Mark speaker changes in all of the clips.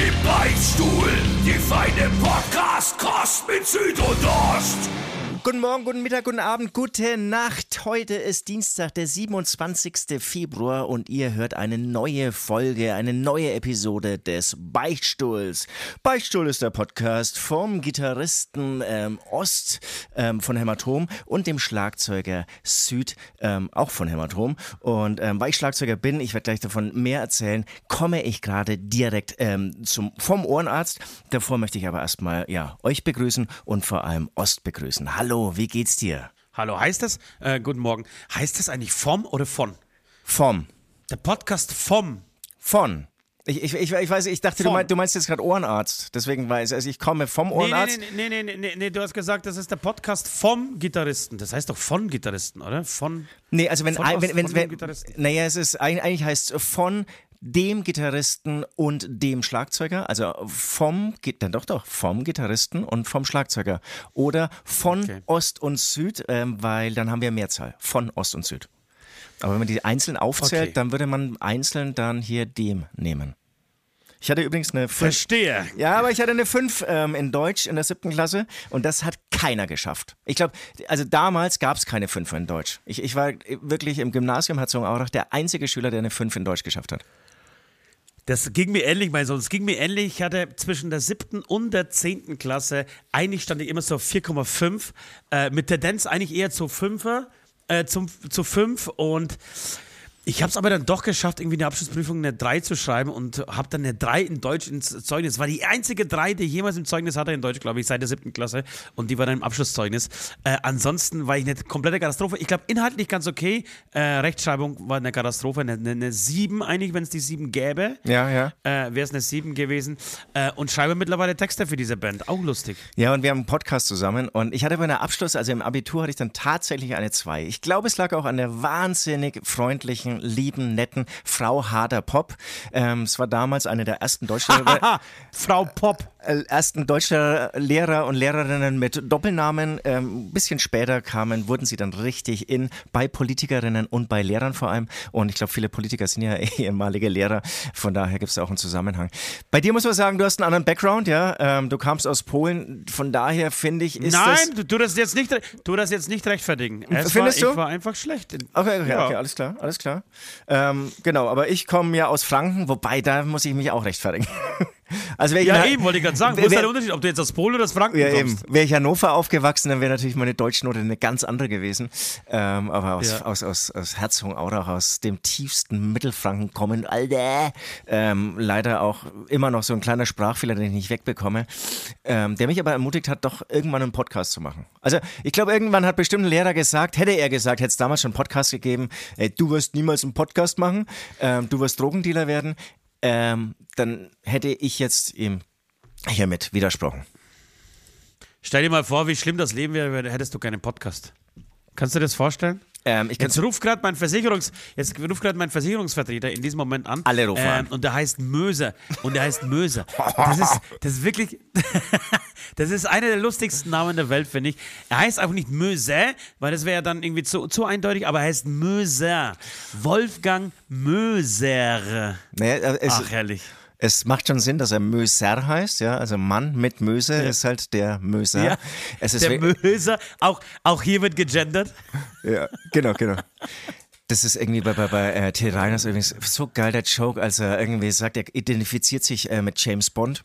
Speaker 1: Im Beichtstuhl, die feine Podcast-Kost mit Süd und Ost.
Speaker 2: Guten Morgen, guten Mittag, guten Abend, gute Nacht. Heute ist Dienstag, der 27. Februar und ihr hört eine neue Folge, eine neue Episode des Beichtstuhls. Beichtstuhl ist der Podcast vom Gitarristen ähm, Ost ähm, von Hämatom und dem Schlagzeuger Süd, ähm, auch von Hämatom. Und ähm, weil ich Schlagzeuger bin, ich werde gleich davon mehr erzählen, komme ich gerade direkt ähm, zum, vom Ohrenarzt. Davor möchte ich aber erstmal ja, euch begrüßen und vor allem Ost begrüßen. Hallo. Hallo, wie geht's dir?
Speaker 3: Hallo, heißt das, äh, guten Morgen, heißt das eigentlich vom oder von?
Speaker 2: Vom.
Speaker 3: Der Podcast vom.
Speaker 2: Von. Ich, ich, ich, ich weiß, ich dachte, du meinst, du meinst jetzt gerade Ohrenarzt. Deswegen weiß ich, also ich komme vom Ohrenarzt.
Speaker 3: Nee nee, nee, nee, nee, nee, du hast gesagt, das ist der Podcast vom Gitarristen. Das heißt doch von Gitarristen, oder? Von.
Speaker 2: Nee, also wenn, ein, wenn, wenn, wenn, wenn naja, es ist, eigentlich heißt es von dem Gitarristen und dem Schlagzeuger, also vom, dann doch doch, vom Gitarristen und vom Schlagzeuger. Oder von okay. Ost und Süd, ähm, weil dann haben wir Mehrzahl. Von Ost und Süd. Aber wenn man die einzeln aufzählt, okay. dann würde man einzeln dann hier dem nehmen. Ich hatte übrigens eine 5.
Speaker 3: Verstehe.
Speaker 2: Ja, aber ich hatte eine 5 ähm, in Deutsch in der siebten Klasse und das hat keiner geschafft. Ich glaube, also damals gab es keine 5 in Deutsch. Ich, ich war wirklich im Gymnasium Herzogenaurach der einzige Schüler, der eine 5 in Deutsch geschafft hat.
Speaker 3: Das ging mir ähnlich, mein Sohn. Es ging mir ähnlich. Ich hatte zwischen der siebten und der zehnten Klasse, eigentlich stand ich immer so 4,5, äh, mit Tendenz eigentlich eher zu 5er, äh, zum, zu 5 und ich habe es aber dann doch geschafft, irgendwie eine Abschlussprüfung eine 3 zu schreiben und habe dann eine 3 in Deutsch ins Zeugnis. Das war die einzige 3, die jemals im Zeugnis hatte in Deutsch, glaube ich, seit der siebten Klasse. Und die war dann im Abschlusszeugnis. Äh, ansonsten war ich eine komplette Katastrophe. Ich glaube, inhaltlich ganz okay. Äh, Rechtschreibung war eine Katastrophe. Eine, eine, eine 7 eigentlich, wenn es die 7 gäbe.
Speaker 2: Ja, ja.
Speaker 3: Äh, Wäre es eine 7 gewesen. Äh, und schreibe mittlerweile Texte für diese Band. Auch lustig.
Speaker 2: Ja, und wir haben einen Podcast zusammen. Und ich hatte bei einer Abschluss, also im Abitur, hatte ich dann tatsächlich eine 2. Ich glaube, es lag auch an der wahnsinnig freundlichen, lieben, netten Frau Harder Pop. Ähm, es war damals eine der ersten deutschen
Speaker 3: Frau Pop.
Speaker 2: Äh, ersten deutschen Lehrer und Lehrerinnen mit Doppelnamen. Ähm, ein bisschen später kamen, wurden sie dann richtig in bei Politikerinnen und bei Lehrern vor allem. Und ich glaube, viele Politiker sind ja ehemalige Lehrer. Von daher gibt es auch einen Zusammenhang. Bei dir muss man sagen, du hast einen anderen Background, ja. Ähm, du kamst aus Polen. Von daher finde ich, ist
Speaker 3: Nein,
Speaker 2: das
Speaker 3: du, du das jetzt nicht, du das jetzt nicht rechtfertigen.
Speaker 2: Es Findest
Speaker 3: war,
Speaker 2: du?
Speaker 3: Ich war einfach schlecht.
Speaker 2: Okay, okay, ja. okay alles klar, alles klar. Ähm, genau, aber ich komme ja aus Franken, wobei da muss ich mich auch rechtfertigen.
Speaker 3: Also ja, eben, wollte ich gerade sagen. Wo ist der Unterschied, ob du jetzt aus Polen oder aus Franken ja, kommst?
Speaker 2: Eben. Wäre ich Hannover aufgewachsen, dann wäre natürlich meine Deutschnote eine ganz andere gewesen. Ähm, aber aus, ja. aus, aus, aus Herzogenaurach, aus dem tiefsten Mittelfranken kommen, Alter, ähm, leider auch immer noch so ein kleiner Sprachfehler, den ich nicht wegbekomme, ähm, der mich aber ermutigt hat, doch irgendwann einen Podcast zu machen. Also ich glaube, irgendwann hat bestimmt ein Lehrer gesagt, hätte er gesagt, hätte es damals schon einen Podcast gegeben, ey, du wirst niemals einen Podcast machen, ähm, du wirst Drogendealer werden ähm, dann hätte ich jetzt ihm hiermit widersprochen.
Speaker 3: Stell dir mal vor, wie schlimm das Leben wäre, hättest du keinen Podcast. Kannst du dir das vorstellen?
Speaker 2: Ähm,
Speaker 3: jetzt ruft gerade mein Versicherungs jetzt gerade mein Versicherungsvertreter in diesem Moment an.
Speaker 2: Alle rufen ähm, an.
Speaker 3: Und der heißt Möser. Und der heißt Möser. Das ist, das ist wirklich, das ist einer der lustigsten Namen der Welt, finde ich. Er heißt auch nicht Möser, weil das wäre ja dann irgendwie zu, zu eindeutig, aber er heißt Möser. Wolfgang Möser.
Speaker 2: Naja,
Speaker 3: Ach, herrlich.
Speaker 2: Es macht schon Sinn, dass er Möser heißt, ja. Also Mann mit Möse ja. ist halt der Möser. Ja,
Speaker 3: es ist der Möser. Auch, auch hier wird gegendert.
Speaker 2: Ja, genau, genau. Das ist irgendwie bei, bei, bei äh, Till Reiners übrigens so geil, der Joke, als er irgendwie sagt, er identifiziert sich äh, mit James Bond.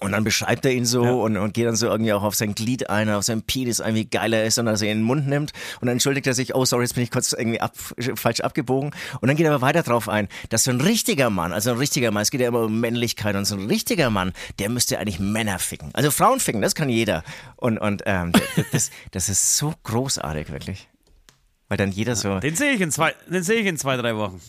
Speaker 2: Und dann beschreibt er ihn so ja. und, und geht dann so irgendwie auch auf sein Glied ein, auf sein Penis ein, wie geil er ist und dass er ihn in den Mund nimmt. Und dann entschuldigt er sich, oh sorry, jetzt bin ich kurz irgendwie ab, falsch abgebogen. Und dann geht er aber weiter drauf ein, dass so ein richtiger Mann, also ein richtiger Mann, es geht ja immer um Männlichkeit und so ein richtiger Mann, der müsste eigentlich Männer ficken. Also Frauen ficken, das kann jeder. Und, und ähm, das, das ist so großartig, wirklich. Weil dann jeder so.
Speaker 3: Den sehe ich in zwei, den sehe ich in zwei, drei Wochen.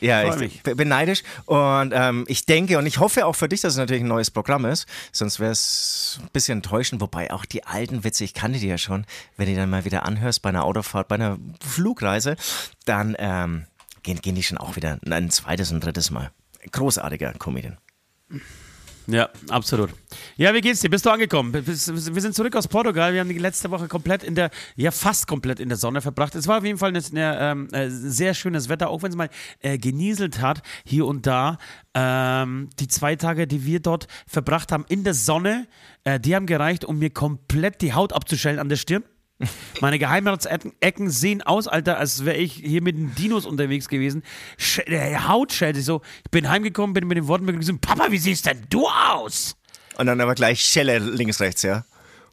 Speaker 2: Ja,
Speaker 3: Freu
Speaker 2: ich
Speaker 3: mich.
Speaker 2: bin neidisch und ähm, ich denke und ich hoffe auch für dich, dass es natürlich ein neues Programm ist, sonst wäre es ein bisschen enttäuschend, wobei auch die alten Witze, ich kannte die ja schon, wenn du die dann mal wieder anhörst bei einer Autofahrt, bei einer Flugreise, dann ähm, gehen, gehen die schon auch wieder ein zweites und drittes Mal. Großartiger Comedian.
Speaker 3: Ja, absolut. Ja, wie geht's dir? Bist du angekommen? Wir sind zurück aus Portugal. Wir haben die letzte Woche komplett in der, ja fast komplett in der Sonne verbracht. Es war auf jeden Fall ein ähm, äh, sehr schönes Wetter, auch wenn es mal äh, genieselt hat, hier und da. Ähm, die zwei Tage, die wir dort verbracht haben in der Sonne, äh, die haben gereicht, um mir komplett die Haut abzuschellen an der Stirn. Meine Geheimratsecken sehen aus, Alter, als wäre ich hier mit den Dinos unterwegs gewesen. Sch der Haut schält sich so. Ich bin heimgekommen, bin mit den Worten begrüßt, Papa, wie siehst denn du aus?
Speaker 2: Und dann aber gleich Schelle links, rechts, ja?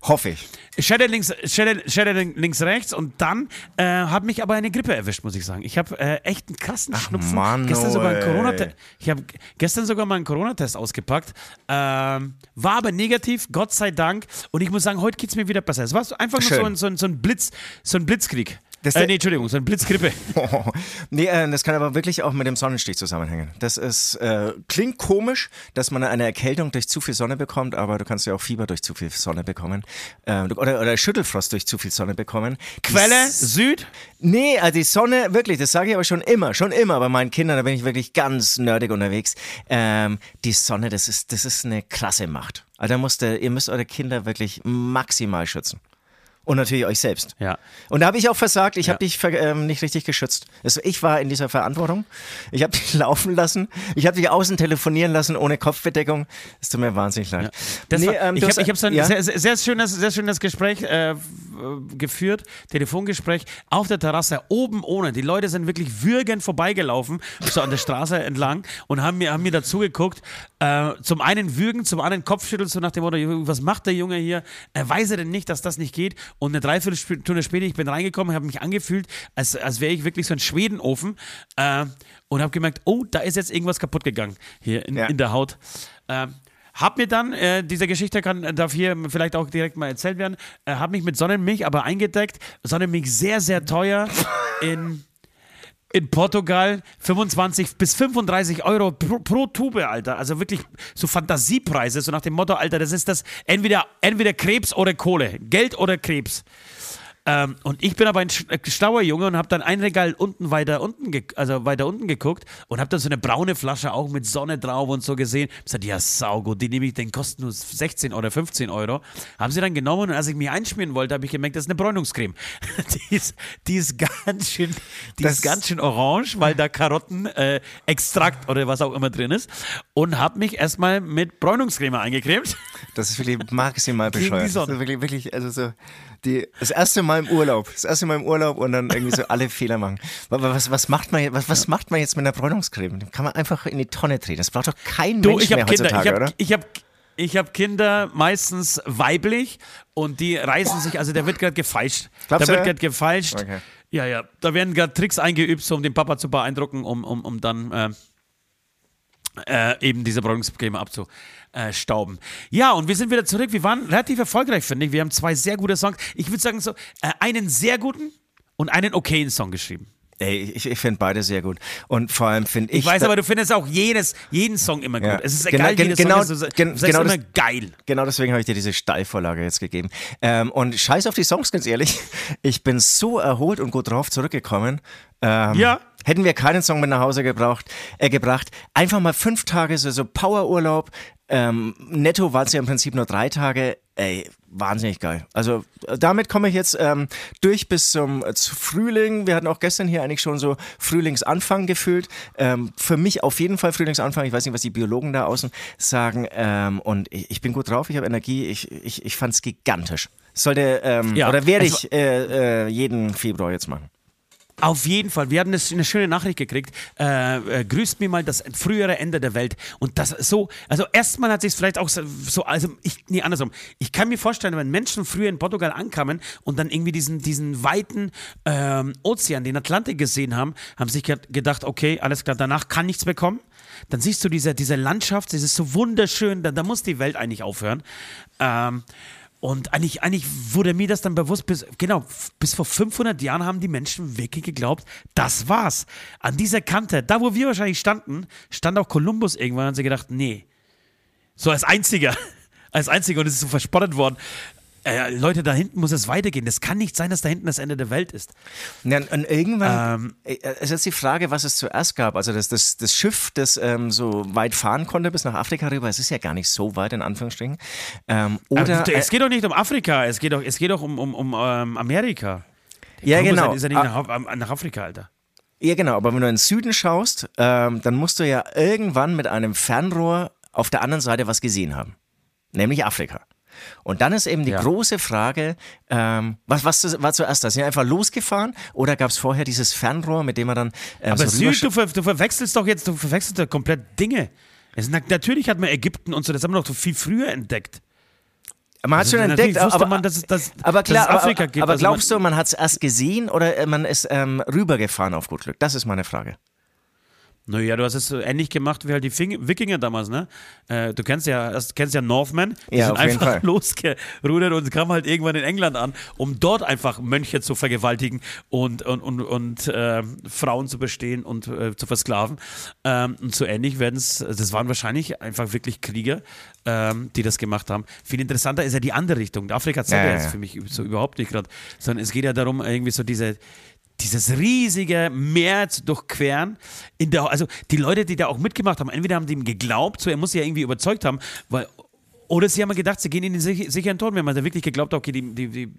Speaker 2: Hoffe ich.
Speaker 3: Shadow links, Shadow, Shadow links, rechts und dann äh, hat mich aber eine Grippe erwischt, muss ich sagen. Ich habe äh, echt einen krassen Schnupfen.
Speaker 2: Mann,
Speaker 3: gestern sogar einen. Corona ich habe gestern sogar mal einen Corona-Test ausgepackt. Ähm, war aber negativ, Gott sei Dank. Und ich muss sagen, heute geht es mir wieder besser. Es war einfach nur so ein, so, ein, so ein Blitz, so ein Blitzkrieg.
Speaker 2: Das-
Speaker 3: äh, nee, Entschuldigung, so ein Blitzgrippe.
Speaker 2: nee, äh, das kann aber wirklich auch mit dem Sonnenstich zusammenhängen. Das ist, äh, klingt komisch, dass man eine Erkältung durch zu viel Sonne bekommt, aber du kannst ja auch Fieber durch zu viel Sonne bekommen. Äh, oder, oder Schüttelfrost durch zu viel Sonne bekommen.
Speaker 3: Quelle,
Speaker 2: S-
Speaker 3: Süd.
Speaker 2: Nee, also die Sonne, wirklich, das sage ich aber schon immer, schon immer bei meinen Kindern, da bin ich wirklich ganz nerdig unterwegs. Ähm, die Sonne, das ist, das ist eine klasse Macht. Also da musst ihr, ihr müsst eure Kinder wirklich maximal schützen. Und natürlich euch selbst.
Speaker 3: Ja.
Speaker 2: Und da habe ich auch versagt, ich
Speaker 3: Ja.
Speaker 2: habe dich ähm, nicht richtig geschützt. Also ich war in dieser Verantwortung. Ich habe dich laufen lassen. Ich habe dich außen telefonieren lassen ohne Kopfbedeckung. Es tut mir wahnsinnig leid.
Speaker 3: Das
Speaker 2: Nee,
Speaker 3: war,
Speaker 2: ähm,
Speaker 3: ich habe hab so ein
Speaker 2: ja?
Speaker 3: sehr, sehr, schönes, sehr schönes Gespräch äh, geführt, Telefongespräch auf der Terrasse, oben ohne. Die Leute sind wirklich würgend vorbeigelaufen, so an der Straße entlang und haben mir, haben mir dazu geguckt. Äh, zum einen würgen, zum anderen Kopfschütteln, so nach dem Motto, was macht der Junge hier? Äh, weiß er denn nicht, dass das nicht geht? Und eine Dreiviertelstunde später, ich bin reingekommen, habe mich angefühlt, als, als wäre ich wirklich so ein Schwedenofen äh, und habe gemerkt, oh, da ist jetzt irgendwas kaputt gegangen hier in,
Speaker 2: Ja.
Speaker 3: in der Haut. Ähm, hab mir dann, äh, diese Geschichte kann, darf hier vielleicht auch direkt mal erzählt werden, äh, hab mich mit Sonnenmilch aber eingedeckt. Sonnenmilch sehr, sehr teuer in, in Portugal. 25 bis 35 Euro pro, pro Tube, Alter. Also wirklich so Fantasiepreise, so nach dem Motto, Alter, das ist das entweder, entweder Krebs oder Kohle. Geld oder Krebs. Ähm, und ich bin aber ein äh, schlauer Junge und habe dann ein Regal unten weiter unten, also weiter unten geguckt und habe dann so eine braune Flasche auch mit Sonne drauf und so gesehen. Ich gesagt, ja saugut, die nehme ich, den kosten nur 16 oder 15 Euro. Haben sie dann genommen und als ich mich einschmieren wollte, habe ich gemerkt, das ist eine Bräunungscreme. die, ist, die ist ganz schön, die
Speaker 2: Das-
Speaker 3: ist ganz schön orange, weil da Karottenextrakt äh, oder was auch immer drin ist. Und habe mich erstmal mit Bräunungscreme eingecremt.
Speaker 2: Das ist wirklich maximal bescheuert. Das ist wirklich, wirklich, also so, die, das erste Mal im Urlaub, das erste Mal im Urlaub und dann irgendwie so alle Fehler machen. Was, was, macht man, jetzt- was, was macht man jetzt mit einer Bräunungscreme? Die kann man einfach in die Tonne drehen. Das braucht doch kein
Speaker 3: Du,
Speaker 2: Mensch
Speaker 3: ich habe
Speaker 2: mehr
Speaker 3: Kinder,
Speaker 2: heutzutage,
Speaker 3: ich
Speaker 2: oder?
Speaker 3: habe ich hab, ich hab Kinder meistens weiblich und die reißen sich, also der wird gerade gefeilscht.
Speaker 2: Glaubst
Speaker 3: da
Speaker 2: du?
Speaker 3: wird gerade gefeilscht.
Speaker 2: Okay.
Speaker 3: Ja, ja, da werden gerade Tricks eingeübt, so um den Papa zu beeindrucken, um, um, um dann äh, äh, eben diese Bräunungscreme abzustauben. Ja, und wir sind wieder zurück. Wir waren relativ erfolgreich, finde ich. Wir haben zwei sehr gute Songs. Ich würde sagen, so äh, einen sehr guten und einen okayen Song geschrieben.
Speaker 2: Ey, ich, ich finde beide sehr gut. Und vor allem finde ich.
Speaker 3: Ich, weiß aber, du findest auch jedes, jeden Song immer gut.
Speaker 2: Ja.
Speaker 3: Es ist
Speaker 2: Genau-
Speaker 3: egal,
Speaker 2: gen- genau-
Speaker 3: Song ist, du,
Speaker 2: gen-
Speaker 3: du sagst
Speaker 2: genau
Speaker 3: immer geil.
Speaker 2: Genau deswegen habe ich dir diese Steilvorlage jetzt gegeben. Ähm, und scheiß auf die Songs, ganz ehrlich. Ich bin so erholt und gut drauf zurückgekommen. Ähm,
Speaker 3: Ja.
Speaker 2: Hätten wir keinen Song mit nach Hause gebraucht, äh, gebracht. Einfach mal fünf Tage so, so Powerurlaub. Ähm, netto waren es ja im Prinzip nur drei Tage. Ey, wahnsinnig geil. Also äh, damit komme ich jetzt ähm, durch bis zum äh, zu Frühling. Wir hatten auch gestern hier eigentlich schon so Frühlingsanfang gefühlt. Ähm, für mich auf jeden Fall Frühlingsanfang. Ich weiß nicht, was die Biologen da außen sagen. Ähm, und ich, ich bin gut drauf, ich habe Energie. Ich, ich, ich fand es gigantisch. Sollte ähm,
Speaker 3: Ja,
Speaker 2: oder werde
Speaker 3: es
Speaker 2: ich äh, äh, jeden Februar jetzt machen.
Speaker 3: Auf jeden Fall. Wir haben eine, schöne Nachricht gekriegt. Äh, äh, grüßt mir mal das frühere Ende der Welt. Und das so, also erstmal hat sich vielleicht auch so, so, also ich, nee, andersrum. Ich kann mir vorstellen, wenn Menschen früher in Portugal ankamen und dann irgendwie diesen, diesen weiten ähm, Ozean, den Atlantik gesehen haben, haben sich ge- gedacht, okay, alles klar, danach kann nichts mehr kommen. Dann siehst du diese, diese Landschaft, das ist so wunderschön, da, da muss die Welt eigentlich aufhören. Ähm, Und eigentlich, eigentlich wurde mir das dann bewusst, bis, genau, bis vor 500 Jahren haben die Menschen wirklich geglaubt, das war's. An dieser Kante, da wo wir wahrscheinlich standen, stand auch Kolumbus irgendwann und sie gedacht, nee, so als einziger, als einziger und es ist so verspottet worden äh, Leute, da hinten muss es weitergehen. Das kann nicht sein, dass da hinten das Ende der Welt ist.
Speaker 2: Ja, und irgendwann ähm, äh, ist jetzt die Frage, was es zuerst gab. Also das, das, das Schiff, das ähm, so weit fahren konnte bis nach Afrika rüber, es ist ja gar nicht so weit in Anführungsstrichen. Ähm, oder,
Speaker 3: es geht doch nicht um Afrika, es geht doch, es geht doch um, um, um ähm, Amerika.
Speaker 2: Der ja, Kolumbus genau.
Speaker 3: Ist ja nicht ah. nach, nach Afrika, Alter.
Speaker 2: Ja, genau, aber wenn du in den Süden schaust, ähm, dann musst du ja irgendwann mit einem Fernrohr auf der anderen Seite was gesehen haben. Nämlich Afrika. Und dann ist eben die ja. große Frage, ähm, was, was war zuerst das? Sind einfach losgefahren oder gab es vorher dieses Fernrohr, mit dem man dann.
Speaker 3: Ähm, Aber so Süd, du, ver, du verwechselst doch jetzt, du verwechselst doch komplett Dinge. Es, natürlich hat man Ägypten und so, das haben wir doch so viel früher entdeckt.
Speaker 2: Man hat also, schon entdeckt, aber,
Speaker 3: man, dass es, dass,
Speaker 2: aber klar,
Speaker 3: dass es Afrika
Speaker 2: aber,
Speaker 3: gibt.
Speaker 2: Aber also glaubst du, man hat es erst gesehen oder äh, man ist ähm, rübergefahren auf gut Glück? Das ist meine Frage.
Speaker 3: Naja, du hast es so ähnlich gemacht wie halt die Fing Wikinger damals, ne? Äh, du kennst ja, kennst ja Northmen, die ja, sind einfach losgerudert und kamen halt irgendwann in England an, um dort einfach Mönche zu vergewaltigen und, und, und, und äh, Frauen zu bestehen und äh, zu versklaven. Ähm, und so ähnlich werden es, das waren wahrscheinlich einfach wirklich Krieger, ähm, die das gemacht haben. Viel interessanter ist ja die andere Richtung. Afrika zeigt ja, ja, jetzt für mich so überhaupt nicht gerade, sondern es geht ja darum, irgendwie so diese dieses riesige Meer zu durchqueren. Der, also die Leute, die da auch mitgemacht haben, entweder haben die ihm geglaubt, so er muss sie ja irgendwie überzeugt haben, weil, oder sie haben gedacht, sie gehen in den sicheren Tod. Wenn man da wirklich geglaubt hat, okay, die, die, die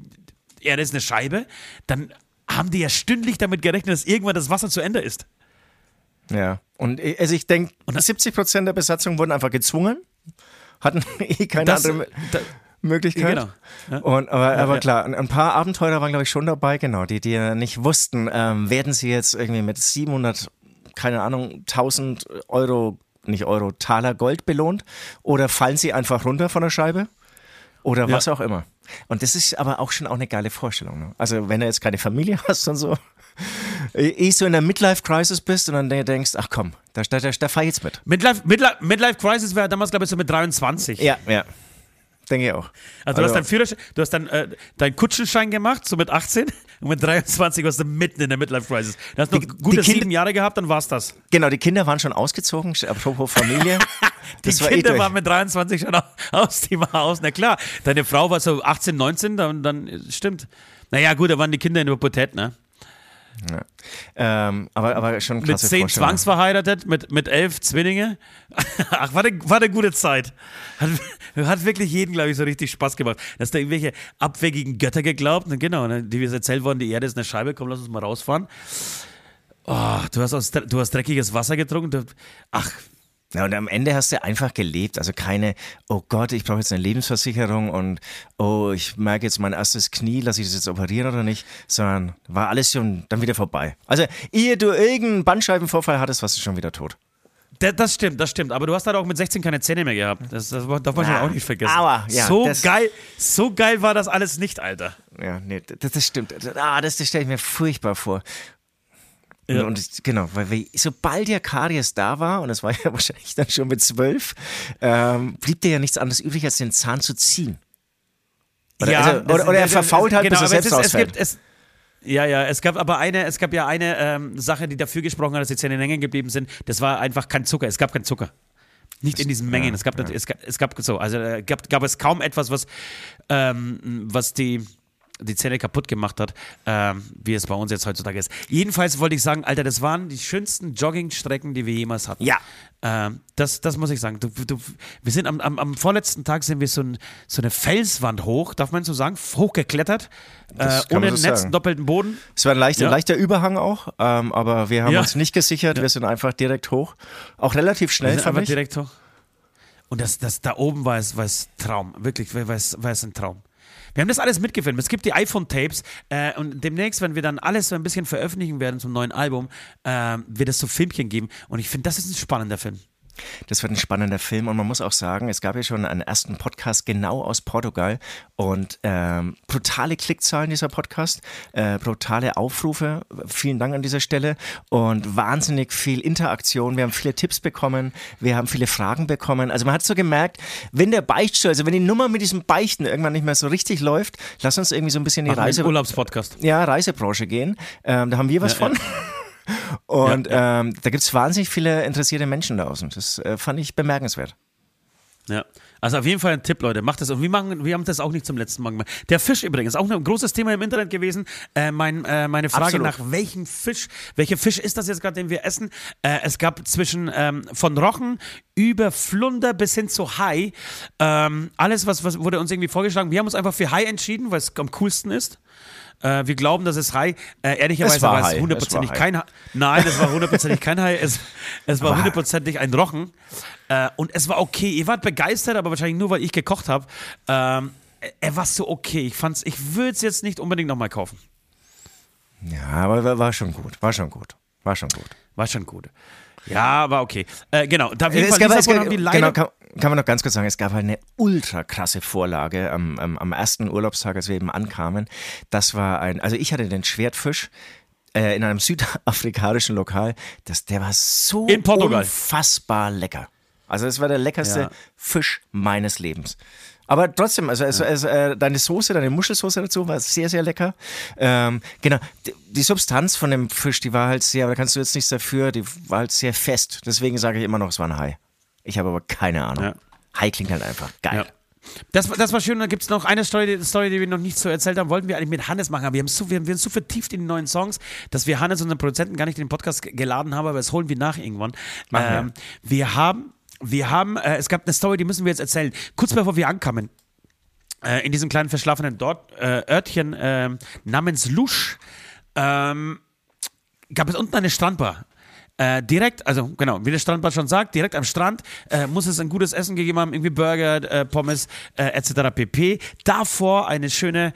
Speaker 3: Erde ist eine Scheibe, dann haben die ja stündlich damit gerechnet, dass irgendwann das Wasser zu Ende ist.
Speaker 2: Ja, und also ich denke, 70 Prozent der Besatzung wurden einfach gezwungen, hatten eh keine das, andere. Da, Möglichkeit. Genau. Ja. Und, aber, aber klar, ein paar Abenteurer waren, glaube ich, schon dabei, genau, die, die nicht wussten, ähm, werden sie jetzt irgendwie mit 700, keine Ahnung, 1000 Euro, nicht Euro, Taler Gold belohnt oder fallen sie einfach runter von der Scheibe oder was auch immer. Und das ist aber auch schon auch eine geile Vorstellung. Ne? Also wenn du jetzt keine Familie hast und so, eh so in der Midlife-Crisis bist und dann denkst, ach komm, da, da, da, da fahr ich jetzt mit.
Speaker 3: Midlife, Midlife, Midlife Crisis wäre damals, glaube ich, so mit 23.
Speaker 2: Ja, ja. Denke ich auch.
Speaker 3: Also, du hast deinen Führerschein, du hast dann äh, deinen Kutschenschein gemacht, so mit 18 und mit 23 warst du mitten in der Midlife Crisis. Du hast noch die, gute die sieben Jahre gehabt, dann war's das.
Speaker 2: Genau, die Kinder waren schon ausgezogen, apropos Familie.
Speaker 3: die eh Kinder eh waren mit 23 schon aus dem Haus. Na klar, deine Frau war so 18, 19, dann, dann stimmt. Naja, gut, da waren die Kinder in der Pubertät, ne?
Speaker 2: Ja. Ähm, aber, aber schon
Speaker 3: Mit zehn zwangsverheiratet, mit, mit elf Zwillinge. Ach, war eine, war eine gute Zeit. Hat, hat wirklich jeden, glaube ich, so richtig Spaß gemacht. Dass da irgendwelche abwegigen Götter geglaubt und genau, ne, die wir erzählt worden, die Erde ist eine Scheibe, komm, lass uns mal rausfahren. Oh, du hast, aus, du hast dreckiges Wasser getrunken. Du, ach,
Speaker 2: ja, und am Ende hast du einfach gelebt. Also keine, oh Gott, ich brauche jetzt eine Lebensversicherung und oh, ich merke jetzt mein erstes Knie, lasse ich das jetzt operieren oder nicht, sondern war alles schon dann wieder vorbei. Also, ehe du irgendeinen Bandscheibenvorfall hattest, warst du schon wieder tot.
Speaker 3: Das stimmt, das stimmt. Aber du hast halt auch mit 16 keine Zähne mehr gehabt. Das, das darf man ja, schon auch nicht vergessen.
Speaker 2: Aber,
Speaker 3: ja, so geil, so geil war das alles nicht, Alter.
Speaker 2: Ja, nee, das, das stimmt. Ah, das, das stelle ich mir furchtbar vor. Ja. Und genau, weil wir, sobald der Karies da war, und das war ja wahrscheinlich dann schon mit zwölf, ähm, blieb dir ja nichts anderes übrig, als den Zahn zu ziehen. Oder, ja, also, oder, oder er verfault halt, genau, bis er selbst es, es gibt, es,
Speaker 3: ja, ja, es gab aber eine, es gab ja eine ähm, Sache, die dafür gesprochen hat, dass die Zähne hängen geblieben sind. Das war einfach kein Zucker. Es gab keinen Zucker. Nicht in diesen Mengen. Ja, es, gab, ja. es, gab, es gab so, also äh, gab, gab es kaum etwas, was, ähm, was die die Zähne kaputt gemacht hat, ähm, wie es bei uns jetzt heutzutage ist. Jedenfalls wollte ich sagen, Alter, das waren die schönsten Joggingstrecken, die wir jemals hatten.
Speaker 2: Ja.
Speaker 3: Ähm, das, das muss ich sagen. Du, du, wir sind am, am, am, vorletzten Tag sind wir so, ein, so, eine Felswand hoch, darf man so sagen, hochgeklettert, äh, ohne so Netz, doppelten Boden.
Speaker 2: Es war ein leichter, ja. leichter Überhang auch, ähm, aber wir haben ja. uns nicht gesichert, ja. wir sind einfach direkt hoch. Auch relativ schnell, wir sind
Speaker 3: einfach direkt hoch. Und das, das da oben war es, war es Traum, wirklich, war es, war es ein Traum. Wir haben das alles mitgefilmt. Es gibt die iPhone-Tapes äh, und demnächst, wenn wir dann alles so ein bisschen veröffentlichen werden zum neuen Album, äh, wird es so Filmchen geben. Und ich finde, das ist ein spannender Film.
Speaker 2: Das wird ein spannender Film und man muss auch sagen, es gab ja schon einen ersten Podcast genau aus Portugal und ähm, brutale Klickzahlen dieser Podcast, äh, brutale Aufrufe. Vielen Dank an dieser Stelle und wahnsinnig viel Interaktion. Wir haben viele Tipps bekommen, wir haben viele Fragen bekommen. Also man hat so gemerkt, wenn der Beichtstuhl, also wenn die Nummer mit diesem Beichten irgendwann nicht mehr so richtig läuft, lass uns irgendwie so ein bisschen in die Reise
Speaker 3: Urlaubspodcast.
Speaker 2: ja, Reisebranche gehen. Ähm, da haben wir was
Speaker 3: Ja,
Speaker 2: von.
Speaker 3: ja.
Speaker 2: Und
Speaker 3: Ja,
Speaker 2: Ähm, da gibt es wahnsinnig viele interessierte Menschen da draußen. Das äh, fand ich bemerkenswert.
Speaker 3: Ja. Also auf jeden Fall ein Tipp, Leute, macht das. Und wir, machen, wir haben das auch nicht zum letzten Mal gemacht. Der Fisch übrigens, auch ein großes Thema im Internet gewesen. Äh, mein, äh, meine Frage
Speaker 2: Absolut.
Speaker 3: nach welchem Fisch, welcher Fisch ist das jetzt gerade, den wir essen? Äh, es gab zwischen ähm, von Rochen über Flunder bis hin zu Hai. Ähm, alles, was, was wurde uns irgendwie vorgeschlagen. Wir haben uns einfach für Hai entschieden, weil es am coolsten ist. Äh, wir glauben, dass es Hai, äh, ehrlicherweise
Speaker 2: Es war
Speaker 3: es hundertprozentig kein Hai. Nein, es war hundertprozentig kein Hai. Es, es war hundertprozentig ein Rochen. Äh, und es war okay. Ihr wart begeistert, aber wahrscheinlich nur, weil ich gekocht habe. Ähm, er- war so okay. Ich fand's, ich würde es jetzt nicht unbedingt nochmal kaufen.
Speaker 2: Ja, aber war schon gut. War schon gut. War schon gut.
Speaker 3: War schon gut. Ja, war okay. Äh, genau, da auf jeden
Speaker 2: Es
Speaker 3: Fall
Speaker 2: gab, gab,
Speaker 3: haben die leider...
Speaker 2: genau, kann, kann man noch ganz kurz sagen, es gab halt eine ultra krasse Vorlage am, am, am ersten Urlaubstag, als wir eben ankamen. Das war ein, also ich hatte den Schwertfisch äh, in einem südafrikanischen Lokal. Das, der war so
Speaker 3: In Portugal.
Speaker 2: unfassbar lecker. Also es war der leckerste
Speaker 3: Ja.
Speaker 2: Fisch meines Lebens. Aber trotzdem, also, also, also äh, deine Soße, deine Muschelsoße dazu war sehr, sehr lecker. Ähm, genau, die, die Substanz von dem Fisch, die war halt sehr, da kannst du jetzt nichts dafür, die war halt sehr fest. Deswegen sage ich immer noch, es war ein Hai. Ich habe aber keine Ahnung.
Speaker 3: Ja.
Speaker 2: Hai klingt halt einfach geil.
Speaker 3: Ja. Das, das war schön. Da gibt es noch eine Story, die- Story, die wir noch nicht so erzählt haben. Wollten wir eigentlich mit Hannes machen. Aber wir haben so, wir, haben- wir sind so vertieft in die neuen Songs, dass wir Hannes, unseren Produzenten, gar nicht in den Podcast ge- geladen haben. Aber das holen wir nach irgendwann. Ähm, wir haben, wir haben, äh, es gab eine Story, die müssen wir jetzt erzählen. Kurz bevor wir ankamen, äh, in diesem kleinen verschlafenen Dort, äh, Örtchen ähm, namens Lusch, ähm, gab es unten eine Strandbar. Äh, direkt, also genau, wie der Strandbar schon sagt, direkt am Strand äh, muss es ein gutes Essen gegeben haben, irgendwie Burger, äh, Pommes äh, etc. pp. Davor eine schöne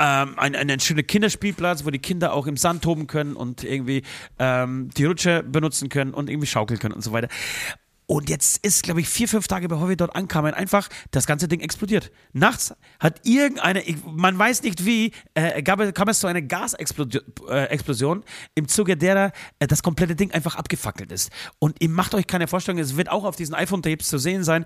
Speaker 3: ähm, ein, einen schönen Kinderspielplatz, wo die Kinder auch im Sand toben können und irgendwie ähm, die Rutsche benutzen können und irgendwie schaukeln können und so weiter. Und jetzt ist, glaube ich, vier, fünf Tage bevor wir dort ankamen, einfach das ganze Ding explodiert. Nachts hat irgendeine, man weiß nicht wie, äh, gab, kam es zu einer Gasexplosion äh, im Zuge derer äh, das komplette Ding einfach abgefackelt ist. Und ihr macht euch keine Vorstellung, es wird auch auf diesen iPhone-Tapes zu sehen sein.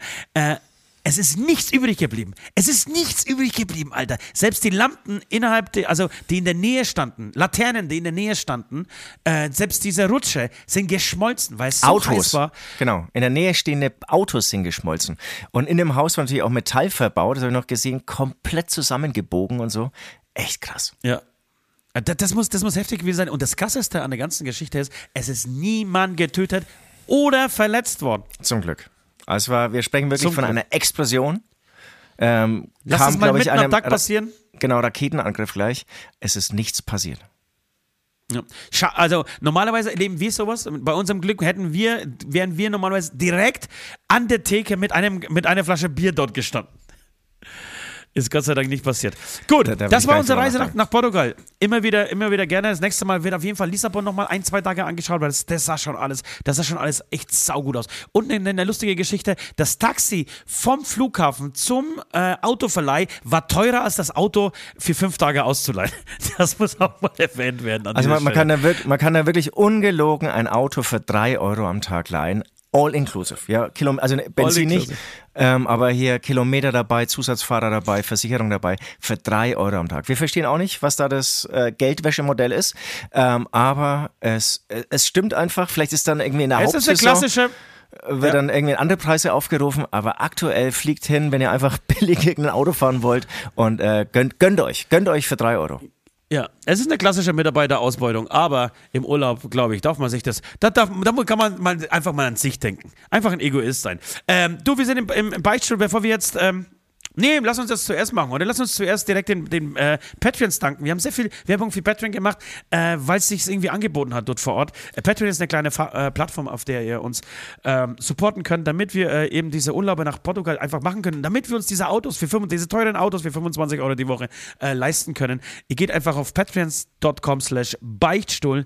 Speaker 3: Es ist nichts übrig geblieben. Es ist nichts übrig geblieben, Alter. Selbst die Lampen innerhalb, der, also die in der Nähe standen, Laternen, die in der Nähe standen, äh, selbst diese Rutsche sind geschmolzen, weil es so heiß
Speaker 2: Autos.
Speaker 3: war.
Speaker 2: Genau. In der Nähe stehende Autos sind geschmolzen. Und in dem Haus war natürlich auch Metall verbaut, das habe ich noch gesehen, komplett zusammengebogen und so. Echt krass.
Speaker 3: Ja. Äh, Das, das, muss, das muss heftig gewesen sein. Und das Krasseste an der ganzen Geschichte ist, es ist niemand getötet oder verletzt worden.
Speaker 2: Zum Glück. Also war, wir sprechen wirklich
Speaker 3: Zum
Speaker 2: von einer Explosion. Ähm,
Speaker 3: Lass
Speaker 2: kam,
Speaker 3: es mal
Speaker 2: glaub ich,
Speaker 3: mitten am
Speaker 2: einem
Speaker 3: Tag
Speaker 2: Ra-
Speaker 3: passieren.
Speaker 2: Genau, Raketenangriff gleich. Es ist nichts passiert.
Speaker 3: Ja. Also normalerweise erleben wir sowas. Bei unserem Glück hätten wir, wären wir normalerweise direkt an der Theke mit, einem, mit einer Flasche Bier dort gestanden. Ist Gott sei Dank nicht passiert. Gut,
Speaker 2: Da- da
Speaker 3: das war
Speaker 2: nicht
Speaker 3: unsere Reise nach, nach Portugal. Immer wieder, immer wieder gerne. Das nächste Mal wird auf jeden Fall Lissabon nochmal ein, zwei Tage angeschaut, weil das, das sah schon alles, das sah schon alles echt saugut aus. Und eine, eine lustige Geschichte: Das Taxi vom Flughafen zum äh, Autoverleih war teurer als das Auto für fünf Tage auszuleihen. Das muss auch mal erwähnt werden.
Speaker 2: Also man, man, kann da wirklich, man kann da wirklich ungelogen ein Auto für drei Euro am Tag leihen. All inclusive. Ja, Kilom also ne, Benzin nicht,
Speaker 3: inclusive.
Speaker 2: Ähm, aber hier Kilometer dabei, Zusatzfahrer dabei, Versicherung dabei, für drei Euro am Tag. Wir verstehen auch nicht, was da das äh, Geldwäschemodell ist, ähm, aber es, äh, es stimmt einfach. Vielleicht ist dann irgendwie in der
Speaker 3: Es ist eine
Speaker 2: Hauptsaison
Speaker 3: klassische.
Speaker 2: wird dann irgendwie andere Preise aufgerufen, aber aktuell fliegt hin, wenn ihr einfach billig irgendein Auto fahren wollt und äh, gönnt, gönnt euch, gönnt euch für drei Euro.
Speaker 3: Ja, es ist eine klassische Mitarbeiterausbeutung, aber im Urlaub, glaube ich, darf man sich das, da, darf, da kann man mal einfach mal an sich denken. Einfach ein Egoist sein. Ähm, du, wir sind im, im, Beichtstuhl, bevor wir jetzt, ähm, nee, lass uns das zuerst machen, oder? Lass uns zuerst direkt den, den äh, Patreons danken. Wir haben sehr viel Werbung für Patreon gemacht, äh, weil es sich irgendwie angeboten hat dort vor Ort. Äh, Patreon ist eine kleine Fa äh, Plattform, auf der ihr uns ähm, supporten könnt, damit wir äh, eben diese Urlaube nach Portugal einfach machen können, damit wir uns diese Autos für 5, diese teuren Autos für 25 Euro die Woche äh, leisten können. Ihr geht einfach auf patreons.com slash Beichtstuhl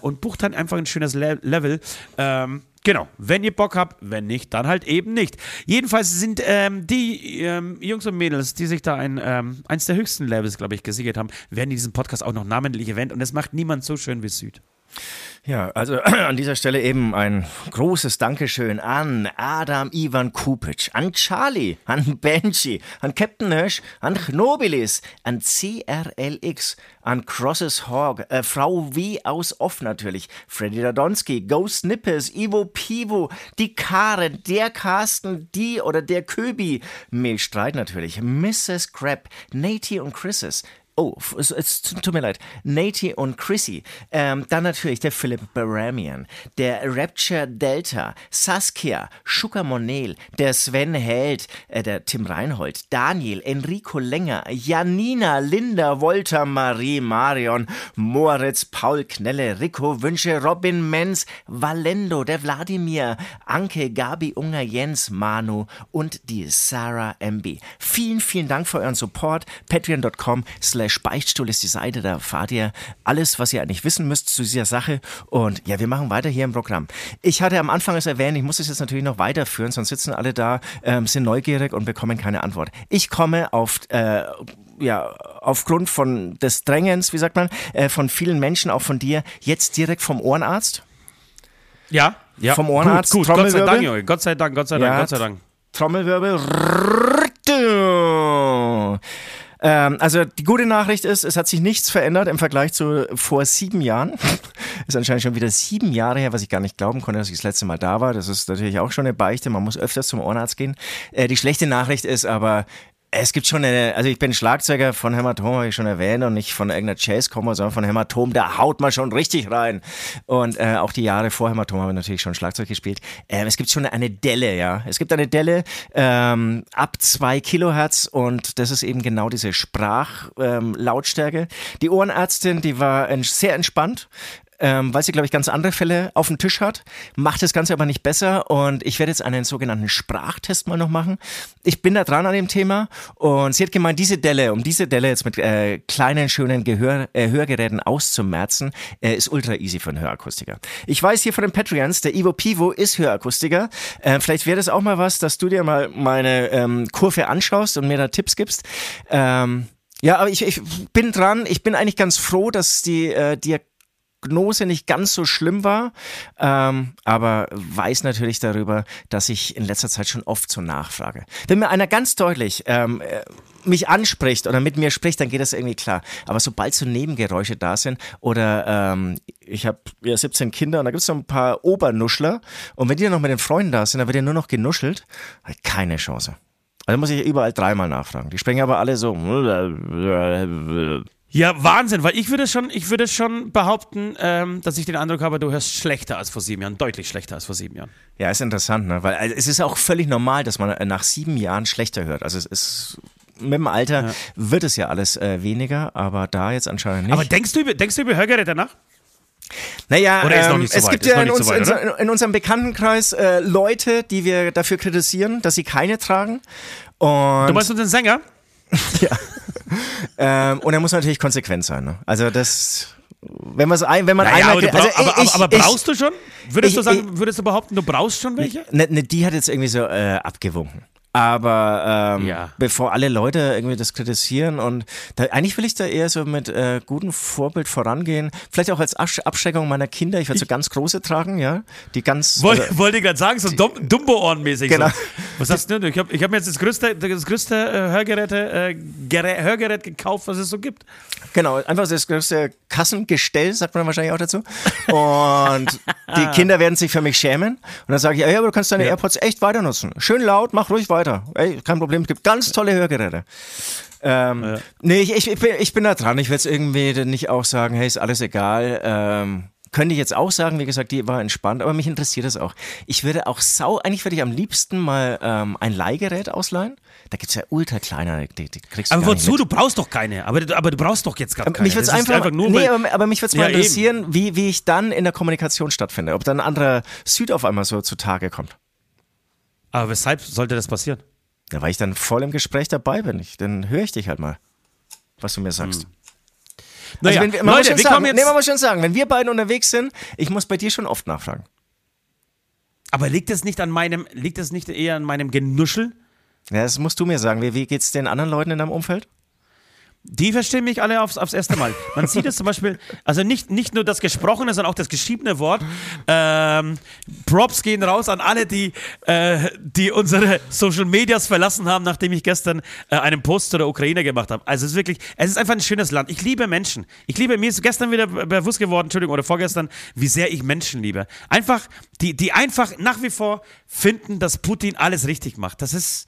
Speaker 3: und bucht dann einfach ein schönes Le Level. Ähm, Genau, wenn ihr Bock habt, wenn nicht, dann halt eben nicht. Jedenfalls sind ähm, die ähm, Jungs und Mädels, die sich da ein, ähm, eins der höchsten Levels, glaube ich, gesichert haben, werden in diesem Podcast auch noch namentlich erwähnt und das macht niemand so schön wie Süd.
Speaker 2: Ja, also an dieser Stelle eben ein großes Dankeschön an Adam Ivan Kupic, an Charlie, an Benji, an Captain Hirsch, an Knobilis, an CRLX, an Crosses Hawk, äh, Frau W aus Off natürlich, Freddy Radonski, Ghost Nippes, Ivo Pivo, die Karen, der Carsten, die oder der Köbi, Milchstreit natürlich, Mrs. Crab, Nati und Chrises, Oh, es, es, tut mir leid. Nati und Chrissy. Ähm, dann natürlich der Philipp Baramian, der Rapture Delta, Saskia, Schuka Monel, der Sven Held, äh, der Tim Reinhold, Daniel, Enrico Länger, Janina, Linda, Wolter, Marie, Marion, Moritz, Paul Knelle, Rico Wünsche, Robin Menz, Valendo, der Wladimir, Anke, Gabi Unger, Jens, Manu und die Sarah MB. Vielen, vielen Dank für euren Support. Patreon.com slash slash Beichtstuhl ist die Seite, da erfahrt ihr alles, was ihr eigentlich wissen müsst zu dieser Sache. Und ja, wir machen weiter hier im Programm. Ich hatte am Anfang es erwähnt, ich muss es jetzt natürlich noch weiterführen, sonst sitzen alle da, ähm, sind neugierig und bekommen keine Antwort. Ich komme auf, äh, ja, aufgrund von des Drängens, wie sagt man, äh, von vielen Menschen, auch von dir, jetzt direkt vom Ohrenarzt.
Speaker 3: Ja, ja.
Speaker 2: Vom Ohrenarzt.
Speaker 3: Gut, gut. Gott sei Dank, Junge. Gott sei Dank, Gott sei Dank, ja, Gott sei Dank.
Speaker 2: Trommelwirbel. Ähm, also die gute Nachricht ist, es hat sich nichts verändert im Vergleich zu vor sieben Jahren. ist anscheinend schon wieder sieben Jahre her, was ich gar nicht glauben konnte, dass ich das letzte Mal da war. Das ist natürlich auch schon eine Beichte. Man muss öfters zum Ohrenarzt gehen. Äh, die schlechte Nachricht ist aber, es gibt schon eine, also ich bin Schlagzeuger von Hämatom, habe ich schon erwähnt, und nicht von irgendeiner Jazz-Kombo, sondern von Hämatom, da haut man schon richtig rein. Und äh, auch die Jahre vor Hämatom habe ich natürlich schon Schlagzeug gespielt. Äh, es gibt schon eine Delle, ja. Es gibt eine Delle ähm, ab zwei Kilohertz und das ist eben genau diese Sprachlautstärke. Ähm, die Ohrenärztin, die war sehr entspannt ähm, weil sie, glaube ich, ganz andere Fälle auf dem Tisch hat, macht das Ganze aber nicht besser und ich werde jetzt einen sogenannten Sprachtest mal noch machen. Ich bin da dran an dem Thema und sie hat gemeint, diese Delle, um diese Delle jetzt mit äh, kleinen, schönen Gehör, äh, Hörgeräten auszumerzen, äh, ist ultra easy für einen Hörakustiker. Ich weiß hier von den Patreons, der Ivo Pivo ist Hörakustiker. Äh, vielleicht wäre das auch mal was, dass du dir mal meine ähm, Kurve anschaust und mir da Tipps gibst. Ähm, ja, aber ich, ich bin dran. Ich bin eigentlich ganz froh, dass die äh, Diagnose Diagnose nicht ganz so schlimm war, ähm, aber weiß natürlich darüber, dass ich in letzter Zeit schon oft so nachfrage. Wenn mir einer ganz deutlich ähm, äh, mich anspricht oder mit mir spricht, dann geht das irgendwie klar. Aber sobald so Nebengeräusche da sind oder ähm, ich habe ja 17 Kinder und da gibt es so ein paar Obernuschler und wenn die dann noch mit den Freunden da sind, dann wird ja nur noch genuschelt, keine Chance. Also muss ich überall dreimal nachfragen. Die sprechen aber alle so.
Speaker 3: Ja, Wahnsinn, weil ich würde schon, ich würde schon behaupten, ähm, dass ich den Eindruck habe, du hörst schlechter als vor sieben Jahren, deutlich schlechter als vor sieben Jahren.
Speaker 2: Ja, ist interessant, ne? Weil also, es ist auch völlig normal, dass man nach sieben Jahren schlechter hört. Also es ist mit dem Alter ja. wird es ja alles äh, weniger, aber da jetzt anscheinend nicht.
Speaker 3: Aber denkst du über, denkst du über Hörgeräte nach?
Speaker 2: Naja, ähm, so es gibt ja in, uns, so weit, in, in, unserem Bekanntenkreis äh, Leute, die wir dafür kritisieren, dass sie keine tragen. Und
Speaker 3: du meinst unseren Sänger?
Speaker 2: ja. Ähm, und er muss natürlich konsequent sein. Ne? Also das wenn, ein, wenn man naja, einmal.
Speaker 3: Aber, also, aber, ich, aber, brauchst ich, du schon? Würdest ich, du sagen, würdest du behaupten, du brauchst schon welche?
Speaker 2: Ne, ne, die hat jetzt irgendwie so äh, abgewunken. Aber ähm, ja. bevor alle Leute irgendwie das kritisieren und da, eigentlich will ich da eher so mit äh, gutem Vorbild vorangehen. Vielleicht auch als Abschreckung meiner Kinder. Ich werde so ganz große tragen, ja, die ganz.
Speaker 3: Wollte also, wollt ich gerade sagen, so Dumbo-Ohren-mäßig. Genau. So. Was hast du denn? Ich habe ich hab mir jetzt das größte, das größte äh, Hörgeräte, äh, Hörgerät gekauft, was es so gibt.
Speaker 2: Genau, einfach das größte Kassengestell, sagt man wahrscheinlich auch dazu. Und die Kinder werden sich für mich schämen. Und dann sage ich, ja, aber du kannst deine ja. AirPods echt weiter nutzen. Schön laut, mach ruhig weiter weiter. Ey, kein Problem, es gibt ganz tolle Hörgeräte. Ähm, ja. Nee, ich, ich, ich, bin, ich bin da dran. Ich will jetzt irgendwie nicht auch sagen, hey, ist alles egal. Ähm, könnte ich jetzt auch sagen, wie gesagt, die war entspannt, aber mich interessiert das auch. Ich würde auch sau, eigentlich würde ich am liebsten mal ähm, ein Leihgerät ausleihen. Da gibt es ja ultra kleine, die, die kriegst du
Speaker 3: Aber wozu? Du brauchst doch keine. Aber, aber du brauchst doch jetzt gar keine.
Speaker 2: Mich einfach, einfach nur, nee, aber, aber mich würde es ja, mal interessieren, wie, wie ich dann in der Kommunikation stattfinde. Ob dann ein anderer Süd auf einmal so zutage kommt.
Speaker 3: Aber weshalb sollte das passieren?
Speaker 2: Ja, weil ich dann voll im Gespräch dabei bin. Ich, dann höre ich dich halt mal, was du mir sagst. Hm. Naja, also wenn, man Leute, muss schon sagen, nee, man muss schon sagen, wenn wir beiden unterwegs sind, ich muss bei dir schon oft nachfragen.
Speaker 3: Aber liegt es nicht an meinem, liegt es nicht eher an meinem Genuschel?
Speaker 2: Ja, das musst du mir sagen. Wie, wie geht's den anderen Leuten in deinem Umfeld?
Speaker 3: Die verstehen mich alle aufs, aufs erste Mal. Man sieht es zum Beispiel, also nicht, nicht nur das gesprochene, sondern auch das geschriebene Wort. Ähm, Props gehen raus an alle, die, äh, die unsere Social Medias verlassen haben, nachdem ich gestern äh, einen Post zu der Ukraine gemacht habe. Also es ist wirklich, es ist einfach ein schönes Land. Ich liebe Menschen. Ich liebe, mir ist gestern wieder bewusst geworden, Entschuldigung, oder vorgestern, wie sehr ich Menschen liebe. Einfach, die, die einfach nach wie vor finden, dass Putin alles richtig macht. Das ist,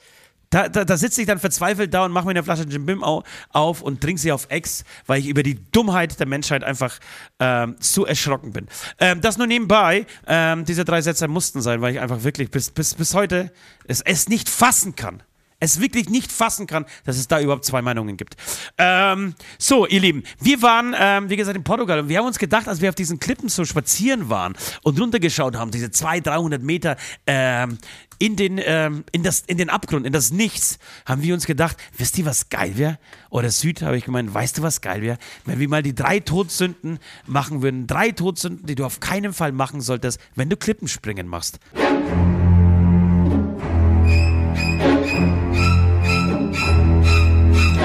Speaker 3: da, da, da sitze ich dann verzweifelt da und mache mir eine Flasche Jim Bim auf und trinke sie auf Ex, weil ich über die Dummheit der Menschheit einfach ähm, so erschrocken bin. Ähm, das nur nebenbei, ähm, diese drei Sätze mussten sein, weil ich einfach wirklich bis, bis, bis heute es, es nicht fassen kann es wirklich nicht fassen kann, dass es da überhaupt zwei Meinungen gibt. Ähm, so, ihr Lieben, wir waren, ähm, wie gesagt, in Portugal und wir haben uns gedacht, als wir auf diesen Klippen so spazieren waren und runtergeschaut haben, diese 200, 300 Meter ähm, in, den, ähm, in, das, in den Abgrund, in das Nichts, haben wir uns gedacht, wisst ihr, was geil wäre? Oder Süd, habe ich gemeint, weißt du, was geil wäre? Wenn wir mal die drei Todsünden machen würden, drei Todsünden, die du auf keinen Fall machen solltest, wenn du Klippenspringen machst.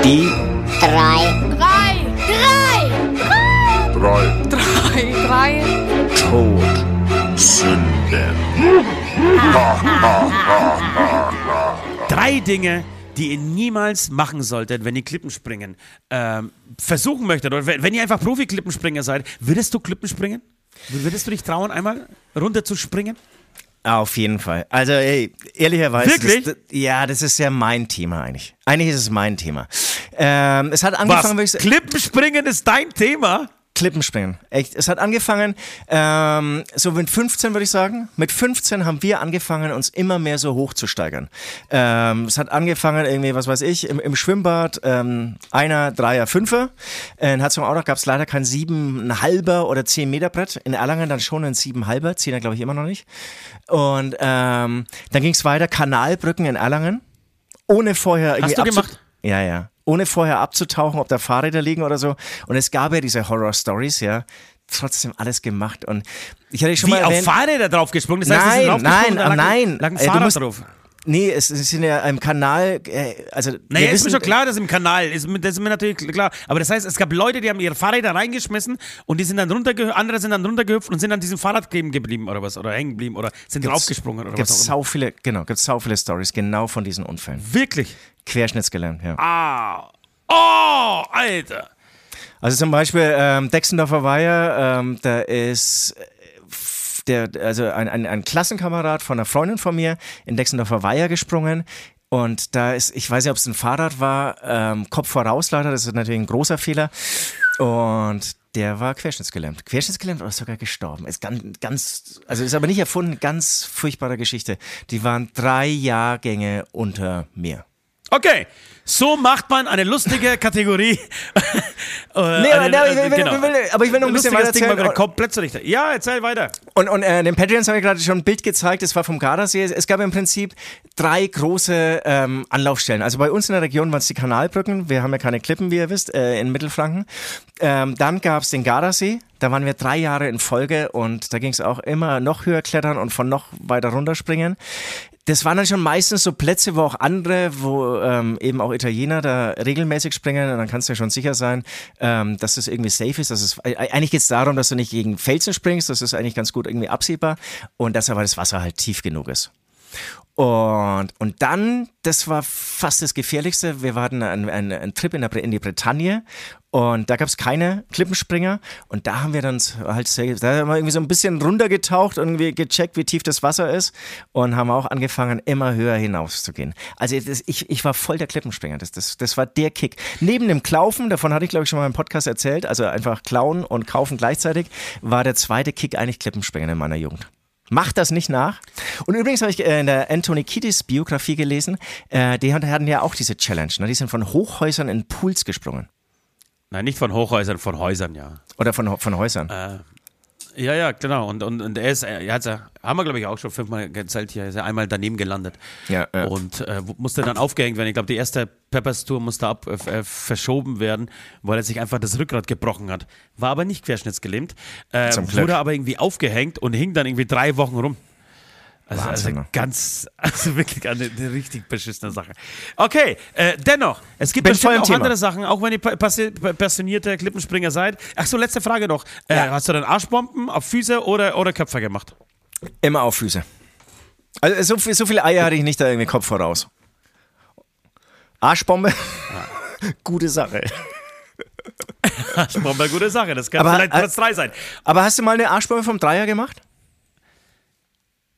Speaker 2: Die
Speaker 4: drei, drei, drei,
Speaker 1: drei,
Speaker 4: drei, drei,
Speaker 1: Todsünden.
Speaker 3: Drei Dinge, die ihr niemals machen solltet, wenn ihr Klippenspringen ähm, versuchen möchtet oder wenn ihr einfach Profi-Klippenspringer seid. Würdest du Klippenspringen? Würdest du dich trauen, einmal runter zu springen?
Speaker 2: Auf jeden Fall. Also, ey, ehrlicherweise.
Speaker 3: Wirklich?
Speaker 2: Das, ja, das ist ja mein Thema eigentlich. Eigentlich ist es mein Thema. Ähm, es hat angefangen,
Speaker 3: Was? Klippenspringen ist dein Thema?
Speaker 2: Klippenspringen. Echt. Es hat angefangen, ähm, so mit 15 würde ich sagen. Mit 15 haben wir angefangen, uns immer mehr so hochzusteigern. Ähm, es hat angefangen irgendwie, was weiß ich, im, im Schwimmbad, ähm, einer, Dreier, Fünfer. In Herzogenaurach gab es leider kein siebenhalber oder zehn Meter Brett. In Erlangen dann schon ein siebenhalber, zehner glaube ich immer noch nicht. Und ähm, dann ging es weiter, Kanalbrücken in Erlangen. Ohne vorher irgendwie
Speaker 3: Hast du gemacht?
Speaker 2: Ja, ja ohne vorher abzutauchen, ob da Fahrräder liegen oder so. Und es gab ja diese Horror-Stories, ja. Trotzdem alles gemacht. Und ich hatte schon
Speaker 3: Wie,
Speaker 2: mal
Speaker 3: erwähnt, auf Fahrräder draufgesprungen? Das heißt,
Speaker 2: nein, nein, nein.
Speaker 3: Lag, lag ein
Speaker 2: Ey, du
Speaker 3: Fahrrad
Speaker 2: musst-
Speaker 3: drauf.
Speaker 2: Nee, es, ist in im Kanal, äh, also.
Speaker 3: Naja,
Speaker 2: wir
Speaker 3: ist mir
Speaker 2: wissen-
Speaker 3: schon klar, dass im Kanal, ist, das ist mir natürlich klar. Aber das heißt, es gab Leute, die haben ihre Fahrräder reingeschmissen und die sind dann runtergehüpft, andere sind dann runtergehüpft und sind an diesem Fahrrad kleben geblieben oder was, oder hängen geblieben oder sind
Speaker 2: Gibt's-
Speaker 3: draufgesprungen oder
Speaker 2: Gibt's
Speaker 3: was immer.
Speaker 2: sau viele, genau, gibt's sau viele Stories genau von diesen Unfällen.
Speaker 3: Wirklich?
Speaker 2: Querschnittsgelähmt, ja.
Speaker 3: Ah. Oh, Alter.
Speaker 2: Also zum Beispiel ähm, Dexendorfer Weiher, ähm, da ist der, also ein, ein, ein Klassenkamerad von einer Freundin von mir in Dexendorfer Weiher gesprungen. Und da ist, ich weiß nicht, ob es ein Fahrrad war, ähm, Kopf voraus leider, das ist natürlich ein großer Fehler. Und der war querschnittsgelähmt. Querschnittsgelähmt oder sogar gestorben. Ist ganz, ganz, also ist aber nicht erfunden, ganz furchtbare Geschichte. Die waren drei Jahrgänge unter mir.
Speaker 3: Okay, so macht man eine lustige Kategorie. Äh,
Speaker 2: Nee, aber,
Speaker 3: eine-
Speaker 2: aber, ich will,
Speaker 3: äh, genau.
Speaker 2: will, aber ich will noch ein bisschen weiter
Speaker 3: Ding mal
Speaker 2: erzählen.
Speaker 3: wieder komplett zunichte. Ja, erzähl weiter.
Speaker 2: Und, und äh, den Patreons habe ich gerade schon ein Bild gezeigt, das war vom Gardasee. Es gab im Prinzip drei große ähm, Anlaufstellen. Also bei uns in der Region waren es die Kanalbrücken, wir haben ja keine Klippen, wie ihr wisst, äh, in Mittelfranken. Ähm, dann gab es den Gardasee, da waren wir drei Jahre in Folge und da ging es auch immer noch höher klettern und von noch weiter runterspringen. Das waren dann schon meistens so Plätze, wo auch andere, wo ähm, eben auch Italiener da regelmäßig springen und dann kannst du ja schon sicher sein, ähm, dass das irgendwie safe ist. Dass es, eigentlich geht es darum, dass du nicht gegen Felsen springst, das ist eigentlich ganz gut irgendwie absehbar und dass aber das Wasser halt tief genug ist. Und, und dann, das war fast das Gefährlichste, wir hatten einen, einen, einen Trip in, der, in die Bretagne und da gab es keine Klippenspringer und da haben wir dann halt, da haben wir irgendwie so ein bisschen runtergetaucht und irgendwie gecheckt, wie tief das Wasser ist und haben auch angefangen, immer höher hinaus zu gehen. Also das, ich, ich war voll der Klippenspringer, das, das, das war der Kick. Neben dem Klaufen, davon hatte ich glaube ich schon mal im Podcast erzählt, also einfach klauen und kaufen gleichzeitig, war der zweite Kick eigentlich Klippenspringen in meiner Jugend. Macht das nicht nach. Und übrigens habe ich äh, in der Anthony Kiedis Biografie gelesen, äh, die hat- hatten ja auch diese Challenge. Ne? Die sind von Hochhäusern in Pools gesprungen.
Speaker 3: Nein, nicht von Hochhäusern, von Häusern, ja.
Speaker 2: Oder von, von Häusern.
Speaker 3: Ja, ja, genau. Und, und, und er ist, er hat's ja, haben wir glaube ich auch schon fünfmal gezeigt hier, ist er einmal daneben gelandet.
Speaker 2: Ja, ja.
Speaker 3: Und äh, musste dann aufgehängt werden. Ich glaube, die erste Peppers Tour musste ab, äh, äh, verschoben werden, weil er sich einfach das Rückgrat gebrochen hat. War aber nicht querschnittsgelähmt. Äh,
Speaker 2: Zum Glück.
Speaker 3: wurde aber irgendwie aufgehängt und hing dann irgendwie drei Wochen rum. Also, also
Speaker 2: Wahnsinn, ne?
Speaker 3: ganz, also wirklich eine, eine richtig beschissene Sache. Okay, äh, dennoch, es gibt
Speaker 2: Bin
Speaker 3: bestimmt auch
Speaker 2: Thema.
Speaker 3: andere Sachen, auch wenn ihr pa- passi- pa- passionierte Klippenspringer seid. Ach so, letzte Frage noch. Äh,
Speaker 2: Ja.
Speaker 3: Hast du dann Arschbomben auf Füße oder, oder Köpfe gemacht?
Speaker 2: Immer auf Füße. Also so, viel, so viele Eier hatte ich nicht da irgendwie Kopf voraus. Arschbombe, gute Sache.
Speaker 3: Arschbombe, gute Sache, das kann
Speaker 2: Aber,
Speaker 3: vielleicht
Speaker 2: äh,
Speaker 3: Platz 3 sein.
Speaker 2: Aber hast du mal eine Arschbombe vom Dreier gemacht?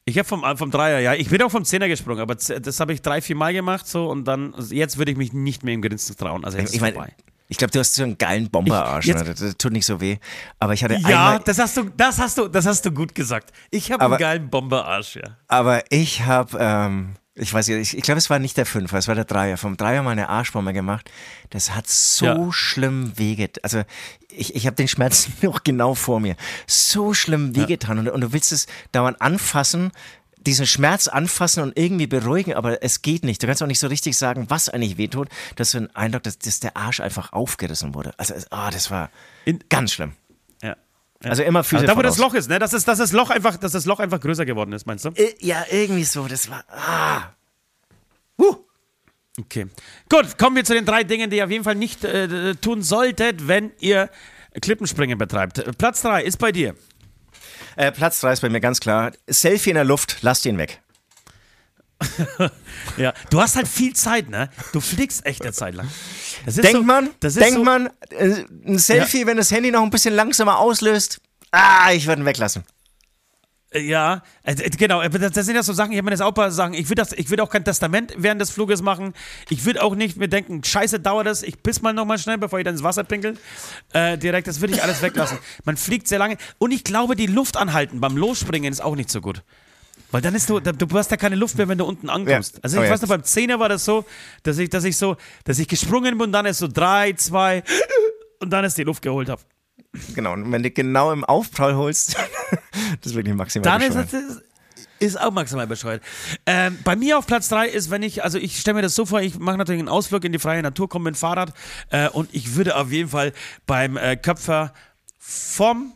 Speaker 3: Ich habe vom, äh, vom Dreier, ja, ich bin auch vom Zehner gesprungen, aber das habe ich drei, vier Mal gemacht so und dann, also jetzt würde ich mich nicht mehr im Grinsen trauen. Also jetzt
Speaker 2: Ich
Speaker 3: ist vorbei.
Speaker 2: ich glaube, du hast so einen geilen Bomberarsch. Ne? Das, das tut nicht so weh. Aber ich hatte
Speaker 3: Ja,
Speaker 2: einmal,
Speaker 3: das hast du, das hast du, das hast du gut gesagt. Ich habe einen geilen Bomberarsch, ja.
Speaker 2: aber ich habe, ähm, ich weiß nicht, ich, ich glaube, es war nicht der Fünfer, es war der Dreier. Vom Dreier mal eine Arschbombe gemacht. Das hat so
Speaker 3: Ja.
Speaker 2: schlimm wehgetan. Also ich, ich habe den Schmerz noch genau vor mir. So schlimm wehgetan. Und, und du willst es dauernd anfassen, diesen Schmerz anfassen und irgendwie beruhigen, aber es geht nicht. Du kannst auch nicht so richtig sagen, was eigentlich wehtut. Das ist so ein Eindruck, dass, dass der Arsch einfach aufgerissen wurde. Also, ah, das war
Speaker 3: In-
Speaker 2: ganz schlimm. Also immer Füße
Speaker 3: Also da, wo das
Speaker 2: voraus.
Speaker 3: Loch ist, ne? Dass das, dass das Loch einfach, dass das Loch einfach größer geworden ist, meinst du?
Speaker 2: Äh, Ja, irgendwie so. Das war. Ah. Huh.
Speaker 3: Okay. Gut, kommen wir zu den drei Dingen, die ihr auf jeden Fall nicht äh, tun solltet, wenn ihr Klippenspringen betreibt. Platz drei ist bei dir.
Speaker 2: Äh, Platz 3 ist bei mir ganz klar. Selfie in der Luft, lasst ihn weg.
Speaker 3: Ja, du hast halt viel Zeit, ne? Du fliegst echt eine Zeit lang.
Speaker 2: Denkt
Speaker 3: so,
Speaker 2: man, denkt
Speaker 3: so,
Speaker 2: man, äh, ein Selfie, wenn das Handy noch ein bisschen langsamer auslöst, ah, ich würde ihn weglassen.
Speaker 3: äh, Ja, äh, genau. Das, das sind ja so Sachen, ich habe mir das auch ein paar Sachen. Ich würde würd auch kein Testament während des Fluges machen. Ich würde auch nicht mir denken, scheiße, dauert das, ich piss mal nochmal schnell, bevor ich dann ins Wasser pinkel. Äh, direkt, das würde ich alles weglassen. Man fliegt sehr lange. Und ich glaube, die Luft anhalten beim Losspringen ist auch nicht so gut. Weil dann ist du, da- du hast ja keine Luft mehr, wenn du unten ankommst.
Speaker 2: Ja.
Speaker 3: Also ich
Speaker 2: Oh
Speaker 3: weiß noch, beim Zehner war das so, dass ich, dass ich so, dass ich gesprungen bin und dann ist so drei, zwei und dann ist die Luft geholt habe.
Speaker 2: Genau, und wenn du genau im Aufprall holst, das ist wirklich maximal
Speaker 3: Dann ist
Speaker 2: bescheuert.
Speaker 3: es ist auch maximal bescheuert. Ähm, bei mir auf Platz 3 ist, wenn ich, also ich stelle mir das so vor, ich mache natürlich einen Ausflug in die freie Natur, komme mit dem Fahrrad äh, und ich würde auf jeden Fall beim äh, Köpfer vom,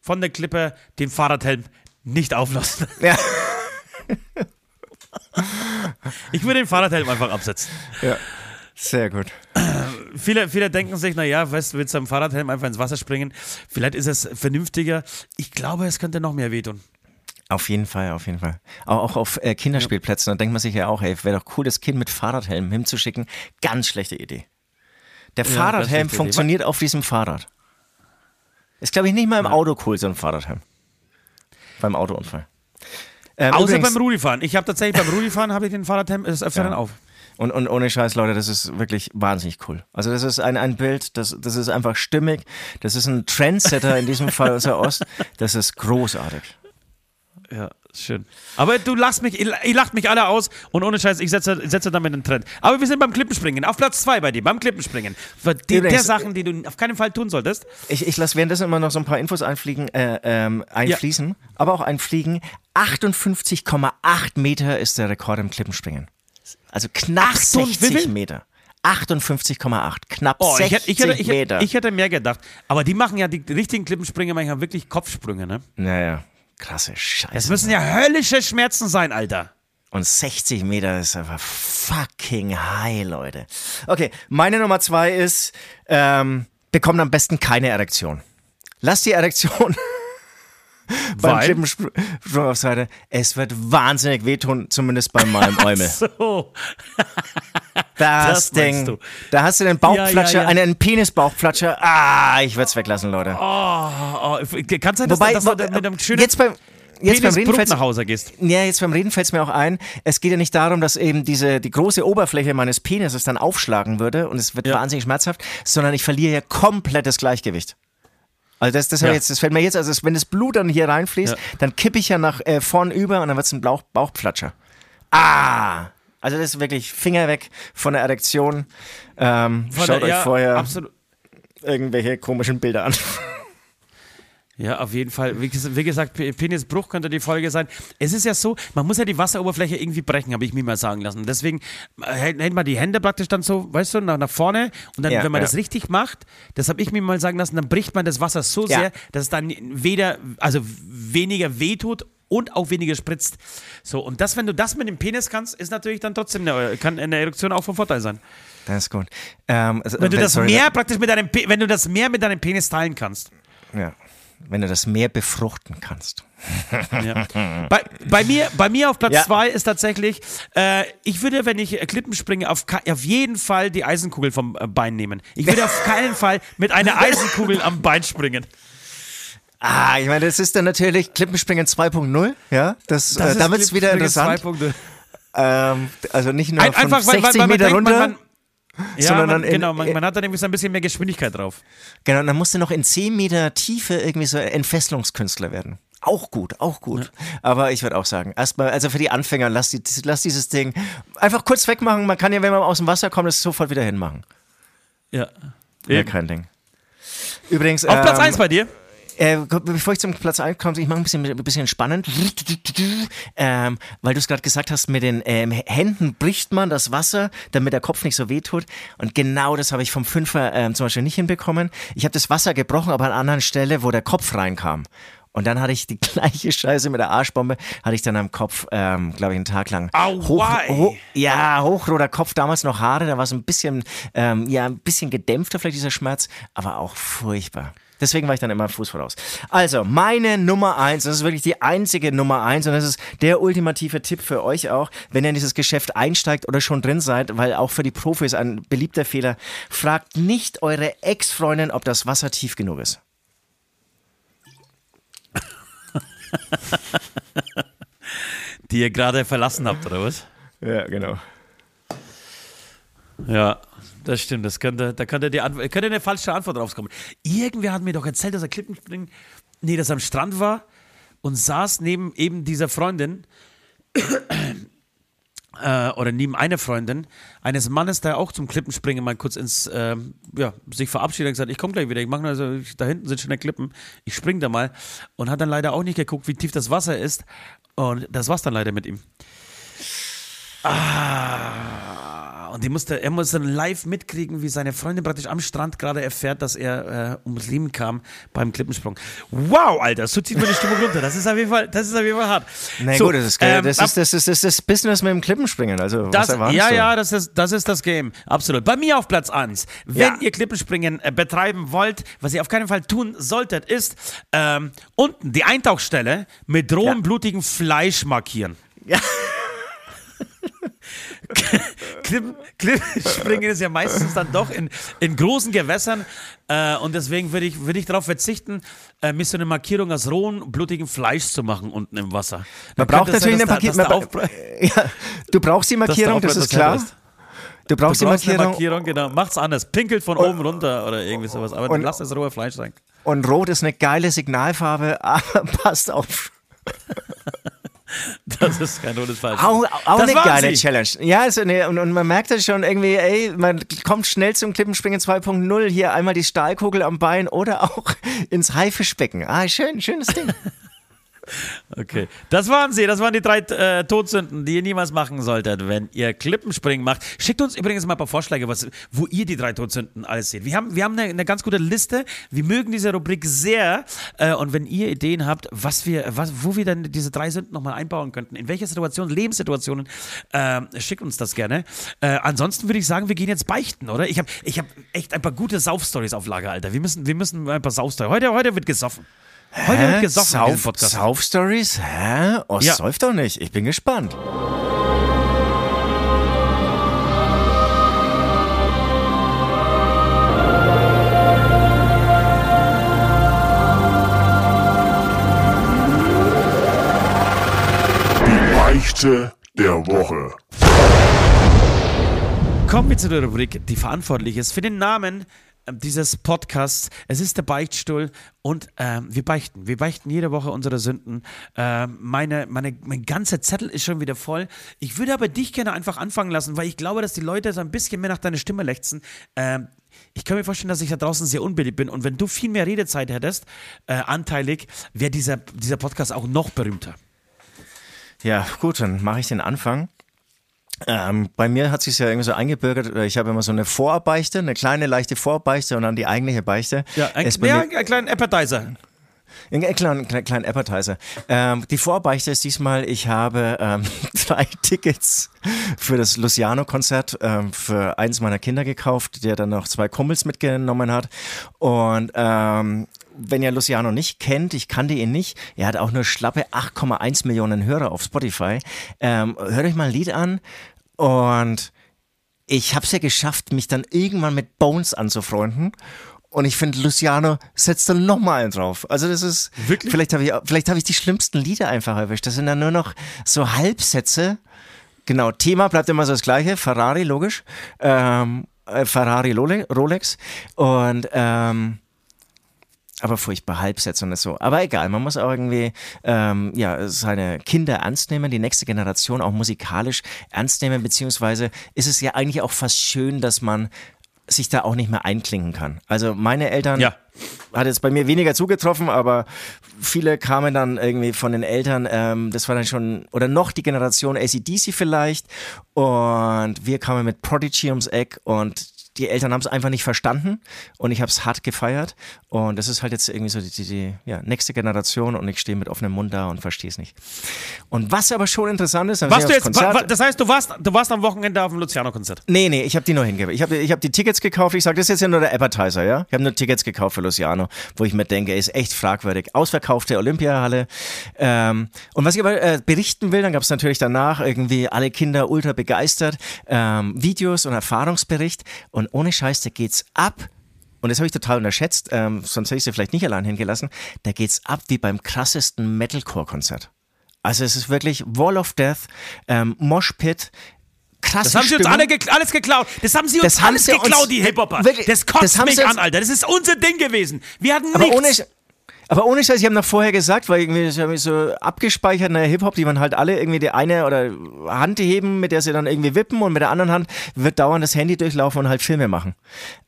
Speaker 3: von der Klippe den Fahrradhelm nicht auflassen.
Speaker 2: Ja.
Speaker 3: Ich würde den Fahrradhelm einfach absetzen.
Speaker 2: ja, sehr gut.
Speaker 3: Viele, viele denken sich, naja, weißt du, willst du am Fahrradhelm einfach ins Wasser springen? Vielleicht ist es vernünftiger. Ich glaube, es könnte noch mehr wehtun.
Speaker 2: Auf jeden Fall, auf jeden Fall. Auch, auch auf äh, Kinderspielplätzen, da denkt man sich ja auch, ey, wäre doch cool, das Kind mit Fahrradhelm hinzuschicken. Ganz schlechte Idee. Der
Speaker 3: ganz
Speaker 2: Fahrradhelm
Speaker 3: schlechte Idee.
Speaker 2: funktioniert auf diesem Fahrrad. Ist, glaube ich, nicht mal im Auto cool, so ein Fahrradhelm. Beim Autounfall. Ähm,
Speaker 3: Außer
Speaker 2: übrigens-
Speaker 3: beim Rudifahren. Ich habe tatsächlich beim Rudifahren habe ich den Fahrradhelm des Öfteren auf.
Speaker 2: Und, und ohne Scheiß, Leute, das ist wirklich wahnsinnig cool. Also das ist ein, ein Bild, das, das ist einfach stimmig. Das ist ein Trendsetter, in diesem Fall unser Ost. Das ist großartig.
Speaker 3: Ja, schön. Aber du lachst mich, ihr ihr lacht mich alle aus und ohne Scheiß, ich setze, setze damit einen Trend. Aber wir sind beim Klippenspringen. Auf Platz zwei bei dir, beim Klippenspringen. Für die, der
Speaker 2: Übrigens-
Speaker 3: Sachen, die du auf keinen Fall tun solltest.
Speaker 2: Ich, ich lasse währenddessen immer noch so ein paar Infos einfliegen, äh, ähm, einfließen, aber auch einfliegen. 58,8 Meter ist der Rekord im Klippenspringen. Also knapp
Speaker 3: Achtung, wie
Speaker 2: 60
Speaker 3: viel?
Speaker 2: Meter. 58,8. Knapp
Speaker 3: Oh, ich
Speaker 2: 60
Speaker 3: hätte, ich, hätte, ich,
Speaker 2: Meter.
Speaker 3: hätte, ich hätte mehr gedacht. Aber die machen ja, die richtigen Klippenspringer manchmal wirklich Kopfsprünge, ne?
Speaker 2: naja, krasse Scheiße.
Speaker 3: Das müssen ja höllische Schmerzen sein, Alter.
Speaker 2: Und 60 Meter ist einfach fucking high, Leute. Okay, meine Nummer zwei ist, ähm, bekommt am besten keine Erektion. Lass die Erektion beim? Klippensprung auf Seite. Es wird wahnsinnig wehtun, zumindest bei meinem Eumel.
Speaker 3: So.
Speaker 2: Das,
Speaker 3: Das
Speaker 2: Ding.
Speaker 3: du.
Speaker 2: Da hast du den Bauchflatscher,
Speaker 3: Ja, ja, ja.
Speaker 2: einen Penisbauchflatscher. Ah, ich würde es weglassen, Leute.
Speaker 3: Oh, oh, kann sein, dass,
Speaker 2: Wobei,
Speaker 3: dass du mit einem schönen
Speaker 2: jetzt beim, jetzt beim Reden fällt's-
Speaker 3: nach Hause gehst.
Speaker 2: Ja, jetzt beim Reden fällt es mir auch ein, es geht ja nicht darum, dass eben diese, die große Oberfläche meines Penises dann aufschlagen würde und es wird
Speaker 3: Ja.
Speaker 2: wahnsinnig schmerzhaft, sondern ich verliere ja komplett das Gleichgewicht. Also das, das,
Speaker 3: Ja.
Speaker 2: jetzt, das fällt mir jetzt, also wenn das Blut dann hier reinfließt,
Speaker 3: Ja.
Speaker 2: dann kippe ich ja nach äh, vorn über und dann wird es ein Bauch, Bauchflatscher. Ah! Also das ist wirklich Finger weg von der Erektion. Ähm,
Speaker 3: Von
Speaker 2: schaut
Speaker 3: der-
Speaker 2: euch
Speaker 3: ja,
Speaker 2: vorher
Speaker 3: Absolut.
Speaker 2: irgendwelche komischen Bilder an.
Speaker 3: Ja, auf jeden Fall. Wie, ges- wie gesagt, Pe- Penisbruch könnte die Folge sein. Es ist ja so, man muss ja die Wasseroberfläche irgendwie brechen, habe ich mir mal sagen lassen. Deswegen äh, hält, man die Hände praktisch dann so, weißt du, nach, nach vorne. Und dann,
Speaker 2: Ja,
Speaker 3: wenn man
Speaker 2: ja.
Speaker 3: das richtig macht, das habe ich mir mal sagen lassen, dann bricht man das Wasser so
Speaker 2: Ja.
Speaker 3: sehr, dass es dann weder, also weniger wehtut und auch weniger spritzt. So, und das, wenn du das mit dem Penis kannst, ist natürlich dann trotzdem eine, kann eine Erektion auch von Vorteil sein.
Speaker 2: Das ist gut. Ähm, also,
Speaker 3: Wenn du das
Speaker 2: sorry,
Speaker 3: mehr praktisch mit deinem, wenn du das mehr mit deinem Penis teilen kannst.
Speaker 2: Ja. Wenn du das mehr befruchten kannst.
Speaker 3: Ja. bei, bei, mir, bei mir auf Platz
Speaker 2: Ja.
Speaker 3: zwei ist tatsächlich, äh, ich würde, wenn ich äh, Klippen springe, auf, auf jeden Fall die Eisenkugel vom äh, Bein nehmen. Ich würde auf keinen Fall mit einer Eisenkugel am Bein springen.
Speaker 2: Ah, ich meine, das ist dann natürlich Klippenspringen 2.0, ja? Das, äh, da wird's wieder interessant. Ähm, also nicht nur
Speaker 3: Ein,
Speaker 2: von
Speaker 3: einfach, weil,
Speaker 2: 60
Speaker 3: weil, weil man
Speaker 2: Meter
Speaker 3: denkt,
Speaker 2: runter.
Speaker 3: man, man, ja,
Speaker 2: sondern
Speaker 3: man,
Speaker 2: dann in-
Speaker 3: genau, man, man hat dann irgendwie so ein bisschen mehr Geschwindigkeit drauf.
Speaker 2: Genau, und dann musst du noch in 10 Meter Tiefe irgendwie so Entfesselungskünstler werden. Auch gut, auch gut. Aber ich würde auch sagen, erstmal, also für die Anfänger, lass, die, lass dieses Ding einfach kurz wegmachen. Man kann ja, wenn man aus dem Wasser kommt, es sofort wieder hinmachen.
Speaker 3: Ja.
Speaker 2: Ja, kein Ding. Übrigens.
Speaker 3: Auf Platz
Speaker 2: ähm,
Speaker 3: 1 bei dir?
Speaker 2: Äh, bevor ich zum Platz 1 komme, ich mache ein bisschen, ein bisschen spannend. Ähm, weil du es gerade gesagt hast, mit den ähm, Händen bricht man das Wasser, damit der Kopf nicht so weh tut. Und genau das habe ich vom Fünfer ähm, zum Beispiel nicht hinbekommen. Ich habe das Wasser gebrochen, aber an einer anderen Stelle, wo der Kopf reinkam. Und dann hatte ich die gleiche Scheiße mit der Arschbombe, hatte ich dann am Kopf, ähm, glaube ich, einen Tag lang.
Speaker 3: Aua, ey.
Speaker 2: ho ja, hochroter Kopf, damals noch Haare, da war es ein bisschen, ähm, ja, ein bisschen gedämpfter vielleicht dieser Schmerz, aber auch furchtbar. Deswegen war ich dann immer Fuß voraus. Also, meine Nummer eins, das ist wirklich die einzige Nummer eins und das ist der ultimative Tipp für euch auch, wenn ihr in dieses Geschäft einsteigt oder schon drin seid, weil auch für die Profis ein beliebter Fehler, fragt nicht eure Ex-Freundin, ob das Wasser tief genug ist.
Speaker 3: Die ihr gerade verlassen habt, oder was?
Speaker 2: Ja, genau.
Speaker 3: Ja, das stimmt. Das könnte, da könnte, die Antwort, könnte eine falsche Antwort rauskommen. Irgendwer hat mir doch erzählt, dass er Klippenspringen, nee, dass er am Strand war und saß neben eben dieser Freundin äh, oder neben einer Freundin eines Mannes, der auch zum Klippenspringen mal kurz ins, ähm, ja, sich verabschiedet und gesagt, ich komme gleich wieder, ich mache also, ich- da hinten sind schon die Klippen, ich spring da mal und hat dann leider auch nicht geguckt, wie tief das Wasser ist und das war's dann leider mit ihm. Ah, und die musste, er musste live mitkriegen, wie seine Freundin praktisch am Strand gerade erfährt, dass er äh, ums Leben kam beim Klippensprung. Wow, Alter, so zieht man die Stimmung runter. Das ist auf jeden Fall, das ist auf jeden Fall hart.
Speaker 2: Na
Speaker 3: So,
Speaker 2: gut, das ist, geil.
Speaker 3: ähm,
Speaker 2: das, ist, das, ist, das ist das Business mit dem Klippenspringen. Also,
Speaker 3: das,
Speaker 2: was
Speaker 3: ja,
Speaker 2: du?
Speaker 3: ja, das ist, das ist das Game. Absolut. Bei mir auf Platz 1. Wenn
Speaker 2: Ja.
Speaker 3: ihr Klippenspringen äh, betreiben wollt, was ihr auf keinen Fall tun solltet, ist ähm, unten die Eintauchstelle mit rohem,
Speaker 2: Ja.
Speaker 3: blutigem Fleisch markieren.
Speaker 2: Ja.
Speaker 3: Klippen, Klippenspringen ist ja meistens dann doch in, in großen Gewässern äh, und deswegen würde ich, würde ich darauf verzichten, äh, mir so eine Markierung aus rohem, blutigem Fleisch zu machen unten im Wasser.
Speaker 2: Man
Speaker 3: Dann
Speaker 2: braucht
Speaker 3: es sein,
Speaker 2: natürlich eine Markierung.
Speaker 3: da
Speaker 2: Ja, du brauchst die Markierung, das ist klar.
Speaker 3: ist.
Speaker 2: Du brauchst
Speaker 3: Du
Speaker 2: die
Speaker 3: brauchst eine
Speaker 2: Markierung.
Speaker 3: Markierung, genau. Macht's anders. Pinkelt von oben runter oder irgendwie sowas. Aber
Speaker 2: und-
Speaker 3: lasst das rohe Fleisch sein.
Speaker 2: Und Rot ist eine geile Signalfarbe, aber passt auf.
Speaker 3: Das ist kein rotes Fleisch.
Speaker 2: Auch, auch
Speaker 3: Das
Speaker 2: eine geile
Speaker 3: sie.
Speaker 2: Challenge. Ja, also eine, und, und man merkt das schon irgendwie, ey, man kommt schnell zum Klippenspringen 2.0. Hier einmal die Stahlkugel am Bein oder auch ins Haifischbecken. Ah, schön, schönes Ding.
Speaker 3: Okay, das waren sie. Das waren die drei äh, Todsünden, die ihr niemals machen solltet, wenn ihr Klippenspringen macht. Schickt uns übrigens mal ein paar Vorschläge, was, wo ihr die drei Todsünden alles seht. Wir haben, wir haben eine, eine ganz gute Liste. Wir mögen diese Rubrik sehr. Äh, und wenn ihr Ideen habt, was wir, was, wo wir dann diese drei Sünden nochmal einbauen könnten, in welche Situationen, Lebenssituationen, äh, schickt uns das gerne. Äh, ansonsten würde ich sagen, wir gehen jetzt beichten, oder? Ich habe ich hab echt ein paar gute Saufstories auf Lager, Alter. Wir müssen, wir müssen ein paar Saufstories. Heute, heute wird gesoffen. Heute wird gesoffen in diesem
Speaker 2: Sauf. Sauf-Stories? Hä? Oh,
Speaker 3: Ja.
Speaker 2: säuft doch nicht. Ich bin gespannt.
Speaker 1: Die Beichte der Woche.
Speaker 3: Kommen wir zu der Rubrik, die verantwortlich ist für den Namen dieses Podcasts. Es ist der Beichtstuhl und ähm, wir beichten. Wir beichten jede Woche unsere Sünden. Ähm, meine, meine, mein ganzer Zettel ist schon wieder voll. Ich würde aber dich gerne einfach anfangen lassen, weil ich glaube, dass die Leute so ein bisschen mehr nach deiner Stimme lechzen. Ähm, ich kann mir vorstellen, dass ich da draußen sehr unbeliebt bin und wenn du viel mehr Redezeit hättest, äh, anteilig, wäre dieser, dieser Podcast auch noch berühmter.
Speaker 2: Ja, gut, dann mache ich den Anfang. Ähm, bei mir hat sich ja irgendwie so eingebürgert, äh, ich habe immer so eine Vorbeichte, eine kleine leichte Vorbeichte und dann die eigentliche Beichte.
Speaker 3: Ja, ein, ja, einen kleinen Appetizer.
Speaker 2: Ein kleiner, kleiner Appetizer. Ähm, die Vorbeichte ist diesmal, ich habe ähm, drei Tickets für das Luciano-Konzert ähm, für eins meiner Kinder gekauft, der dann noch zwei Kumpels mitgenommen hat. Und ähm, wenn ihr Luciano nicht kennt, ich kannte ihn nicht, er hat auch nur schlappe 8,1 Millionen Hörer auf Spotify. Ähm, hört euch mal ein Lied an und ich habe es ja geschafft, mich dann irgendwann mit Bones anzufreunden. Und ich finde, Luciano setzt dann nochmal einen drauf. Also das ist,
Speaker 3: Wirklich?
Speaker 2: vielleicht habe ich, vielleicht habe ich die schlimmsten Lieder einfach erwischt. Das sind dann nur noch so Halbsätze. Genau, Thema bleibt immer so das gleiche. Ferrari, logisch. Ähm, äh, Ferrari, Role- Rolex. Und, ähm, aber furchtbar Halbsätze und so. Aber egal, man muss auch irgendwie ähm, ja, seine Kinder ernst nehmen, die nächste Generation auch musikalisch ernst nehmen, beziehungsweise ist es ja eigentlich auch fast schön, dass man sich da auch nicht mehr einklinken kann. Also meine Eltern
Speaker 3: Ja.
Speaker 2: hat jetzt bei mir weniger zugetroffen, aber viele kamen dann irgendwie von den Eltern, ähm, das war dann schon, oder noch die Generation ACDC vielleicht und wir kamen mit Prodigy ums Eck und die Eltern haben es einfach nicht verstanden und ich habe es hart gefeiert und das ist halt jetzt irgendwie so die, die, die ja, nächste Generation und ich stehe mit offenem Mund da und verstehe es nicht. Und was aber schon interessant ist,
Speaker 3: Was du jetzt, wa, wa, das heißt, du warst, du warst am Wochenende auf dem Luciano-Konzert.
Speaker 2: Nee, nee, ich habe die nur hingegeben. Ich habe ich hab die Tickets gekauft. Ich sage, das ist jetzt ja nur der Appetizer, ja? Ich habe nur Tickets gekauft für Luciano, wo ich mir denke, ist echt fragwürdig. Ausverkaufte Olympiahalle. Ähm, und was ich aber äh, berichten will, dann gab es natürlich danach irgendwie alle Kinder ultra begeistert, ähm, Videos und Erfahrungsbericht. Und ohne Scheiß, da geht's ab. Und das habe ich total unterschätzt, ähm, sonst hätte ich sie vielleicht nicht allein hingelassen. Da geht's ab wie beim krassesten Metalcore-Konzert. Also es ist wirklich Wall of Death, ähm, Mosh Pit, krasse
Speaker 3: Das haben sie uns
Speaker 2: Stimmung.
Speaker 3: alle gekla alles geklaut. Das haben sie uns
Speaker 2: Das
Speaker 3: alles
Speaker 2: sie uns-
Speaker 3: geklaut, die Hip-Hopper. Das kotzt
Speaker 2: das haben
Speaker 3: mich an, Alter. Das ist unser Ding gewesen. Wir hatten
Speaker 2: Aber
Speaker 3: nichts.
Speaker 2: ohne, aber ohne Scheiß, ich habe noch vorher gesagt, weil irgendwie das habe ich so abgespeichert der Hip-Hop, die man halt alle irgendwie die eine oder Hand heben, mit der sie dann irgendwie wippen und mit der anderen Hand wird dauernd das Handy durchlaufen und halt Filme machen.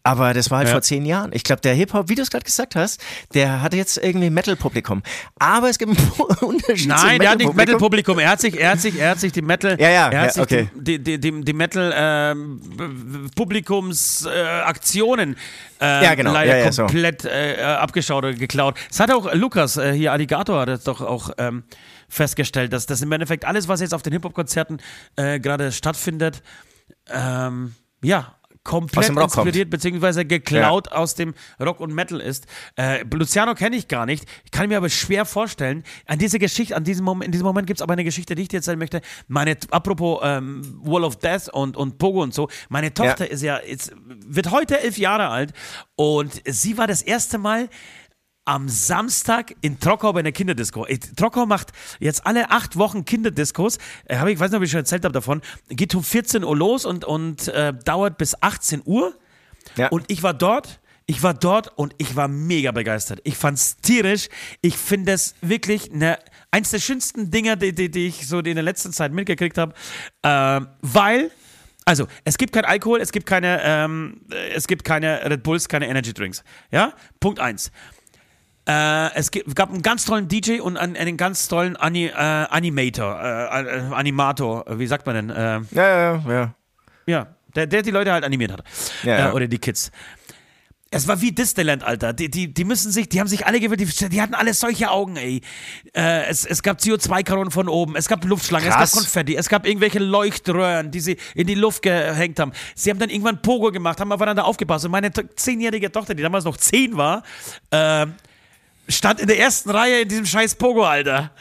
Speaker 2: Aber das war halt
Speaker 3: Ja.
Speaker 2: vor zehn Jahren. Ich glaube, der Hip-Hop, wie du es gerade gesagt hast, der hat jetzt irgendwie Metal-Publikum. Aber es gibt einen Unterschied
Speaker 3: Nein, der hat nicht
Speaker 2: Metal-Publikum.
Speaker 3: Er hat sich, er hat sich, er hat sich die Metal,
Speaker 2: Ja, ja,
Speaker 3: er hat
Speaker 2: ja, okay.
Speaker 3: die, die, die, die Metal ähm, Publikumsaktionen äh, äh,
Speaker 2: Ja, genau.
Speaker 3: leider
Speaker 2: Ja, ja, so.
Speaker 3: komplett äh, abgeschaut oder geklaut. Das hat auch Lukas äh, hier Alligator hat das doch auch ähm, festgestellt, dass das im Endeffekt alles, was jetzt auf den Hip-Hop-Konzerten äh, gerade stattfindet, ähm, ja komplett inspiriert beziehungsweise geklaut aus dem Rock und Metal ist. Äh, Luciano kenne ich gar nicht. Ich kann mir aber schwer vorstellen, an diese Geschichte, an diesem Moment, in diesem Moment gibt es aber eine Geschichte, die ich dir erzählen möchte. Meine, apropos ähm, Wall of Death und, und Pogo und so, meine Tochter
Speaker 2: Ja.
Speaker 3: ist ja, jetzt, wird heute elf Jahre alt und sie war das erste Mal am Samstag in Trockau bei einer Kinderdisco. Trockau macht jetzt alle acht Wochen Kinderdiscos. Äh, ich weiß nicht, ob ich schon erzählt habe davon. Geht um 14 Uhr los und, und äh, dauert bis 18 Uhr.
Speaker 2: Ja.
Speaker 3: Und ich war dort. Ich war dort und ich war mega begeistert. Ich fand's tierisch. Ich finde es wirklich eine, eins der schönsten Dinger, die, die, die ich so in der letzten Zeit mitgekriegt habe. Ähm, weil also, es gibt kein Alkohol, es gibt keine, ähm, äh, es gibt keine Red Bulls, keine Energy Drinks. Ja? Punkt eins. Äh, es gab einen ganz tollen DJ und einen, einen ganz tollen Ani, äh, Animator, äh, äh, Animator, wie sagt man denn? Äh,
Speaker 2: Ja, ja, ja.
Speaker 3: ja, der, der die Leute halt animiert hat.
Speaker 2: Ja, ja.
Speaker 3: Äh, oder die Kids. Es war wie Disneyland, Alter. Die, die, die müssen sich, die haben sich alle gewöhnt, die, die hatten alle solche Augen, ey. Äh, es, es gab CO2-Kanonen von oben, es gab Luftschlangen,
Speaker 2: Krass.
Speaker 3: es gab Konfetti, es gab irgendwelche Leuchtröhren, die sie in die Luft gehängt haben. Sie haben dann irgendwann Pogo gemacht, haben aufeinander aufgepasst. Und meine zehnjährige Tochter, die damals noch zehn war, äh, stand in der ersten Reihe in diesem scheiß Pogo, Alter.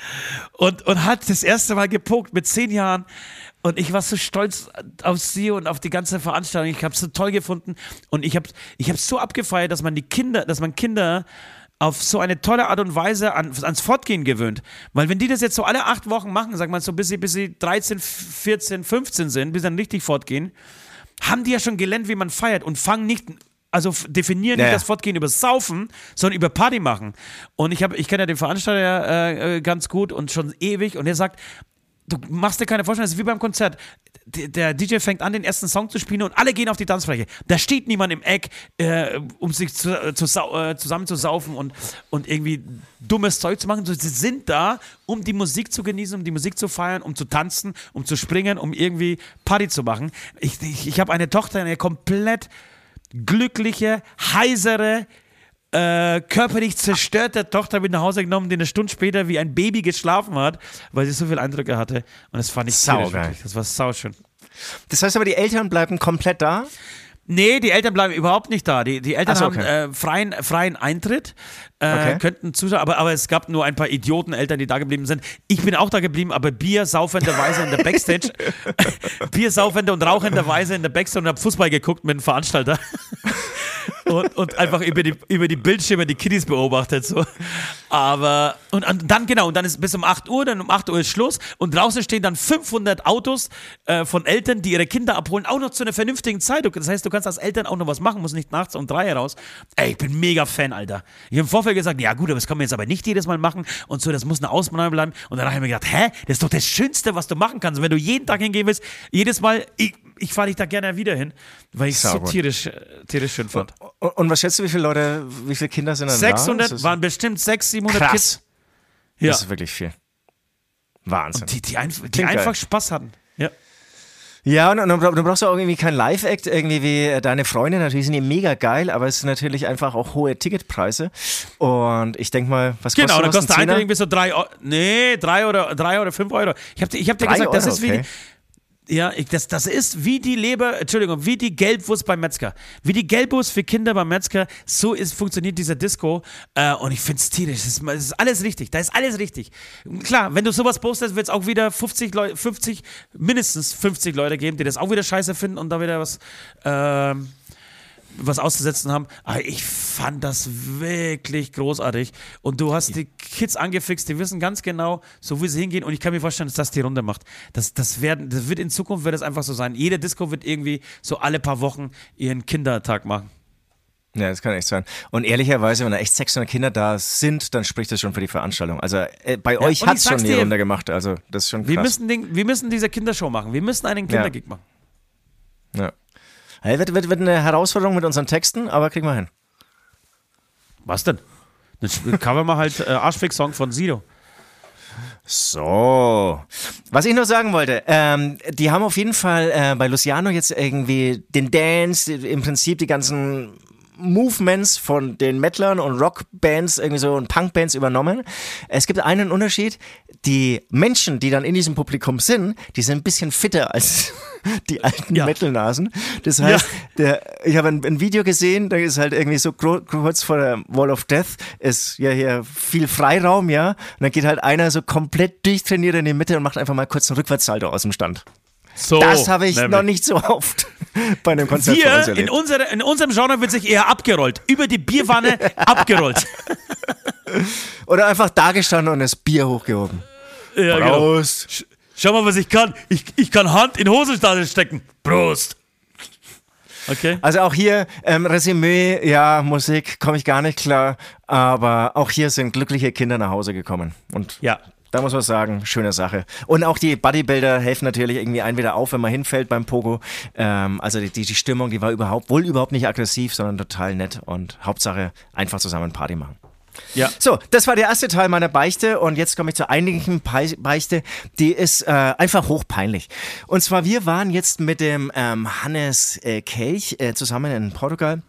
Speaker 3: Und, und hat das erste Mal gepokt mit zehn Jahren. Und ich war so stolz auf sie und auf die ganze Veranstaltung. Ich habe es so toll gefunden. Und ich habe ich es so abgefeiert, dass man die Kinder, dass man Kinder auf so eine tolle Art und Weise an, ans Fortgehen gewöhnt. Weil wenn die das jetzt so alle acht Wochen machen, sag mal so bis sie, bis sie 13, 14, 15 sind, bis sie dann richtig fortgehen, haben die ja schon gelernt, wie man feiert und fangen nicht, also definieren
Speaker 2: Ja,
Speaker 3: nicht das Fortgehen über Saufen, sondern über Party machen. Und ich, hab- ich kenne ja den Veranstalter äh, äh, ganz gut und schon ewig und er sagt, du machst dir keine Vorstellung, das ist wie beim Konzert. Der, DJ fängt an, den ersten Song zu spielen und alle gehen auf die Tanzfläche. Da steht niemand im Eck, äh, um sich zu, äh, zu, äh, zusammen zu saufen und, und irgendwie dummes Zeug zu machen. Sie sind da, um die Musik zu genießen, um die Musik zu feiern, um zu tanzen, um zu springen, um irgendwie Party zu machen. Ich, ich, ich habe eine Tochter, eine komplett glückliche, heisere, äh, körperlich zerstörte Tochter mit nach Hause genommen, die eine Stunde später wie ein Baby geschlafen hat, weil sie so viele Eindrücke hatte. Und das fand ich tierisch, wirklich. Das war sauschön.
Speaker 2: Das heißt aber, die Eltern bleiben komplett da?
Speaker 3: Nee, die Eltern bleiben überhaupt nicht da. Die, die Eltern
Speaker 2: so,
Speaker 3: haben
Speaker 2: okay.
Speaker 3: äh, freien, freien Eintritt, äh,
Speaker 2: Okay.
Speaker 3: könnten zuschauen, aber, aber es gab nur ein paar Idioten-Eltern, die da geblieben sind. Ich bin auch da geblieben, aber Bier saufenderweise in der Backstage. Bier saufender und rauchenderweise in der Backstage und habe Fußball geguckt mit dem Veranstalter. und, und einfach über die, über die Bildschirme die Kiddies beobachtet. So. Aber, und, und dann, genau, und dann ist bis um 8 Uhr, dann um 8 Uhr ist Schluss und draußen stehen dann 500 Autos äh, von Eltern, die ihre Kinder abholen, auch noch zu einer vernünftigen Zeit. Das heißt, du kannst als Eltern auch noch was machen, musst nicht nachts um 3 raus. Ey, ich bin mega Fan, Alter. Ich habe im Vorfeld gesagt, ja gut, aber das können wir jetzt aber nicht jedes Mal machen und so, das muss eine Ausnahme bleiben. Und dann habe ich mir gedacht, hä, das ist doch das Schönste, was du machen kannst. Und wenn du jeden Tag hingehen willst, jedes Mal, ich, ich fahre dich da gerne wieder hin, weil ich es so tierisch, tierisch schön fand.
Speaker 2: Und, und was schätzt du, wie viele Leute, wie viele Kinder sind dann da?
Speaker 3: 600
Speaker 2: Das ist-
Speaker 3: waren bestimmt 600, 700
Speaker 2: Krass.
Speaker 3: Kids. Ja.
Speaker 2: Das ist wirklich viel. Wahnsinn.
Speaker 3: Die, die, einf die einfach
Speaker 2: geil.
Speaker 3: Spaß hatten. Ja.
Speaker 2: Ja, und, und du du brauchst auch irgendwie keinen Live-Act, irgendwie wie äh, deine Freunde. Natürlich sind die mega geil, aber es sind natürlich einfach auch hohe Ticketpreise. Und ich denke mal, was
Speaker 3: Genau,
Speaker 2: kostet
Speaker 3: dann
Speaker 2: sowas?
Speaker 3: kostet
Speaker 2: Ein?
Speaker 3: Eintritt bis so drei Euro. Nee, drei oder, drei oder fünf Euro. Ich habe ich hab dir
Speaker 2: Drei
Speaker 3: gesagt, das
Speaker 2: Euro,
Speaker 3: ist wie. Ja, ich, das, das ist wie die Leber, Entschuldigung, wie die Gelbwurst beim Metzger. Wie die Gelbwurst für Kinder beim Metzger, so ist, funktioniert dieser Disco. Äh, und ich finde es tierisch. Das ist, ist alles richtig. Da ist alles richtig. Klar, wenn du sowas postest, wird es auch wieder 50 Leute, 50, mindestens 50 Leute geben, die das auch wieder scheiße finden und da wieder was, ähm, was auszusetzen haben. Aber ich fand das wirklich großartig. Und du hast die Kids angefixt, die wissen ganz genau, so wie sie hingehen. Und ich kann mir vorstellen, dass das die Runde macht. Das, das, werden, das wird in Zukunft wird es einfach so sein. Jede Disco wird irgendwie so alle paar Wochen ihren Kindertag machen.
Speaker 2: Ja, das kann echt sein. Und ehrlicherweise, wenn da echt 600 Kinder da sind, dann spricht das schon für die Veranstaltung. Also äh, bei euch
Speaker 3: und
Speaker 2: hat es schon die Runde gemacht. Also das ist schon krass.
Speaker 3: Wir müssen, den, wir müssen diese Kindershow machen. Wir müssen einen Kindergig machen.
Speaker 2: ja. Hey, wird, wird, wird eine Herausforderung mit unseren Texten, aber kriegen wir hin.
Speaker 3: Was denn? Dann covern wir halt äh, Arschfick-Song von Sido.
Speaker 2: So. Was ich nur sagen wollte, ähm, die haben auf jeden Fall äh, bei Luciano jetzt irgendwie den Dance, im Prinzip die ganzen Movements von den Metlern und Rockbands irgendwie so und Punkbands übernommen. Es gibt einen Unterschied. Die Menschen, die dann in diesem Publikum sind, die sind ein bisschen fitter als die alten
Speaker 3: Ja.
Speaker 2: Metal-Nasen. Das heißt, der, ich habe ein, ein Video gesehen, da ist halt irgendwie so kurz vor der Wall of Death ist ja hier viel Freiraum, ja. Und dann geht halt einer so komplett durchtrainiert in die Mitte und macht einfach mal kurz einen Rückwärtssalto aus dem Stand.
Speaker 3: So,
Speaker 2: Das habe ich
Speaker 3: nämlich.
Speaker 2: noch nicht so oft bei einem Konzert von uns
Speaker 3: Hier in, unsere, in unserem Genre wird sich eher abgerollt. Über die Bierwanne abgerollt.
Speaker 2: Oder einfach da gestanden und das Bier hochgehoben.
Speaker 3: Ja, genau. Schau mal, was ich kann. Ich, ich kann Hand in Hosenstase stecken. Prost. Okay.
Speaker 2: Also auch hier, ähm, Resümee, ja, Musik, komme ich gar nicht klar, aber auch hier sind glückliche Kinder nach Hause gekommen. Und
Speaker 3: Ja.
Speaker 2: da muss man sagen, schöne Sache. Und auch die Bodybuilder helfen natürlich irgendwie ein wieder auf, wenn man hinfällt beim Pogo. Ähm, also die, die die Stimmung, die war überhaupt, wohl überhaupt nicht aggressiv, sondern total nett und Hauptsache einfach zusammen Party machen.
Speaker 3: Ja.
Speaker 2: So, das war der erste Teil meiner Beichte und jetzt komme ich zur eigentlichen Beichte. Die ist äh, einfach hochpeinlich. Und zwar, wir waren jetzt mit dem ähm, Hannes äh, Kelch äh, zusammen in Portugal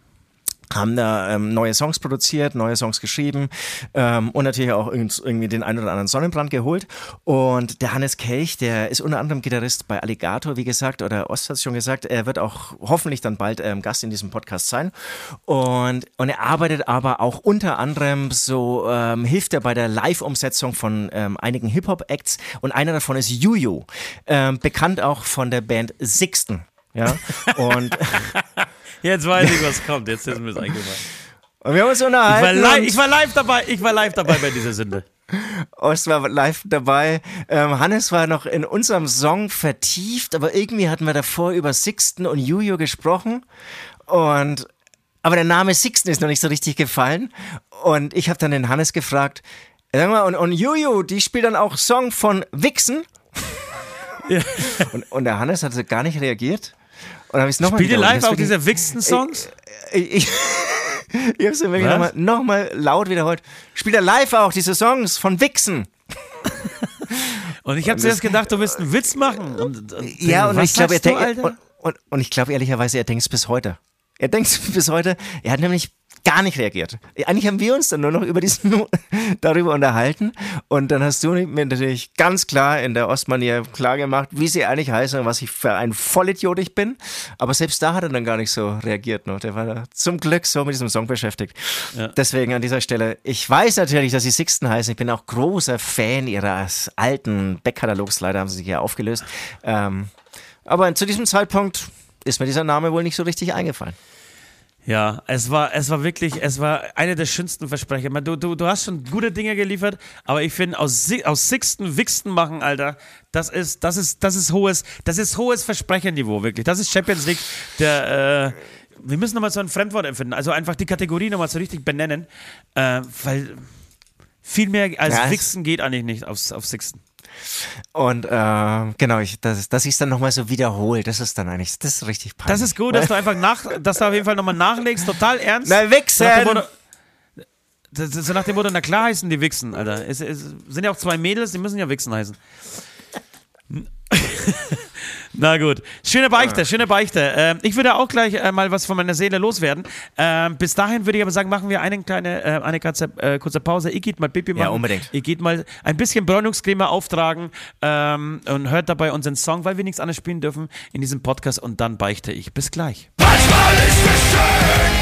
Speaker 2: haben da ähm, neue Songs produziert, neue Songs geschrieben ähm, und natürlich auch irgend- irgendwie den einen oder anderen Sonnenbrand geholt. Und der Hannes Kelch, der ist unter anderem Gitarrist bei Alligator, wie gesagt, oder Ost hat schon gesagt, er wird auch hoffentlich dann bald ähm, Gast in diesem Podcast sein. Und, und er arbeitet aber auch unter anderem so, ähm, hilft er bei der Live-Umsetzung von ähm, einigen Hip-Hop-Acts und einer davon ist Juju, ähm, bekannt auch von der Band Sixten. Ja, und,
Speaker 3: Jetzt weiß ich, was kommt. Jetzt ist mir das eingefallen.
Speaker 2: und wir haben uns
Speaker 3: Ich war,
Speaker 2: unterhalten.
Speaker 3: live, ich war live dabei. Ich war live dabei bei dieser Sünde.
Speaker 2: Ost war live dabei. Ähm, Hannes war noch in unserem Song vertieft, aber irgendwie hatten wir davor über Sixten und Juju gesprochen. Und aber der Name Sixten ist noch nicht so richtig gefallen. Und ich habe dann den Hannes gefragt, sag mal, und, und Juju, die spielt dann auch Song von Wixen? Und, und der Hannes hatte gar nicht reagiert. Dann habe ich es nochmal
Speaker 3: Spielt ihr live auch diese Wixen-Songs?
Speaker 2: ich, ich, ich habe es wirklich nochmal noch mal laut wiederholt. Spielt er live auch diese Songs von Wixen?
Speaker 3: Und ich habe zuerst gedacht, du willst einen Witz machen. Und, und,
Speaker 2: Ja, und ich glaube, er denkt, und, und ich glaube ehrlicherweise, er denkt es bis heute. Er denkt bis heute, er hat nämlich gar nicht reagiert. Eigentlich haben wir uns dann nur noch über diesen darüber unterhalten und dann hast du mir natürlich ganz klar in der Ostmanier klar gemacht, wie sie eigentlich heißen und was ich für ein Vollidiot ich bin. Aber selbst da hat er dann gar nicht so reagiert noch. Der war da zum Glück so mit diesem Song beschäftigt. Ja. Deswegen an dieser Stelle, ich weiß natürlich, dass sie Sixten heißen. Ich bin auch großer Fan ihres alten Backkatalogs. Leider haben sie sich ja aufgelöst. Ähm, aber zu diesem Zeitpunkt ist mir dieser Name wohl nicht so richtig eingefallen.
Speaker 3: Ja, es war, es war wirklich, es war eine der schönsten Versprecher. Du, du, du hast schon gute Dinge geliefert, aber ich finde, aus, aus Sixten Wixten machen, Alter, das ist, das ist, das ist hohes, das ist hohes Versprecherniveau, wirklich. Das ist Champions League, der, äh, wir müssen nochmal so ein Fremdwort empfinden, also einfach die Kategorie nochmal so richtig benennen, äh, weil viel mehr als ja, Wixen geht eigentlich nicht aufs, auf Sixten.
Speaker 2: Und äh, genau, ich, dass, dass ich es dann nochmal so wiederhole, das ist dann eigentlich, das ist richtig
Speaker 3: peinlich. Das ist gut, dass du einfach nach, dass du auf jeden Fall nochmal nachlegst, total ernst.
Speaker 2: Na, Wichsen!
Speaker 3: So nach dem Motto, na klar heißen die Wichsen, Alter. Es, es sind ja auch zwei Mädels, die müssen ja Wichsen heißen. Na gut. Schöne Beichte, schöne Beichte. Ähm, ich würde auch gleich äh, mal was von meiner Seele loswerden. Ähm, bis dahin würde ich aber sagen, machen wir eine kleine, äh, eine kurze, äh, kurze Pause. Ich geht mal Pipi machen.
Speaker 2: Ja, unbedingt.
Speaker 3: Ich geht mal ein bisschen Bräunungscreme auftragen ähm, und hört dabei unseren Song, weil wir nichts anderes spielen dürfen in diesem Podcast und dann beichte ich. Bis gleich.
Speaker 1: Manchmal ist es schön,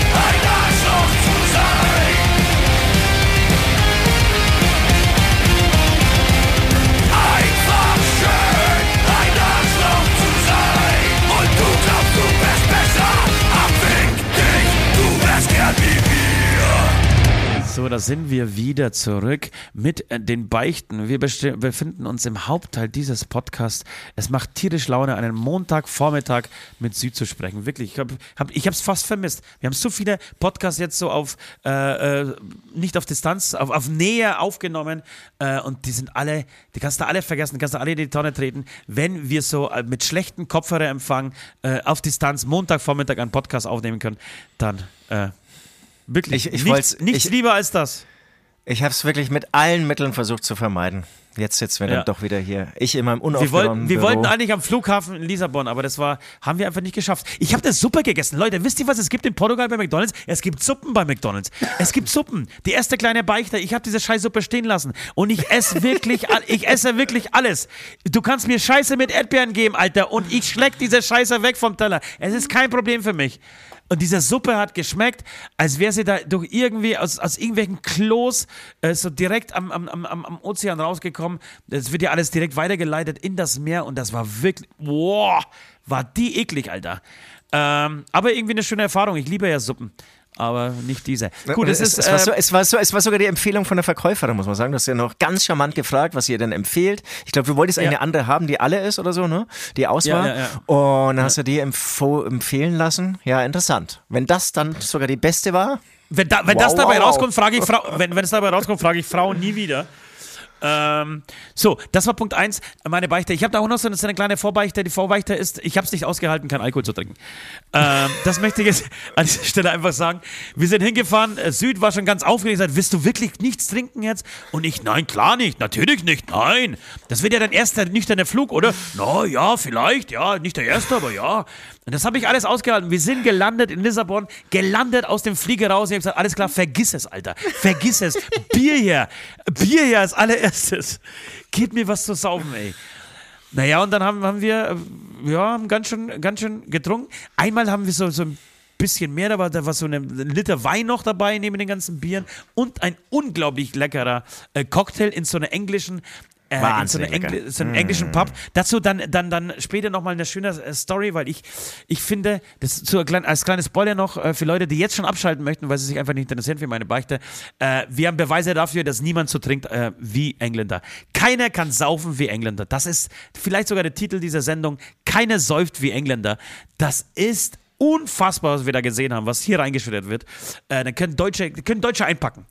Speaker 3: So, da sind wir wieder zurück mit äh, den Beichten. Wir befinden uns im Hauptteil dieses Podcasts. Es macht tierisch Laune, einen Montagvormittag mit Süd zu sprechen. Wirklich, ich habe hab, es fast vermisst. Wir haben so viele Podcasts jetzt so auf, äh, äh, nicht auf Distanz, auf, auf Nähe aufgenommen äh, und die sind alle, die kannst du alle vergessen, die kannst du alle in die Tonne treten. Wenn wir so äh, mit schlechten Kopfhörerempfang äh, auf Distanz Montagvormittag einen Podcast aufnehmen können, dann Wirklich. Ich, ich nichts, nichts ich, lieber als das.
Speaker 2: Ich habe es wirklich mit allen Mitteln versucht zu vermeiden. Jetzt sitzen wir ja. dann doch wieder hier. Ich in meinem unaufgeräumten
Speaker 3: Wir, wollten, wir wollten eigentlich am Flughafen in Lissabon, aber das war, haben wir einfach nicht geschafft. Ich habe das Suppe gegessen. Leute, wisst ihr, was es gibt in Portugal bei McDonalds? Es gibt Suppen bei McDonalds. Es gibt Suppen. Die erste kleine Beichte. Ich habe diese Scheißsuppe stehen lassen. Und ich esse wirklich, ich esse wirklich alles. Du kannst mir Scheiße mit Erdbeeren geben, Alter. Und ich schleck diese Scheiße weg vom Teller. Es ist kein Problem für mich. Und diese Suppe hat geschmeckt, als wäre sie da durch irgendwie aus, aus irgendwelchen Klos äh, so direkt am, am, am, am Ozean rausgekommen. Es wird ja alles direkt weitergeleitet in das Meer und das war wirklich, boah, war die eklig, Alter. Ähm, aber irgendwie eine schöne Erfahrung. Ich liebe ja Suppen aber nicht diese.
Speaker 2: Gut, es, es, ist, es, war so, ähm, es, war so, es war sogar die Empfehlung von der Verkäuferin, muss man sagen. Du hast ja noch ganz charmant gefragt, was ihr denn empfehlt. Ich glaube, du wolltest ja. eine andere haben, die alle ist oder so, ne? Die Auswahl. Ja, ja, Und dann hast du die empfehlen lassen. Ja, interessant. Wenn das dann sogar die beste war.
Speaker 3: Wenn, da, wenn wow, das dabei wow, rauskommt, frage ich Frau, wenn, wenn es dabei rauskommt, frage ich Frauen nie wieder. Ähm, so, das war Punkt 1, meine Beichte. Ich habe da auch noch so eine, kleine Vorbeichte. Die Vorbeichte ist, ich habe es nicht ausgehalten, kein Alkohol zu trinken. Ähm, das möchte ich jetzt an dieser Stelle einfach sagen. Wir sind hingefahren, äh, Süd war schon ganz aufgeregt, sagt, willst du wirklich nichts trinken jetzt? Und ich, nein, klar nicht, natürlich nicht, nein. Das wird ja dein erster nüchterner Flug, oder? Na ja, vielleicht, ja, nicht der erste, aber ja. Und das habe ich alles ausgehalten. Wir sind gelandet in Lissabon, gelandet aus dem Flieger raus. Ich habe gesagt, alles klar, vergiss es, Alter. Vergiss es. Bier hier. Bier hier als allererstes. Gib mir was zu saufen, ey. Naja, und dann haben, haben wir, äh, ja, haben ganz schön, ganz schön getrunken. Einmal haben wir so, so ein bisschen mehr, da war, da war so ein Liter Wein noch dabei, neben den ganzen Bieren und ein unglaublich leckerer äh, Cocktail in so einer englischen äh, in so, Engl so einem mm. englischen Pub. Dazu dann, dann, dann später nochmal eine schöne äh, Story, weil ich, ich finde, das zu, als kleines Spoiler noch äh, für Leute, die jetzt schon abschalten möchten, weil sie sich einfach nicht interessieren für meine Beichte. Äh, wir haben Beweise dafür, dass niemand so trinkt äh, wie Engländer. Keiner kann saufen wie Engländer. Das ist vielleicht sogar der Titel dieser Sendung. Keiner säuft wie Engländer. Das ist unfassbar, was wir da gesehen haben, was hier reingeschüttet wird. Äh, dann können Deutsche, können Deutsche einpacken.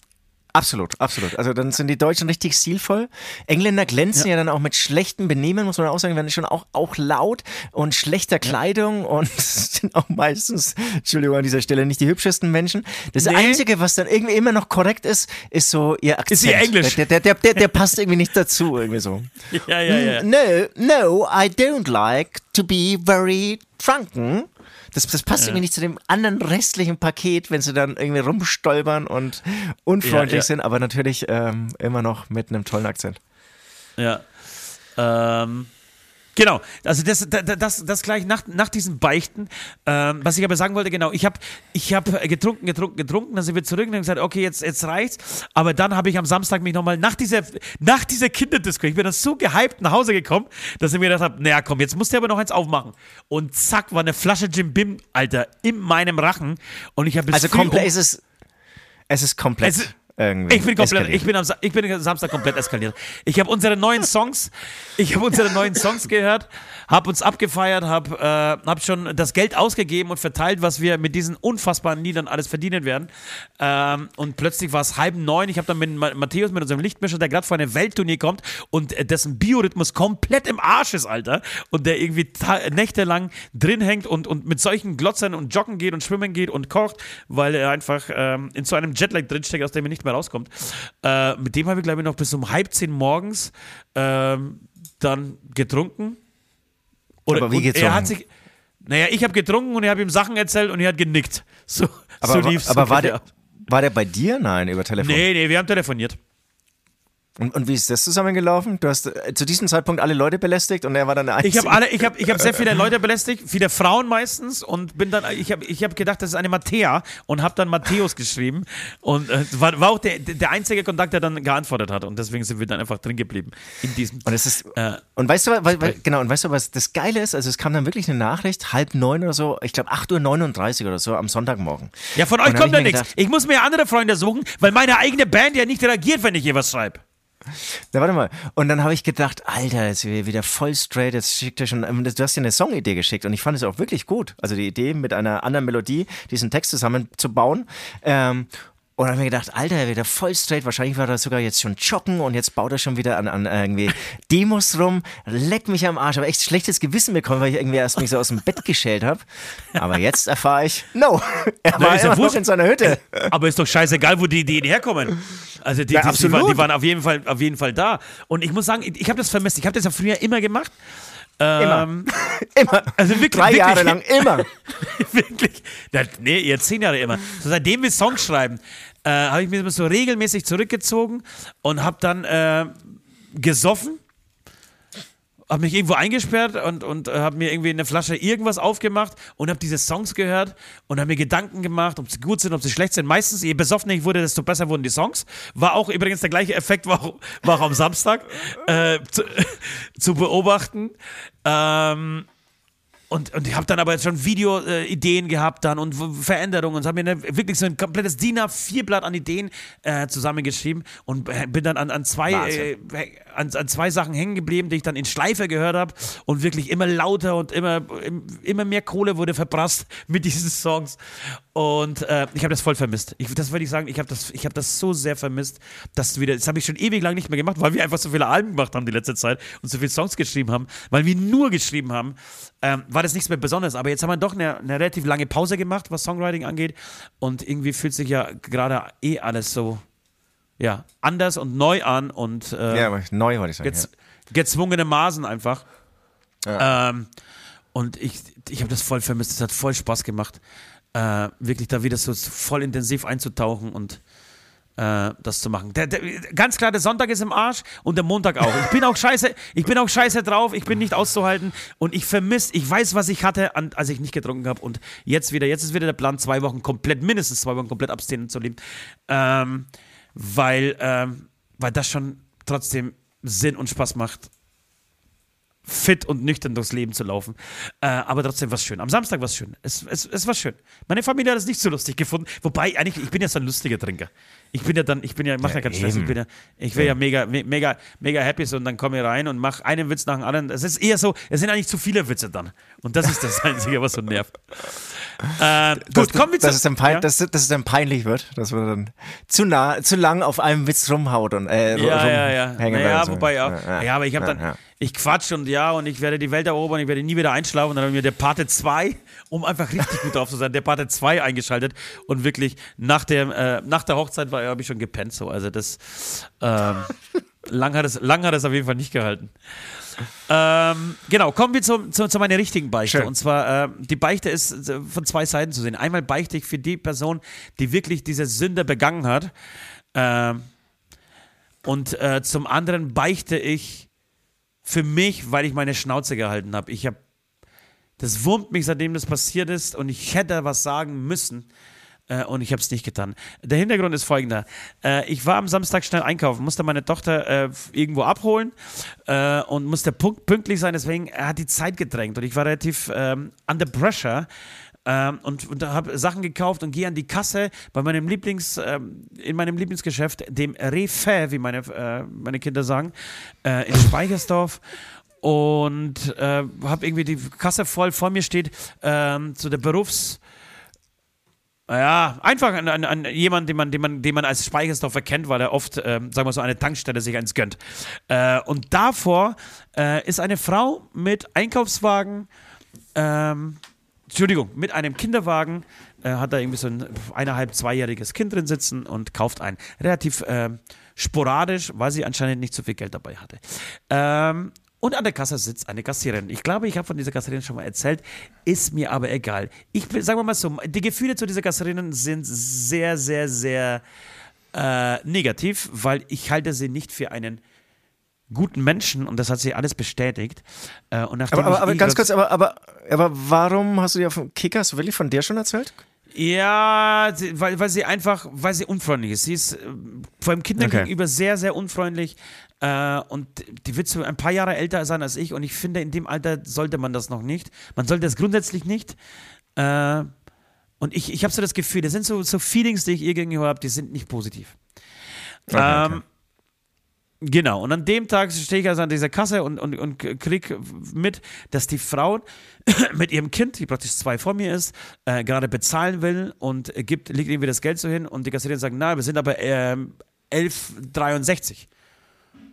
Speaker 2: Absolut, absolut. Also dann sind die Deutschen richtig stilvoll. Engländer glänzen ja, ja dann auch mit schlechtem Benehmen, muss man auch sagen, werden schon auch, auch laut und schlechter Kleidung ja. und sind auch meistens, Entschuldigung an dieser Stelle, nicht die hübschesten Menschen. Das nee. Einzige, was dann irgendwie immer noch korrekt ist, ist so ihr Akzent.
Speaker 3: Ist ihr Englisch.
Speaker 2: Der, der, der, der, der passt irgendwie nicht dazu, irgendwie so.
Speaker 3: Ja, ja, ja.
Speaker 2: No, no, I don't like to be very drunken. Das, das passt irgendwie nicht zu dem anderen restlichen Paket, wenn sie dann irgendwie rumstolpern und unfreundlich
Speaker 3: Ja, ja.
Speaker 2: sind, aber natürlich ähm, immer noch mit einem tollen Akzent.
Speaker 3: Ja. Ähm, genau, also das, das, das, gleich nach, nach diesen Beichten. Ähm, was ich aber sagen wollte, genau, ich habe ich hab getrunken, getrunken, getrunken, dann sind wir zurück und haben gesagt, okay, jetzt, jetzt reicht's. Aber dann habe ich am Samstag mich nochmal nach dieser, nach dieser Kinderdisco, ich bin dann so gehypt nach Hause gekommen, dass ich mir gedacht habe, naja, komm, jetzt musst du aber noch eins aufmachen. Und zack, war eine Flasche Jim Bim, Alter, in meinem Rachen. Und ich habe
Speaker 2: Also komplett,
Speaker 3: um-
Speaker 2: es ist, es ist komplett
Speaker 3: Es
Speaker 2: irgendwie.
Speaker 3: ich bin komplett,
Speaker 2: eskaliert.
Speaker 3: ich bin am, ich bin am Samstag komplett eskaliert. Ich habe unsere neuen Songs, ich habe unsere neuen Songs gehört, habe uns abgefeiert, habe äh, hab schon das Geld ausgegeben und verteilt, was wir mit diesen unfassbaren Liedern alles verdienen werden. Ähm, und plötzlich war es halb neun. Ich habe dann mit Ma- Matthäus, mit unserem Lichtmischer, der gerade vor eine Welttournee kommt und äh, dessen Biorhythmus komplett im Arsch ist, Alter. Und der irgendwie nächtelang drin hängt und, und mit solchen Glotzern und joggen geht und schwimmen geht und kocht, weil er einfach ähm, in so einem Jetlag drinsteckt, aus dem er nicht mehr rauskommt. Äh, mit dem habe ich, glaube ich, noch bis um halb zehn morgens ähm, dann getrunken. Oder,
Speaker 2: Aber wie
Speaker 3: und Er hat sich. Naja, ich habe getrunken und er hat ihm Sachen erzählt und er hat genickt. So,
Speaker 2: aber
Speaker 3: so lief's.
Speaker 2: aber war, der, war der bei dir? Nein, über Telefon.
Speaker 3: Nee, nee, wir haben telefoniert.
Speaker 2: Und, und wie ist das zusammengelaufen? Du hast äh, zu diesem Zeitpunkt alle Leute belästigt und er war dann der
Speaker 3: Ich
Speaker 2: Einzige.
Speaker 3: habe alle, ich habe, ich habe sehr viele Leute belästigt, viele Frauen meistens und bin dann, ich habe, ich habe gedacht, das ist eine Matthäa und habe dann Matthäus geschrieben und äh, war, war auch der, der einzige Kontakt, der dann geantwortet hat und deswegen sind wir dann einfach drin geblieben in diesem.
Speaker 2: Und es ist
Speaker 3: Äh,
Speaker 2: und weißt du, weil, weil, genau, und weißt du, was das Geile ist? Also es kam dann wirklich eine Nachricht, halb neun oder so, ich glaube 8.39 Uhr oder so am Sonntagmorgen.
Speaker 3: ja, von euch
Speaker 2: hab
Speaker 3: kommt
Speaker 2: ich mir
Speaker 3: nichts. Ich muss mir andere Freunde suchen, weil meine eigene Band ja nicht reagiert, wenn ich hier was schreibe.
Speaker 2: Na, warte mal. Und dann habe ich gedacht, Alter, jetzt wieder voll straight, jetzt schickt er schon, ähm, du hast dir eine Songidee geschickt und ich fand es auch wirklich gut. Also die Idee mit einer anderen Melodie, diesen Text zusammenzubauen. Ähm, und dann habe ich mir gedacht, Alter, wieder voll straight. Wahrscheinlich war er sogar jetzt schon joggen und jetzt baut er schon wieder an, an irgendwie Demos rum. Leck mich am Arsch. Aber echt schlechtes Gewissen bekommen, weil ich irgendwie erst mich so aus dem Bett geschält habe. Aber jetzt erfahre ich, no, er war
Speaker 3: ist ja
Speaker 2: immer noch in seiner Hütte.
Speaker 3: Aber ist doch scheißegal, wo die Ideen herkommen. Also die,
Speaker 2: Ja,
Speaker 3: die, die, waren, die waren auf jeden Fall, auf jeden Fall da. Und ich muss sagen, ich, ich habe das vermisst. Ich habe das ja früher immer gemacht.
Speaker 2: Immer.
Speaker 3: Ähm,
Speaker 2: Immer.
Speaker 3: Also wirklich,
Speaker 2: Drei Jahre
Speaker 3: wirklich.
Speaker 2: lang, immer.
Speaker 3: wirklich. Na, nee, jetzt zehn Jahre immer. So, seitdem wir Songs schreiben, äh, habe ich mich so regelmäßig zurückgezogen und habe dann äh, gesoffen. Habe mich irgendwo eingesperrt und, und äh, habe mir irgendwie eine Flasche irgendwas aufgemacht und habe diese Songs gehört und habe mir Gedanken gemacht, ob sie gut sind, ob sie schlecht sind. Meistens, je besoffener ich wurde, desto besser wurden die Songs. War auch übrigens der gleiche Effekt, war auch, war auch am Samstag äh, zu, zu beobachten. Ähm, und, und ich habe dann aber jetzt schon Video-Ideen gehabt dann und Veränderungen und habe mir eine, wirklich so ein komplettes DIN A4-Blatt an Ideen äh, zusammengeschrieben und äh, bin dann an, an, zwei, äh, an, an zwei Sachen hängen geblieben, die ich dann in Schleife gehört habe und wirklich immer lauter und immer, im- immer mehr Kohle wurde verprasst mit diesen Songs. Und äh, ich habe das voll vermisst. Ich, das würde ich sagen, ich habe das, ich hab das so sehr vermisst, dass wieder, das habe ich schon ewig lang nicht mehr gemacht, weil wir einfach so viele Alben gemacht haben die letzte Zeit und so viele Songs geschrieben haben, weil wir nur geschrieben haben, ähm, war das nichts mehr Besonderes. Aber jetzt haben wir doch eine, eine relativ lange Pause gemacht, was Songwriting angeht. Und irgendwie fühlt sich ja gerade eh alles so ja, anders und neu an und äh,
Speaker 2: Ja, neu wollte ich sagen.
Speaker 3: gez gezwungene Maßen einfach. Ähm, und ich, ich habe das voll vermisst. Es hat voll Spaß gemacht, äh, wirklich da wieder so voll intensiv einzutauchen und äh, das zu machen. Der, der, ganz klar, der Sonntag ist im Arsch und der Montag auch. Ich bin auch scheiße, ich bin auch scheiße drauf, ich bin nicht auszuhalten und ich vermisse, ich weiß, was ich hatte, an, als ich nicht getrunken habe und jetzt wieder, jetzt ist wieder der Plan, zwei Wochen komplett, mindestens zwei Wochen komplett abstinent zu leben. Ähm, weil, ähm, weil das schon trotzdem Sinn und Spaß macht, fit und nüchtern durchs Leben zu laufen. Äh, aber trotzdem war es schön. Am Samstag war es schön. Es, es, es war schön. Meine Familie hat es nicht so lustig gefunden. Wobei, eigentlich, ich bin ja so ein lustiger Trinker. Ich bin ja dann, ich bin ja, mach ja,
Speaker 2: Ja,
Speaker 3: keinen Stress. Ich bin ja, ich will ja, mega, me- mega, mega happy so und dann komme ich rein und mach einen Witz nach dem anderen. Es ist eher so, es sind eigentlich zu viele Witze dann. Und das ist das Einzige, was so nervt. Äh, gut,
Speaker 2: das,
Speaker 3: kommen wir zu.
Speaker 2: dass es, dann pein,
Speaker 3: ja?
Speaker 2: dass, dass es dann peinlich wird, dass man dann zu nah, zu lang auf einem Witz rumhaut und äh,
Speaker 3: Ja, ja, ja. Naja,
Speaker 2: bleibt.
Speaker 3: wobei ja. Ja, aber ich habe
Speaker 2: ja,
Speaker 3: dann,
Speaker 2: ja.
Speaker 3: ich quatsch und ja, und ich werde die Welt erobern, ich werde nie wieder einschlafen. Und dann habe ich mir der Pate 2, um einfach richtig gut drauf zu sein, der Pate 2 eingeschaltet. Und wirklich nach der, äh, nach der Hochzeit war da habe ich schon gepennt so. Also das ähm, lang, hat es, lang hat es auf jeden Fall nicht gehalten. Ähm, genau, kommen wir zu, zu, zu meiner richtigen Beichte.
Speaker 2: Schön.
Speaker 3: Und zwar, äh, die Beichte ist äh, von zwei Seiten zu sehen. Einmal beichte ich für die Person, die wirklich diese Sünde begangen hat. Ähm, und äh, zum anderen beichte ich für mich, weil ich meine Schnauze gehalten habe. Ich habe, das wurmt mich, seitdem das passiert ist und ich hätte was sagen müssen. Äh, und ich habe es nicht getan. Der Hintergrund ist folgender. Äh, ich war am Samstag schnell einkaufen, musste meine Tochter äh, irgendwo abholen äh, und musste pünktlich sein, deswegen hat die Zeit gedrängt und ich war relativ ähm, under pressure. Ähm, und, und habe Sachen gekauft und gehe an die Kasse bei meinem Lieblings, ähm, in meinem Lieblingsgeschäft, dem Refe, wie meine, äh, meine Kinder sagen, äh, in Speichersdorf und äh, habe irgendwie die Kasse voll vor mir steht, ähm, zu der Berufs- ja, einfach an, an, an jemanden, den man, den, man, den man als Speichersdorf erkennt, weil er oft, ähm, sagen wir so, eine Tankstelle sich eins gönnt. Äh, und davor äh, ist eine Frau mit Einkaufswagen, ähm, Entschuldigung, mit einem Kinderwagen, äh, hat da irgendwie so ein eineinhalb, zweijähriges Kind drin sitzen und kauft ein. Relativ ähm, sporadisch, weil sie anscheinend nicht so viel Geld dabei hatte. Ähm, und an der Kasse sitzt eine Kassiererin. Ich glaube, ich habe von dieser Kassiererin schon mal erzählt, ist mir aber egal. Ich sagen wir mal so, die Gefühle zu dieser Kassiererin sind sehr, sehr, sehr äh, negativ, weil ich halte sie nicht für einen guten Menschen und das hat sie alles bestätigt. Äh, und nachdem
Speaker 2: Aber, aber, aber ganz kurz, aber, aber, aber warum hast du dir von Kickers wirklich von der schon erzählt?
Speaker 3: Ja, sie, weil, weil sie einfach, weil sie unfreundlich ist. Sie ist äh, vor dem Kindern
Speaker 2: Okay.
Speaker 3: gegenüber sehr, sehr unfreundlich. Äh, und die wird so ein paar Jahre älter sein als ich. Und ich finde, in dem Alter sollte man das noch nicht. Man sollte das grundsätzlich nicht. Äh, und ich, ich habe so das Gefühl, das sind so, so Feelings, die ich ihr gegenüber habe, die sind nicht positiv.
Speaker 2: Okay,
Speaker 3: ähm, Genau, und an dem Tag stehe ich also an dieser Kasse und, und, und krieg mit, dass die Frau mit ihrem Kind, die praktisch zwei vor mir ist, äh, gerade bezahlen will und gibt, legt irgendwie das Geld so hin und die Kassiererin sagt, na, wir sind aber ähm, 11,63.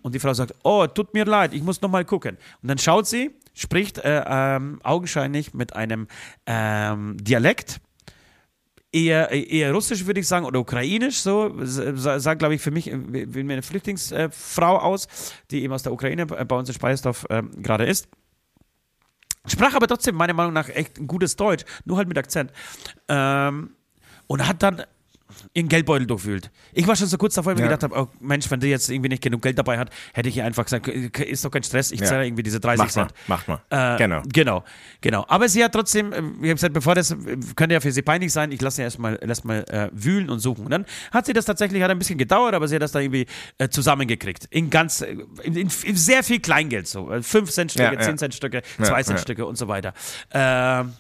Speaker 3: Und die Frau sagt, oh, tut mir leid, ich muss noch mal gucken. Und dann schaut sie, spricht äh, ähm, augenscheinlich mit einem ähm, Dialekt, eher, eher russisch, würde ich sagen, oder ukrainisch, so, sa- sah, glaube ich, für mich äh, wie eine Flüchtlingsfrau aus, die eben aus der Ukraine äh, bei uns in Speisdorf ähm, gerade ist. Sprach aber trotzdem meiner Meinung nach echt ein gutes Deutsch, nur halt mit Akzent. Ähm, und hat dann ihren Geldbeutel durchwühlt. Ich war schon so kurz davor, weil ich
Speaker 2: Ja.
Speaker 3: mir gedacht habe, oh Mensch, wenn die jetzt irgendwie nicht genug Geld dabei hat, hätte ich ihr einfach gesagt, ist doch kein Stress, ich
Speaker 2: Ja.
Speaker 3: zahle irgendwie diese 30
Speaker 2: Macht mal,
Speaker 3: Cent.
Speaker 2: macht mal.
Speaker 3: Äh,
Speaker 2: genau.
Speaker 3: Genau, genau. Aber sie hat trotzdem, äh, ich habe gesagt, bevor das, äh, könnte ja für sie peinlich sein, ich lasse sie erstmal erst mal, äh, wühlen und suchen. Und dann hat sie das tatsächlich, hat ein bisschen gedauert, aber sie hat das dann irgendwie äh, zusammengekriegt. In ganz, äh, in, in, in sehr viel Kleingeld so. 5 Cent Stücke,
Speaker 2: Ja, ja.
Speaker 3: 10 Cent Stücke,
Speaker 2: Ja,
Speaker 3: 2 Cent. Stücke und so weiter. Ähm,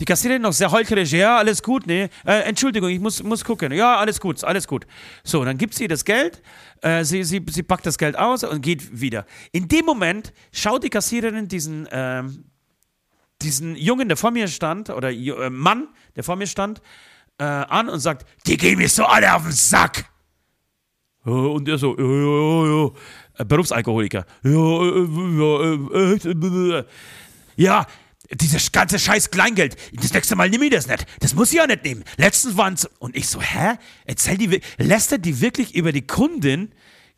Speaker 3: die Kassiererin noch sehr heuchlerisch, ja, alles gut, nee. Äh, Entschuldigung, ich muss, muss gucken. Ja, alles gut, alles gut. So, dann gibt sie das Geld, äh, sie, sie, sie packt das Geld aus und geht wieder. In dem Moment schaut die Kassiererin diesen, ähm, diesen Jungen, der vor mir stand, oder äh, Mann, der vor mir stand, äh, an und sagt, die gehen mir so alle auf den Sack. Ja, Und er so, ja, ja, ja. Äh, Berufsalkoholiker. Ja, ja, ja, dieses ganze scheiß Kleingeld, das nächste Mal nehme ich das nicht. Das muss ich ja nicht nehmen. Letztens waren es. Und ich so, hä? Erzähl die, lästert die wirklich über die Kundin,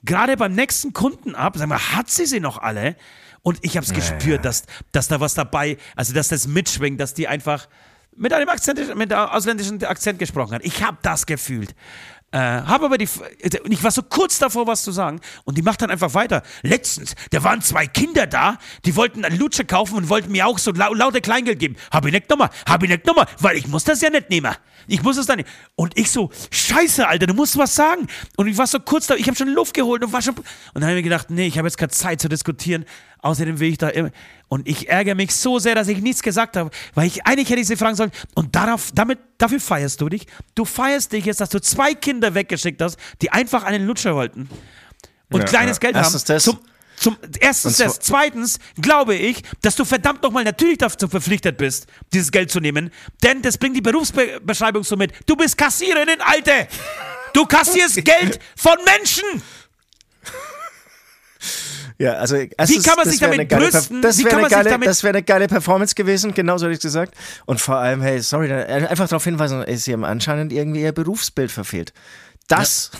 Speaker 3: gerade beim nächsten Kunden ab? Sag mal, hat sie sie noch alle? Und ich habe es gespürt, Dass, dass da was dabei, also dass das mitschwingt, dass die einfach mit einem Akzent, mit einem ausländischen Akzent gesprochen hat. Ich habe das gefühlt. Äh, habe aber die, und ich war so kurz davor, was zu sagen, und die macht dann einfach weiter. Letztens, da waren zwei Kinder da, die wollten eine Lutsche kaufen und wollten mir auch so lau laute Kleingeld geben. Hab ich nicht genommen, hab ich nicht genommen, weil ich muss das ja nicht nehmen. Ich muss es dann nicht. Und ich so, scheiße, Alter, du musst was sagen. Und ich war so kurz da, ich habe schon Luft geholt und war schon, und dann habe ich mir gedacht, nee, ich habe jetzt keine Zeit zu diskutieren. Außerdem will ich da immer, und ich ärgere mich so sehr, dass ich nichts gesagt habe, weil ich eigentlich hätte ich sie fragen sollen. Und darauf, damit, dafür feierst du dich. Du feierst dich jetzt, dass du zwei Kinder weggeschickt hast, die einfach einen Lutscher wollten und
Speaker 2: Ja,
Speaker 3: kleines
Speaker 2: ja.
Speaker 3: Geld
Speaker 2: Erstens
Speaker 3: haben.
Speaker 2: das.
Speaker 3: Zum, zum, erstens das. Zweitens glaube ich, dass du verdammt nochmal natürlich dazu verpflichtet bist, dieses Geld zu nehmen. Denn das bringt die Berufsbeschreibung so mit. Du bist Kassiererin, Alte. Du kassierst Geld von Menschen.
Speaker 2: Ja, also
Speaker 3: Wie kann man sich damit brüsten?
Speaker 2: Das wäre eine, geile, das wär eine geile Performance gewesen, genauso hätte ich gesagt. Und vor allem, hey, sorry, äh, einfach darauf hinweisen, ist sie haben anscheinend irgendwie ihr Berufsbild verfehlt. Das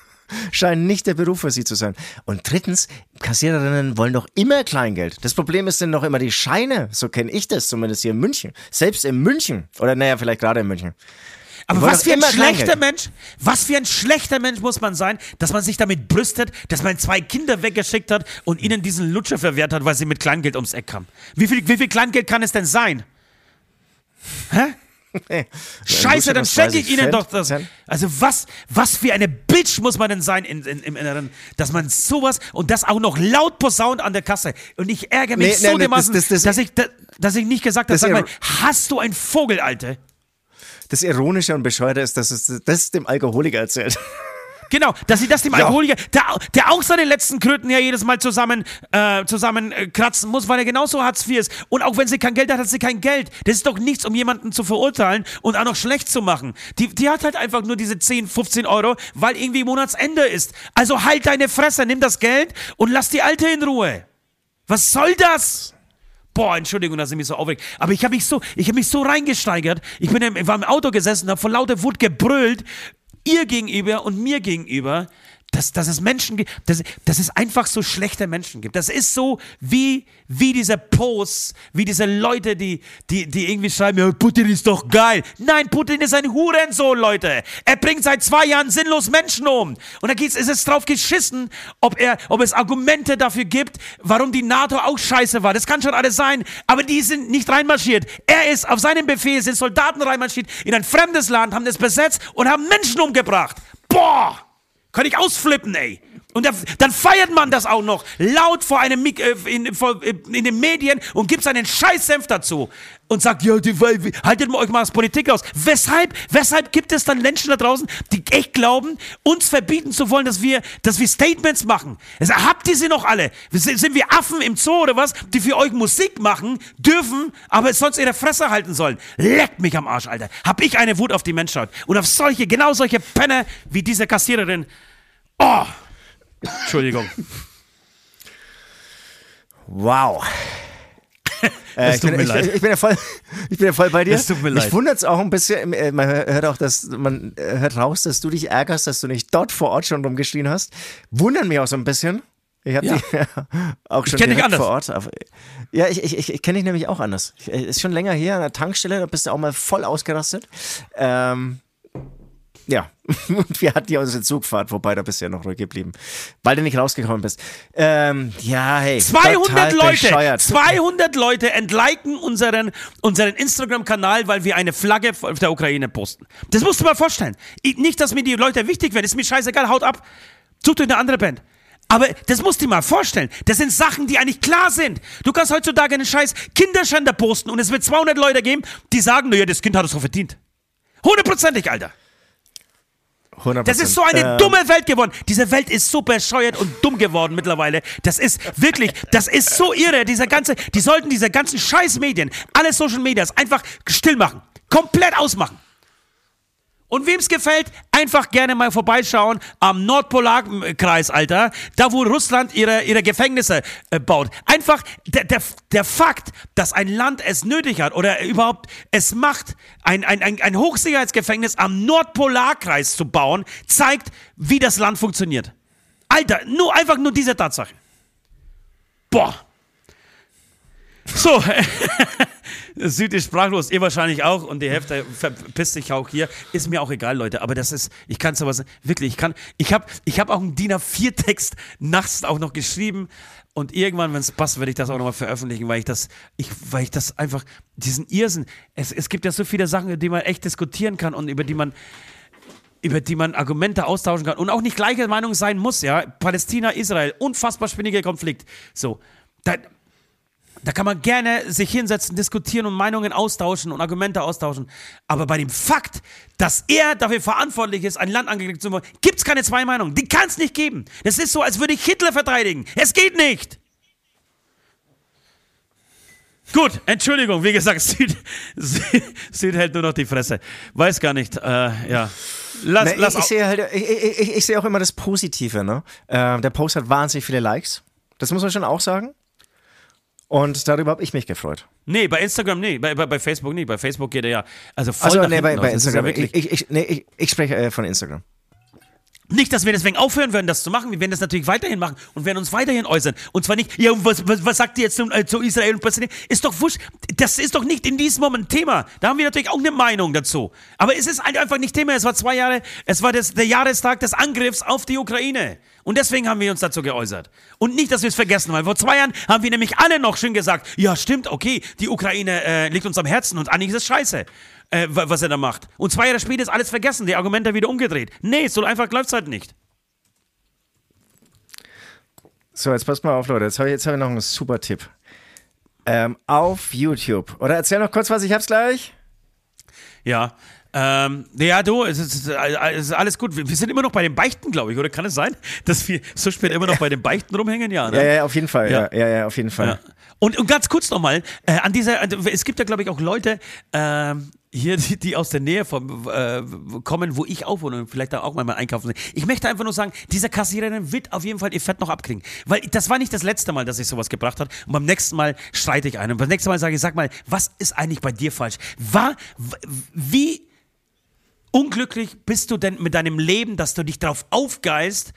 Speaker 2: scheint nicht der Beruf für sie zu sein. Und drittens, Kassiererinnen wollen doch immer Kleingeld. Das Problem ist denn noch immer die Scheine. So kenne ich das zumindest hier in München. Selbst in München. Oder naja, vielleicht gerade in München.
Speaker 3: Aber was für ein schlechter. Mensch, was für ein schlechter Mensch muss man sein, dass man sich damit brüstet, dass man zwei Kinder weggeschickt hat und ihnen diesen Lutscher verwehrt hat, weil sie mit Kleingeld ums Eck kamen. Wie viel, wie viel Kleingeld kann es denn sein? Hä?
Speaker 2: Hey,
Speaker 3: Scheiße, dann schenke
Speaker 2: 30
Speaker 3: ich Ihnen
Speaker 2: Cent?
Speaker 3: doch das.
Speaker 2: Cent?
Speaker 3: Also was, was für eine Bitch muss man denn sein in, in, im Inneren, dass man sowas und das auch noch laut posaunt an der Kasse. Und ich ärgere mich
Speaker 2: Nee,
Speaker 3: so
Speaker 2: nee,
Speaker 3: dermaßen,
Speaker 2: das- das- das-
Speaker 3: dass, ich, da- dass ich nicht gesagt habe, sag mal, hast du ein Vogel, Alte?
Speaker 2: Das Ironische und Bescheuerte ist, dass es das dem Alkoholiker erzählt.
Speaker 3: Genau, dass sie das dem
Speaker 2: Ja.
Speaker 3: Alkoholiker, der, der auch seine letzten Kröten ja jedes Mal zusammen, äh, zusammen äh, kratzen muss, weil er genauso Hartz IV ist. Und auch wenn sie kein Geld hat, hat sie kein Geld. Das ist doch nichts, um jemanden zu verurteilen und auch noch schlecht zu machen. Die, die hat halt einfach nur diese 10, 15 Euro, weil irgendwie Monatsende ist. Also halt deine Fresse, nimm das Geld und lass die Alte in Ruhe. Was soll das? Boah, Entschuldigung, dass ich mich so aufregt. Aber ich habe mich so, ich habe mich so reingesteigert. Ich bin im, war im Auto gesessen, habe vor lauter Wut gebrüllt, ihr gegenüber und mir gegenüber, dass, dass es Menschen gibt, dass, dass es einfach so schlechte Menschen gibt. Das ist so wie, wie diese Posts, wie diese Leute, die, die, die irgendwie schreiben, ja, Putin ist doch geil. Nein, Putin ist ein Hurensohn, Leute. Er bringt seit zwei Jahren sinnlos Menschen um. Und da geht's, ist es drauf geschissen, ob er, ob es Argumente dafür gibt, warum die NATO auch scheiße war. Das kann schon alles sein. Aber die sind nicht reinmarschiert. Er ist auf seinem Befehl, sind Soldaten reinmarschiert in ein fremdes Land, haben es besetzt und haben Menschen umgebracht. Boah! Kann ich ausflippen, ey. Und da, dann feiert man das auch noch laut vor einem Mik äh, in, vor, äh, in den Medien und gibt seinen Scheißsenf dazu und sagt, ja, die, haltet mal euch mal aus Politik aus. Weshalb, weshalb gibt es dann Menschen da draußen, die echt glauben, uns verbieten zu wollen, dass wir, dass wir Statements machen? Also, habt ihr sie noch alle? Sind, sind wir Affen im Zoo oder was, die für euch Musik machen dürfen, aber sonst ihre Fresse halten sollen? Leckt mich am Arsch, Alter. Hab ich eine Wut auf die Menschheit und auf solche, genau solche Penner wie diese Kassiererin. Oh! Entschuldigung.
Speaker 2: Wow. Äh,
Speaker 3: Es
Speaker 2: ich,
Speaker 3: tut
Speaker 2: bin,
Speaker 3: mir
Speaker 2: ich,
Speaker 3: leid.
Speaker 2: ich bin ja voll, ich bin ja voll bei dir.
Speaker 3: Es tut mir leid.
Speaker 2: Mich wundert es auch ein bisschen. äh, Man hört auch, dass man äh, hört raus, dass du dich ärgerst, dass du nicht dort vor Ort schon rumgeschrien hast. Wundern mich auch so ein bisschen. Ich habe
Speaker 3: Ja.
Speaker 2: die auch schon
Speaker 3: kenn dich anders.
Speaker 2: vor Ort. Ja, ich, ich, ich, ich kenne dich nämlich auch anders. Ich, äh, ist schon länger hier an der Tankstelle, da bist du auch mal voll ausgerastet. Ähm, ja, und wir hatten ja unsere Zugfahrt, wobei da bist du ja noch ruhig geblieben, weil du nicht rausgekommen bist. Ähm, ja, hey.
Speaker 3: 200
Speaker 2: total
Speaker 3: Leute,
Speaker 2: bescheuert.
Speaker 3: 200 Leute entliken unseren, unseren Instagram-Kanal, weil wir eine Flagge auf der Ukraine posten. Das musst du mal vorstellen. Ich, nicht, dass mir die Leute wichtig werden, ist mir scheißegal, haut ab. Sucht euch eine andere Band. Aber das musst du dir mal vorstellen. Das sind Sachen, die eigentlich klar sind. Du kannst heutzutage einen scheiß Kinderschänder posten und es wird 200 Leute geben, die sagen, naja, das Kind hat es doch verdient. Hundertprozentig, Alter.
Speaker 2: 100%.
Speaker 3: Das ist so eine
Speaker 2: Ähm,
Speaker 3: dumme Welt geworden. Diese Welt ist so bescheuert und dumm geworden mittlerweile. Das ist wirklich, das ist so irre. Dieser ganze, die sollten diese ganzen Scheißmedien, alle Social Medias einfach still machen. Komplett ausmachen. Und wem es gefällt, einfach gerne mal vorbeischauen am Nordpolarkreis, Alter. Da, wo Russland ihre, ihre Gefängnisse äh, baut. Einfach der, der, der Fakt, dass ein Land es nötig hat oder überhaupt es macht, ein, ein, ein, ein Hochsicherheitsgefängnis am Nordpolarkreis zu bauen, zeigt, wie das Land funktioniert. Alter, nur einfach nur diese Tatsache. Boah. So, Süd ist sprachlos, ihr wahrscheinlich auch und die Hälfte verpisst sich auch hier. Ist mir auch egal, Leute, aber das ist, ich kann sowas, wirklich, ich kann, ich habe ich hab auch einen DIN A4-Text nachts auch noch geschrieben und irgendwann, wenn es passt, werde ich das auch nochmal veröffentlichen, weil ich das, ich, weil ich das einfach, diesen Irrsinn, es, es gibt ja so viele Sachen, über die man echt diskutieren kann und über die man, über die man Argumente austauschen kann und auch nicht gleicher Meinung sein muss, ja. Palästina, Israel, unfassbar spinniger Konflikt. So, da, da kann man gerne sich hinsetzen, diskutieren und Meinungen austauschen und Argumente austauschen. Aber bei dem Fakt, dass er dafür verantwortlich ist, ein Land angekriegt zu wollen, gibt es keine zwei Meinungen. Die kann es nicht geben. Das ist so, als würde ich Hitler verteidigen. Es geht nicht. Gut, Entschuldigung, wie gesagt, Süd, Süd, Süd hält nur noch die Fresse. Weiß gar nicht, äh, ja. Lass,
Speaker 2: Ne,
Speaker 3: lass
Speaker 2: ich, ich sehe halt, ich, ich, ich, sehe auch immer das Positive, ne? Ähm, der Post hat wahnsinnig viele Likes. Das muss man schon auch sagen. Und darüber habe ich mich gefreut.
Speaker 3: Nee, bei Instagram nee, bei, bei, bei Facebook nie. Bei Facebook geht er ja. Also voll
Speaker 2: Also nee, bei, bei Instagram.
Speaker 3: Ja wirklich,
Speaker 2: ich, ich, ich, nee, ich, ich spreche äh, von Instagram.
Speaker 3: Nicht, dass wir deswegen aufhören würden, das zu machen. Wir werden das natürlich weiterhin machen und werden uns weiterhin äußern. Und zwar nicht, ja, was, was, was sagt ihr jetzt zum, äh, zu Israel und Palästina? Ist doch wurscht. Das ist doch nicht in diesem Moment Thema. Da haben wir natürlich auch eine Meinung dazu. Aber es ist einfach nicht Thema. Es war zwei Jahre, es war das, der Jahrestag des Angriffs auf die Ukraine. Und deswegen haben wir uns dazu geäußert. Und nicht, dass wir es vergessen, weil vor zwei Jahren haben wir nämlich alle noch schön gesagt, ja, stimmt, okay, die Ukraine äh, liegt uns am Herzen und eigentlich ist es scheiße. Äh, wa- was er da macht. Und zwei Jahre später ist alles vergessen, die Argumente wieder umgedreht. Nee, so einfach läuft es halt nicht.
Speaker 2: So, jetzt passt mal auf, Leute. Jetzt habe ich, jetzt hab ich noch einen super Tipp. Ähm, auf YouTube. Oder erzähl noch kurz was, ich hab's gleich.
Speaker 3: Ja. Ähm, ja, du, es ist, es ist alles gut. Wir sind immer noch bei den Beichten, glaube ich, oder kann es sein, dass wir so spät immer noch bei den Beichten rumhängen? Ja, ne?
Speaker 2: Ja, ja, auf jeden Fall. Ja,
Speaker 3: Ja.
Speaker 2: ja, ja, auf jeden Fall.
Speaker 3: Ja. Und, und ganz kurz nochmal, äh, an dieser, es gibt ja, glaube ich, auch Leute ähm, hier, die, die aus der Nähe vom, äh, kommen, wo ich auch wohne und vielleicht da auch mal, einkaufen sind. Ich möchte einfach nur sagen, dieser Kassiererin wird auf jeden Fall ihr Fett noch abkriegen. Weil das war nicht das letzte Mal, dass ich sowas gebracht hat. Und beim nächsten Mal streite ich einen. Und beim nächsten Mal sage ich, sag mal, was ist eigentlich bei dir falsch? War, wie unglücklich bist du denn mit deinem Leben, dass du dich darauf aufgeist,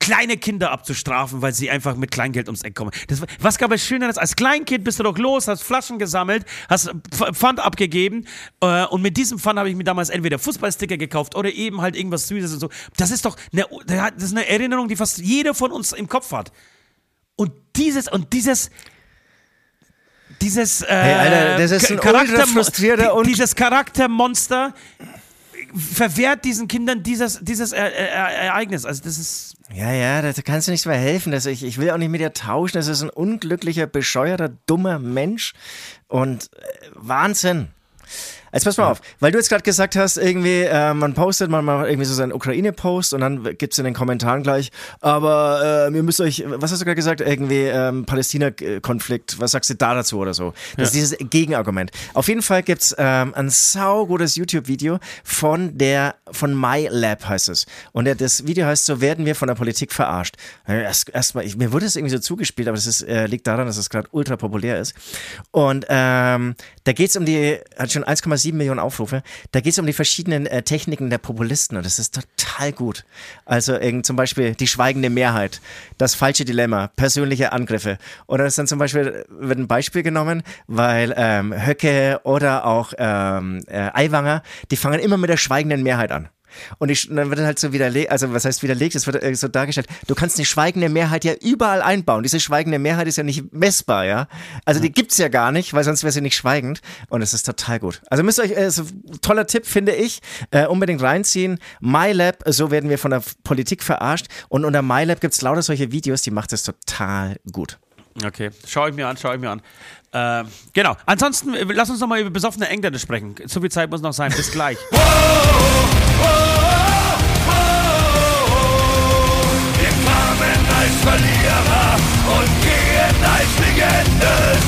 Speaker 3: kleine Kinder abzustrafen, weil sie einfach mit Kleingeld ums Eck kommen. Das, was gab es Schöneres? Als Kleinkind bist du doch los, hast Flaschen gesammelt, hast Pf- Pfand abgegeben äh, und mit diesem Pfand habe ich mir damals entweder Fußballsticker gekauft oder eben halt irgendwas Süßes und so. Das ist doch eine, das ist eine Erinnerung, die fast jeder von uns im Kopf hat. Und dieses, und dieses, dieses, äh,
Speaker 2: Hey, Alter, das ist ein ultra frustrierter und-
Speaker 3: dieses Charaktermonster verwehrt diesen Kindern dieses, dieses äh, äh, Ereignis. Also das ist
Speaker 2: Ja, ja, da kannst du nicht mehr helfen. Das, ich, ich will auch nicht mit dir tauschen. Das ist ein unglücklicher, bescheuerter, dummer Mensch. Und äh, Wahnsinn. Jetzt pass mal auf, weil du jetzt gerade gesagt hast, irgendwie, äh, man postet man mal irgendwie so seinen Ukraine-Post und dann gibt's in den Kommentaren gleich, aber äh, ihr müsst euch, was hast du gerade gesagt, irgendwie ähm, Palästina-Konflikt, was sagst du da dazu oder so? Das ist dieses Gegenargument. Auf jeden Fall gibt's ähm, ein saugutes YouTube-Video von der, von MyLab heißt es. Und der, das Video heißt, so werden wir von der Politik verarscht. Äh, Erst, erst mir wurde es irgendwie so zugespielt, aber das ist, äh, liegt daran, dass es gerade ultra populär ist. Und ähm, da geht's um die, hat schon 1,7 Millionen Aufrufe, da geht's um die verschiedenen äh, Techniken der Populisten und das ist total gut. Also irgend, zum Beispiel die schweigende Mehrheit, das falsche Dilemma, persönliche Angriffe. Oder ist dann zum Beispiel, wird ein Beispiel genommen, weil ähm, Höcke oder auch ähm, äh, Aiwanger, die fangen immer mit der schweigenden Mehrheit an. Und ich, dann wird halt so widerlegt, also was heißt widerlegt, es wird äh, so dargestellt, du kannst eine schweigende Mehrheit ja überall einbauen. Diese schweigende Mehrheit ist ja nicht messbar, ja. Also die gibt's ja gar nicht, weil sonst wäre sie nicht schweigend. Und es ist total gut. Also müsst ihr euch, äh, so, toller Tipp, finde ich, äh, unbedingt reinziehen. MyLab, so werden wir von der Politik verarscht. Und unter MyLab gibt's lauter solche Videos, die macht es total gut.
Speaker 3: Okay, schau ich mir an, schau ich mir an. Ähm, genau. Ansonsten, äh, lass uns noch mal über besoffene Engländer sprechen. So viel Zeit muss noch sein. Bis gleich.
Speaker 1: Verlierer und gehen als Legenden.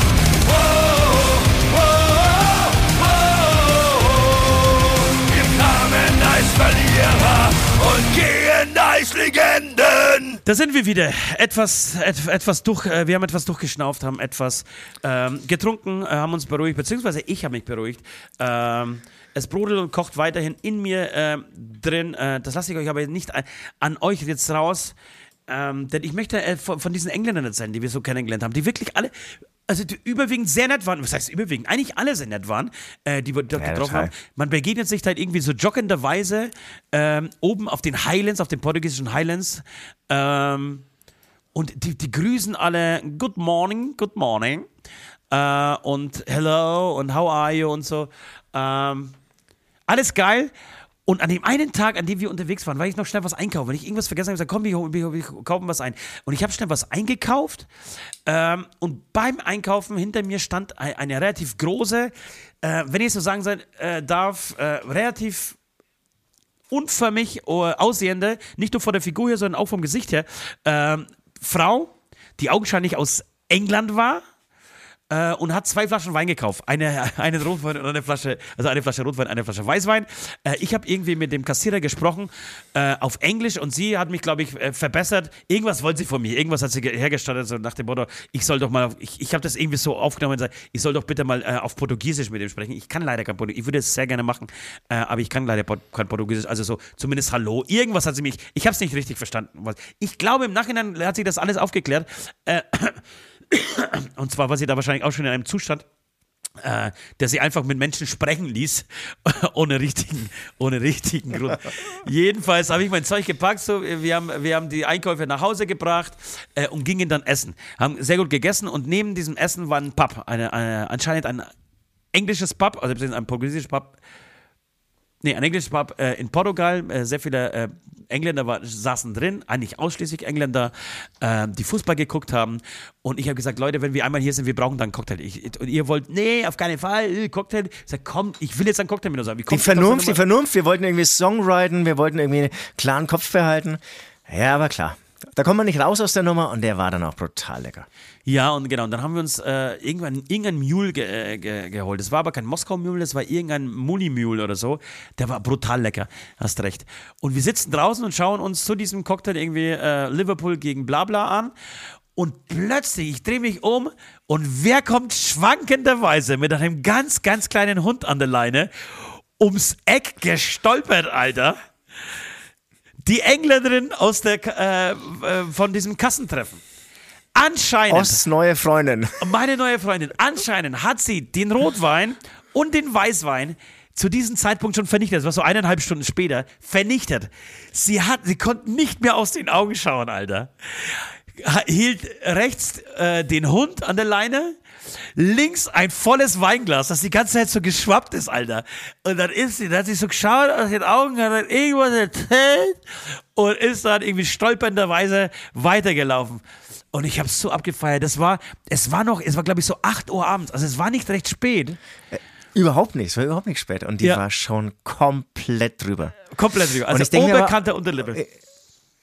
Speaker 1: Wir kamen als Verlierer und gehen als Legenden.
Speaker 3: Da sind wir wieder. Etwas, et, etwas durch, äh, wir haben etwas durchgeschnauft, haben etwas ähm, getrunken, äh, haben uns beruhigt, beziehungsweise ich habe mich beruhigt. Ähm, es brodelt und kocht weiterhin in mir ähm, drin. Äh, das lasse ich euch aber nicht an, an euch jetzt raus. Ähm, denn ich möchte äh, von, von diesen Engländern erzählen, die wir so kennengelernt haben, die wirklich alle, also die überwiegend sehr nett waren. Was heißt überwiegend? Eigentlich alle sehr nett waren, äh, die wir dort
Speaker 2: Ja,
Speaker 3: getroffen haben. Man begegnet sich halt irgendwie so joggenderweise ähm, oben auf den Highlands, auf den portugiesischen Highlands. Ähm, und die, die grüßen alle Good morning, good morning. Äh, und hello und how are you und so. Ähm, alles geil. Und an dem einen Tag, an dem wir unterwegs waren, war ich noch schnell was einkaufen. Wenn ich irgendwas vergessen habe, gesagt, komm, wir, wir, kaufen was ein. Und ich habe schnell was eingekauft. Ähm, und beim Einkaufen hinter mir stand ein- eine relativ große, äh, wenn ich so sagen soll, äh, darf, äh, relativ unförmig äh, aussehende, nicht nur von der Figur her, sondern auch vom Gesicht her, ähm, Frau, die augenscheinlich aus England war äh, und hat zwei Flaschen Wein gekauft. Eine, einen Rotwein und eine Flasche, also eine Flasche Rotwein, eine Flasche Weißwein. Äh, ich habe irgendwie mit dem Kassierer gesprochen äh, auf Englisch und sie hat mich, glaube ich, äh, verbessert. Irgendwas wollte sie von mir, irgendwas hat sie hergestellt, so nach dem Motto, ich soll doch mal, ich, ich habe das irgendwie so aufgenommen, ich soll doch bitte mal äh, auf Portugiesisch mit ihm sprechen. Ich kann leider kein Portugiesisch, ich würde es sehr gerne machen, äh, aber ich kann leider kein Portugiesisch, also so zumindest Hallo. Irgendwas hat sie mich, ich habe es nicht richtig verstanden. Ich glaube, im Nachhinein hat sie das alles aufgeklärt. Äh, und zwar war sie da wahrscheinlich auch schon in einem Zustand, äh, der sie einfach mit Menschen sprechen ließ, ohne richtigen, ohne richtigen Grund. Jedenfalls habe ich mein Zeug gepackt, so, wir, haben, wir haben die Einkäufe nach Hause gebracht äh, und gingen dann essen. Haben sehr gut gegessen und neben diesem Essen war ein Pub, eine, eine, anscheinend ein englisches Pub, also ein portugiesisches Pub, nee, ein englisches Pub äh, in Portugal, äh, sehr viele äh, Engländer war, saßen drin, eigentlich ausschließlich Engländer, äh, die Fußball geguckt haben. Und ich habe gesagt, Leute, wenn wir einmal hier sind, wir brauchen dann einen Cocktail. Ich, und ihr wollt, nee, auf keinen Fall, äh, Cocktail. Ich sage, komm, ich will jetzt einen Cocktail mit uns haben.
Speaker 2: Die Vernunft, die Vernunft, wir wollten irgendwie Songwriten, wir wollten irgendwie einen klaren Kopf behalten. Ja, aber klar. Da kommt man nicht raus aus der Nummer und der war dann auch brutal lecker.
Speaker 3: Ja, und genau, und dann haben wir uns äh, irgendwann irgendein Mule ge äh, ge geholt. Das war aber kein Moskau-Mule, das war irgendein Muli-Mule oder so. Der war brutal lecker, hast recht. Und wir sitzen draußen und schauen uns zu diesem Cocktail irgendwie äh, Liverpool gegen Blabla an. Und plötzlich, ich drehe mich um und wer kommt schwankenderweise mit einem ganz, ganz kleinen Hund an der Leine ums Eck gestolpert, Alter? Die Engländerin aus der, äh, äh, von diesem Kassentreffen. Anscheinend.
Speaker 2: Osts neue Freundin.
Speaker 3: Meine neue Freundin. Anscheinend hat sie den Rotwein und den Weißwein zu diesem Zeitpunkt schon vernichtet. Das war so eineinhalb Stunden später. Vernichtet. Sie hat, sie konnte nicht mehr aus den Augen schauen, Alter. Hielt rechts äh, den Hund an der Leine, links ein volles Weinglas, das die ganze Zeit so geschwappt ist, Alter. Und dann ist sie, dann hat sie so geschaut aus den Augen, hat dann irgendwas erzählt und ist dann irgendwie stolpernderweise weitergelaufen. Und ich habe es so abgefeiert. Das war, es war noch, es war glaube ich so 8 Uhr abends. Also es war nicht recht spät.
Speaker 2: Äh, überhaupt nicht, es war überhaupt nicht spät. Und die ja. war schon komplett drüber.
Speaker 3: Komplett drüber. Also und ich denke oberkante Unterlippe. Äh,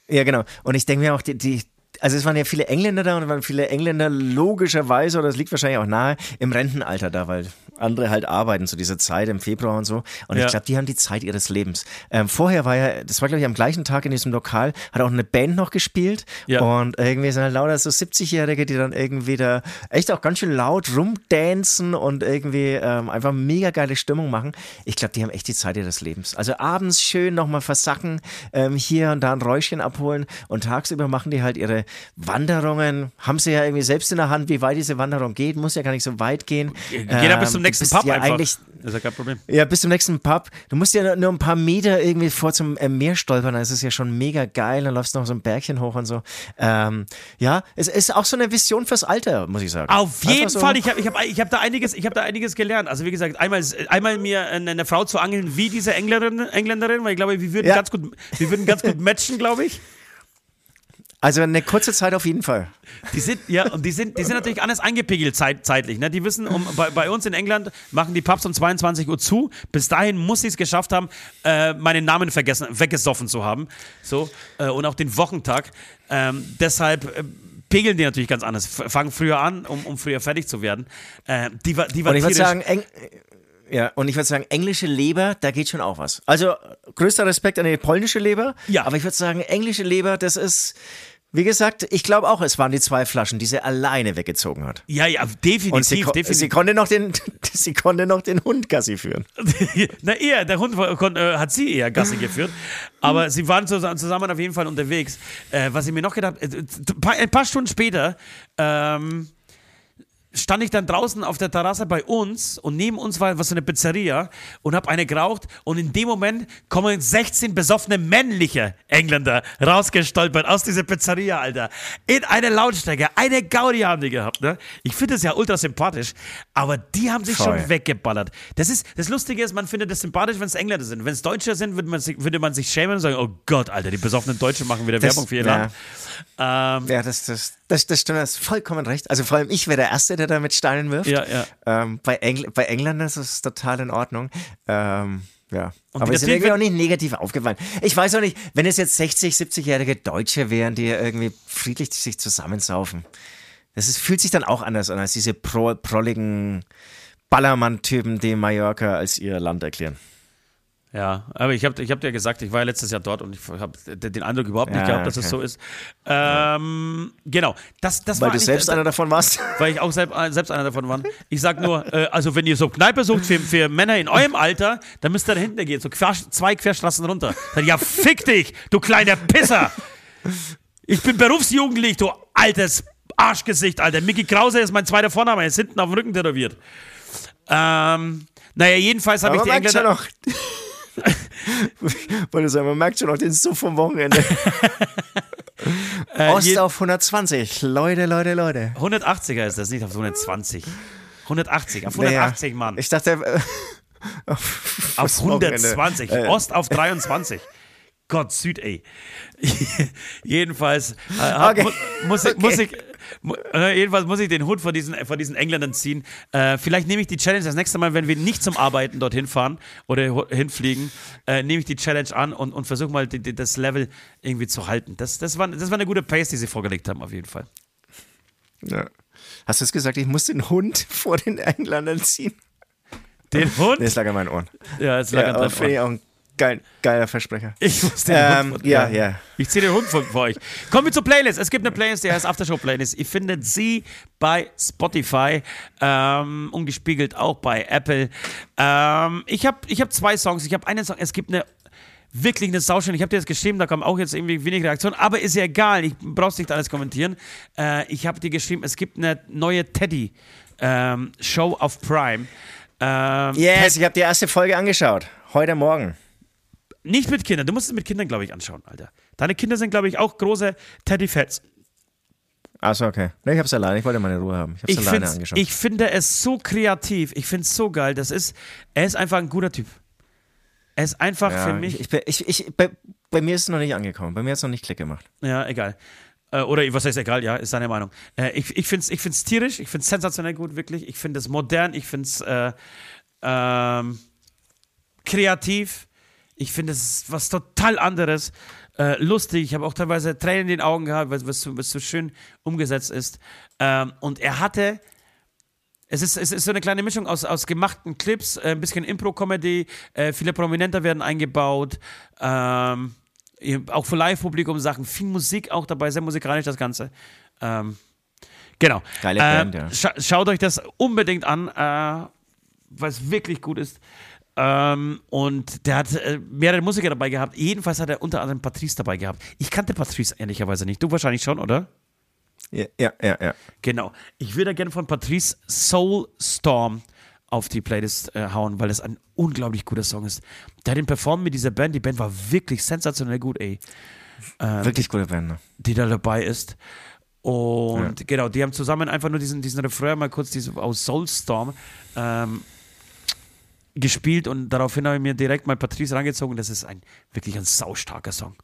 Speaker 2: ja, genau. Und ich denke mir auch, die, die, also es waren ja viele Engländer da und es waren viele Engländer logischerweise, oder das liegt wahrscheinlich auch nahe, im Rentenalter da, weil andere halt arbeiten zu dieser Zeit im Februar und so. Und ja. ich glaube, die haben die Zeit ihres Lebens. Ähm, vorher war ja, das war glaube ich am gleichen Tag in diesem Lokal, hat auch eine Band noch gespielt ja. und irgendwie sind halt lauter so 70-Jährige, die dann irgendwie da echt auch ganz schön laut rumdancen und irgendwie ähm, einfach mega geile Stimmung machen. Ich glaube, die haben echt die Zeit ihres Lebens. Also abends schön nochmal versacken, ähm, hier und da ein Räuschchen abholen und tagsüber machen die halt ihre Wanderungen haben sie ja irgendwie selbst in der Hand, wie weit diese Wanderung geht, muss ja gar nicht so weit gehen.
Speaker 3: Geht ähm, bis zum nächsten Pub ja einfach. Eigentlich,
Speaker 2: das ist ja kein Problem. Ja, bis zum nächsten Pub. Du musst ja nur ein paar Meter irgendwie vor zum äh, Meer stolpern, dann ist es ja schon mega geil, dann läufst du noch so ein Bergchen hoch und so. Ähm, ja, es ist auch so eine Vision fürs Alter, muss ich sagen.
Speaker 3: Auf jeden so. Fall, ich habe ich hab, ich hab da, einiges, hab da einiges gelernt. Also wie gesagt, einmal, einmal mir eine, eine Frau zu angeln wie diese Engländerin, Engländerin weil ich glaube, wir würden, ja. ganz, gut, wir würden ganz gut matchen, glaube ich.
Speaker 2: Also eine kurze Zeit auf jeden Fall.
Speaker 3: Die sind, ja, und die sind, die sind natürlich anders eingepegelt zeit, zeitlich. Ne? Die wissen, um, bei, bei, uns in England machen die Pubs um 22 Uhr zu. Bis dahin muss ich es geschafft haben, äh, meinen Namen vergessen, weggesoffen zu haben. So, äh, und auch den Wochentag. Ähm, deshalb. Äh, pegeln die natürlich ganz anders, fangen früher an, um, um früher fertig zu werden. Äh, die war, die war
Speaker 2: und ich würde sagen, eng, ja, und ich würde sagen, englische Leber, da geht schon auch was. Also größter Respekt an die polnische Leber. Ja. Aber ich würde sagen, englische Leber, das ist. Wie gesagt, ich glaube auch, es waren die zwei Flaschen, die sie alleine weggezogen hat.
Speaker 3: Ja, ja, definitiv. Und
Speaker 2: sie,
Speaker 3: definitiv.
Speaker 2: sie konnte noch den, sie konnte noch den Hund Gassi führen.
Speaker 3: Na eher, der Hund äh, hat sie eher Gassi geführt. Aber sie waren zusammen auf jeden Fall unterwegs. Äh, was ich mir noch gedacht, äh, ein paar Stunden später. Ähm, stand ich dann draußen auf der Terrasse bei uns und neben uns war was so eine Pizzeria und habe eine geraucht und in dem Moment kommen 16 besoffene männliche Engländer rausgestolpert aus dieser Pizzeria, Alter. In eine Lautstärke, eine Gaudi haben die gehabt, ne? Ich finde das ja ultra sympathisch, aber die haben sich Voll. schon weggeballert. Das ist, das Lustige ist, man findet das sympathisch, wenn es Engländer sind. Wenn es Deutsche sind, würde man, sich, würde man sich schämen und sagen, oh Gott, Alter, die besoffenen Deutschen machen wieder das, Werbung für ihr ja. Land.
Speaker 2: Ähm, ja, das, das, das, das stimmt, das ist vollkommen recht. Also vor allem ich wäre der Erste, der da mit Steinen wirft.
Speaker 3: Ja, ja.
Speaker 2: Ähm, bei, Engl bei Engländern ist es total in Ordnung. Ähm, ja. Und Aber es ist irgendwie auch nicht negativ aufgefallen. Ich weiß auch nicht, wenn es jetzt 60, 70-jährige Deutsche wären, die irgendwie friedlich sich zusammensaufen. Das ist, fühlt sich dann auch anders an als diese pro, prolligen Ballermann-Typen, die Mallorca als ihr Land erklären.
Speaker 3: Ja, aber ich habe ich hab dir gesagt, ich war ja letztes Jahr dort und ich habe den Eindruck überhaupt nicht
Speaker 2: Ja,
Speaker 3: gehabt, dass
Speaker 2: okay.
Speaker 3: es so ist. Ähm, genau, das, das
Speaker 2: Weil
Speaker 3: war
Speaker 2: du selbst einer davon warst.
Speaker 3: weil ich auch selbst, selbst einer davon war. Ich sag nur, äh, also wenn ihr so Kneipe sucht für, für Männer in eurem Alter, dann müsst ihr da hinten gehen, so quer, zwei Querstraßen runter. Dann, ja, fick dich, du kleiner Pisser! Ich bin berufsjugendlich, du altes Arschgesicht, Alter. Mickey Krause ist mein zweiter Vorname, er ist hinten auf dem Rücken tätowiert. Ähm, naja, jedenfalls habe ich die Engländer...
Speaker 2: noch. Wollte sagen, man merkt schon noch den Suff vom Wochenende.
Speaker 3: Äh,
Speaker 2: Ost auf 120. Leute, Leute, Leute.
Speaker 3: 180er ist das, nicht auf 120. 180, auf
Speaker 2: Naja,
Speaker 3: 180, Mann.
Speaker 2: Ich dachte, äh,
Speaker 3: Auf
Speaker 2: Wochenende.
Speaker 3: 120.
Speaker 2: Äh.
Speaker 3: Ost auf 23. Gott, Süd, ey. jedenfalls, äh,
Speaker 2: Okay.
Speaker 3: mu- muss, ich, muss ich, jedenfalls muss ich den Hut von diesen, von diesen Engländern ziehen. Äh, vielleicht nehme ich die Challenge das nächste Mal, wenn wir nicht zum Arbeiten dorthin fahren oder hinfliegen, äh, nehme ich die Challenge an und, und versuche mal die, die, das Level irgendwie zu halten. Das, das, war, das war eine gute Pace, die sie vorgelegt haben, auf jeden Fall.
Speaker 2: ja. Hast du es gesagt, ich muss den Hund vor den Engländern ziehen?
Speaker 3: Den Hund?
Speaker 2: Nee, es lag an meinen Ohren.
Speaker 3: Ja, es lag
Speaker 2: Ja,
Speaker 3: an deinem
Speaker 2: finde ich auch ein geil, geiler Versprecher.
Speaker 3: Ich muss den
Speaker 2: Ähm,
Speaker 3: Hund.
Speaker 2: ja, ja.
Speaker 3: Ich ziehe den Hund vor, vor euch. Kommen wir zur Playlist. Es gibt eine Playlist, die heißt Aftershow Playlist. Ihr findet sie bei Spotify, ähm, ungespiegelt auch bei Apple. Ähm, ich habe ich hab zwei Songs. Ich habe einen Song. Es gibt eine wirklich eine Sauschön. Ich habe dir das geschrieben, da kam auch jetzt irgendwie wenig Reaktion, aber ist ja egal. Ich brauchst nicht alles kommentieren. Äh, ich habe dir geschrieben, es gibt eine neue Teddy ähm, Show auf Prime. Ähm,
Speaker 2: Yes, ich habe die erste Folge angeschaut. Heute Morgen.
Speaker 3: Nicht mit Kindern. Du musst es mit Kindern, glaube ich, anschauen, Alter. Deine Kinder sind, glaube ich, auch große Teddy-Fans.
Speaker 2: Achso, okay. Nee, ich hab's alleine. Ich wollte meine Ruhe haben. Ich hab's
Speaker 3: Ich,
Speaker 2: alleine angeschaut.
Speaker 3: ich finde es so kreativ. Ich finde es so geil. Das ist, er ist einfach ein guter Typ. Er ist einfach
Speaker 2: ja,
Speaker 3: für mich.
Speaker 2: Ich, ich, ich, ich, bei, bei mir ist es noch nicht angekommen. Bei mir hat es noch nicht Klick gemacht.
Speaker 3: ja, egal. Äh, oder was heißt egal, ja, ist seine Meinung. Äh, ich ich finde es ich find's tierisch, ich finde es sensationell gut, wirklich. Ich finde es modern, ich finde es äh, ähm, kreativ. Ich finde es ist was total anderes. Äh, lustig, ich habe auch teilweise Tränen in den Augen gehabt, weil es so, was so schön umgesetzt ist. Ähm, und er hatte es ist, es ist so eine kleine Mischung aus, aus gemachten Clips, äh, ein bisschen Impro-Comedy, äh, viele Prominenter werden eingebaut, ähm, auch für Live-Publikum Sachen, viel Musik auch dabei, sehr musikalisch das Ganze. Ähm, genau.
Speaker 2: Geile
Speaker 3: Äh,
Speaker 2: Band, ja.
Speaker 3: scha schaut euch das unbedingt an, äh, weil es wirklich gut ist. Ähm, und der hat äh, mehrere Musiker dabei gehabt. Jedenfalls hat er unter anderem Patrice dabei gehabt. Ich kannte Patrice ehrlicherweise nicht. Du wahrscheinlich schon, oder?
Speaker 2: Ja, ja, ja. ja.
Speaker 3: Genau. Ich würde gerne von Patrice Soul Storm auf die Playlist äh, hauen, weil es ein unglaublich guter Song ist. Der hat den performt mit dieser Band. Die Band war wirklich sensationell gut, ey,
Speaker 2: Wirklich gute Band. Ne?
Speaker 3: die da dabei ist. Und genau, die haben zusammen einfach nur diesen, diesen Refrain mal kurz diese, aus Soulstorm ähm, gespielt und daraufhin habe ich mir direkt mal Patrice rangezogen. Das ist ein wirklich ein saustarker Song.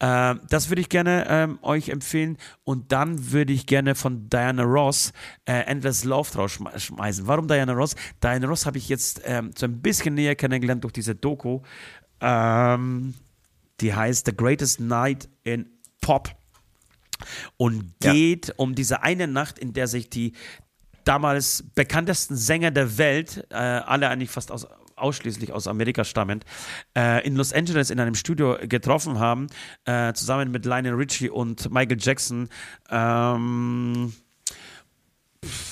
Speaker 3: Ähm, das würde ich gerne ähm, euch empfehlen und dann würde ich gerne von Diana Ross äh, Endless Love draus schme- schmeißen. Warum Diana Ross? Diana Ross habe ich jetzt ähm, so ein bisschen näher kennengelernt durch diese Doku. Ähm, die heißt The Greatest Night in Pop und
Speaker 2: Ja.
Speaker 3: geht um diese eine Nacht, in der sich die damals bekanntesten Sänger der Welt, äh, alle eigentlich fast aus, ausschließlich aus Amerika stammend, äh, in Los Angeles in einem Studio getroffen haben, äh, zusammen mit Lionel Richie und Michael Jackson. Ähm,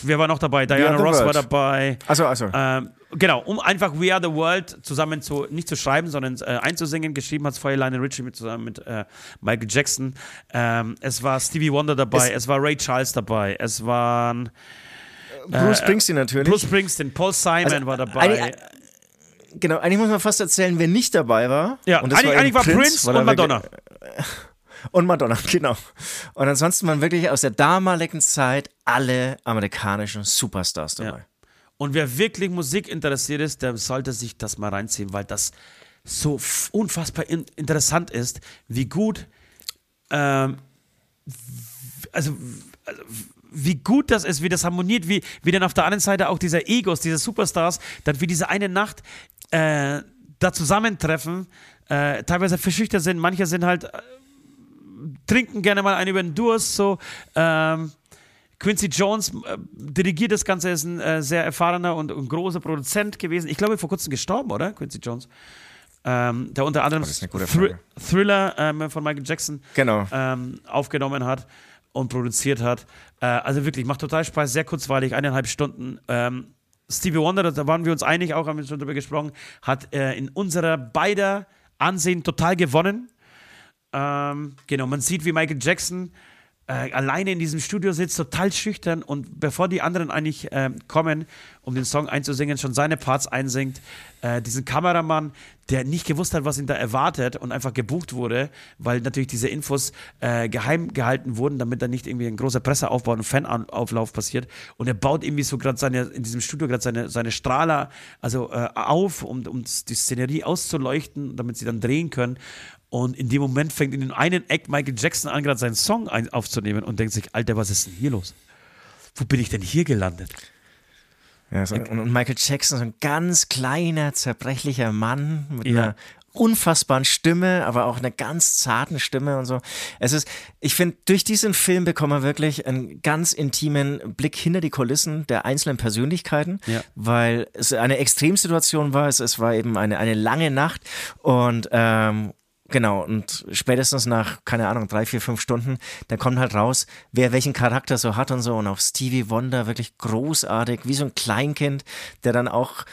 Speaker 3: wer war noch dabei? Diana Ross war
Speaker 2: World.
Speaker 3: dabei.
Speaker 2: Achso, achso.
Speaker 3: Ähm, genau, um einfach We Are the World zusammen zu, nicht zu schreiben, sondern äh, einzusingen. Geschrieben hat es vorher Lionel Richie mit, zusammen mit äh, Michael Jackson. Ähm, es war Stevie Wonder dabei, es,
Speaker 2: Es-
Speaker 3: war Ray Charles dabei, es waren
Speaker 2: Bruce Springsteen natürlich.
Speaker 3: Bruce Springsteen, Paul Simon
Speaker 2: Also,
Speaker 3: war dabei.
Speaker 2: eigentlich- genau, eigentlich muss man fast erzählen, wer nicht dabei war.
Speaker 3: ja,
Speaker 2: Und das
Speaker 3: eigentlich,
Speaker 2: eben
Speaker 3: eigentlich war Prince, und Madonna.
Speaker 2: Und Madonna, genau. Und ansonsten waren wirklich aus der damaligen Zeit alle amerikanischen Superstars dabei.
Speaker 3: Ja. Und wer wirklich Musik interessiert ist, der sollte sich das mal reinziehen, weil das so unfassbar in interessant ist, wie gut, ähm, also, also wie gut das ist, wie das harmoniert, wie, wie dann auf der anderen Seite auch dieser Egos, diese Superstars, dann wie diese eine Nacht äh, da zusammentreffen, äh, teilweise verschüchtert sind, manche sind halt, äh, trinken gerne mal einen über den Durst, so, ähm, Quincy Jones äh, dirigiert das Ganze, ist ein äh, sehr erfahrener und, und, großer Produzent gewesen. Ich glaube, vor kurzem gestorben, oder? Quincy Jones. Ähm, der unter anderem Thr Thriller ähm, von Michael Jackson
Speaker 2: genau.
Speaker 3: ähm, aufgenommen hat und produziert hat. Äh, also wirklich, macht total Spaß, sehr kurzweilig, eineinhalb Stunden. Ähm, Stevie Wonder, da waren wir uns einig, auch haben wir schon drüber gesprochen, hat äh, in unserer beider Ansehen total gewonnen. Ähm, genau, man sieht, wie Michael Jackson äh, alleine in diesem Studio sitzt, total schüchtern und bevor die anderen eigentlich äh, kommen, um den Song einzusingen, schon seine Parts einsingt. Äh, diesen Kameramann, der nicht gewusst hat, was ihn da erwartet und einfach gebucht wurde, weil natürlich diese Infos äh, geheim gehalten wurden, damit da nicht irgendwie ein großer Presseaufbau und Fanauflauf passiert. Und er baut irgendwie so gerade seine, in diesem Studio gerade seine, seine Strahler also äh, auf, um, um die Szenerie auszuleuchten, damit sie dann drehen können. Und in dem Moment fängt in den einen Eck Michael Jackson an, gerade seinen Song aufzunehmen und denkt sich, Alter, was ist denn hier los? Wo bin ich denn hier gelandet?
Speaker 2: Ja, so, und, und, Michael Jackson, so ein ganz kleiner, zerbrechlicher Mann mit ja. einer unfassbaren Stimme, aber auch einer ganz zarten Stimme und so. Es ist, ich finde, durch diesen Film bekommen wir wirklich einen ganz intimen Blick hinter die Kulissen der einzelnen Persönlichkeiten, ja. weil es eine Extremsituation war. Es, es war eben eine, eine lange Nacht und ähm, Genau, und spätestens nach, keine Ahnung, drei, vier, fünf Stunden, dann kommt halt raus, wer welchen Charakter so hat und so. Und auch Stevie Wonder wirklich großartig, wie so ein Kleinkind, der dann auch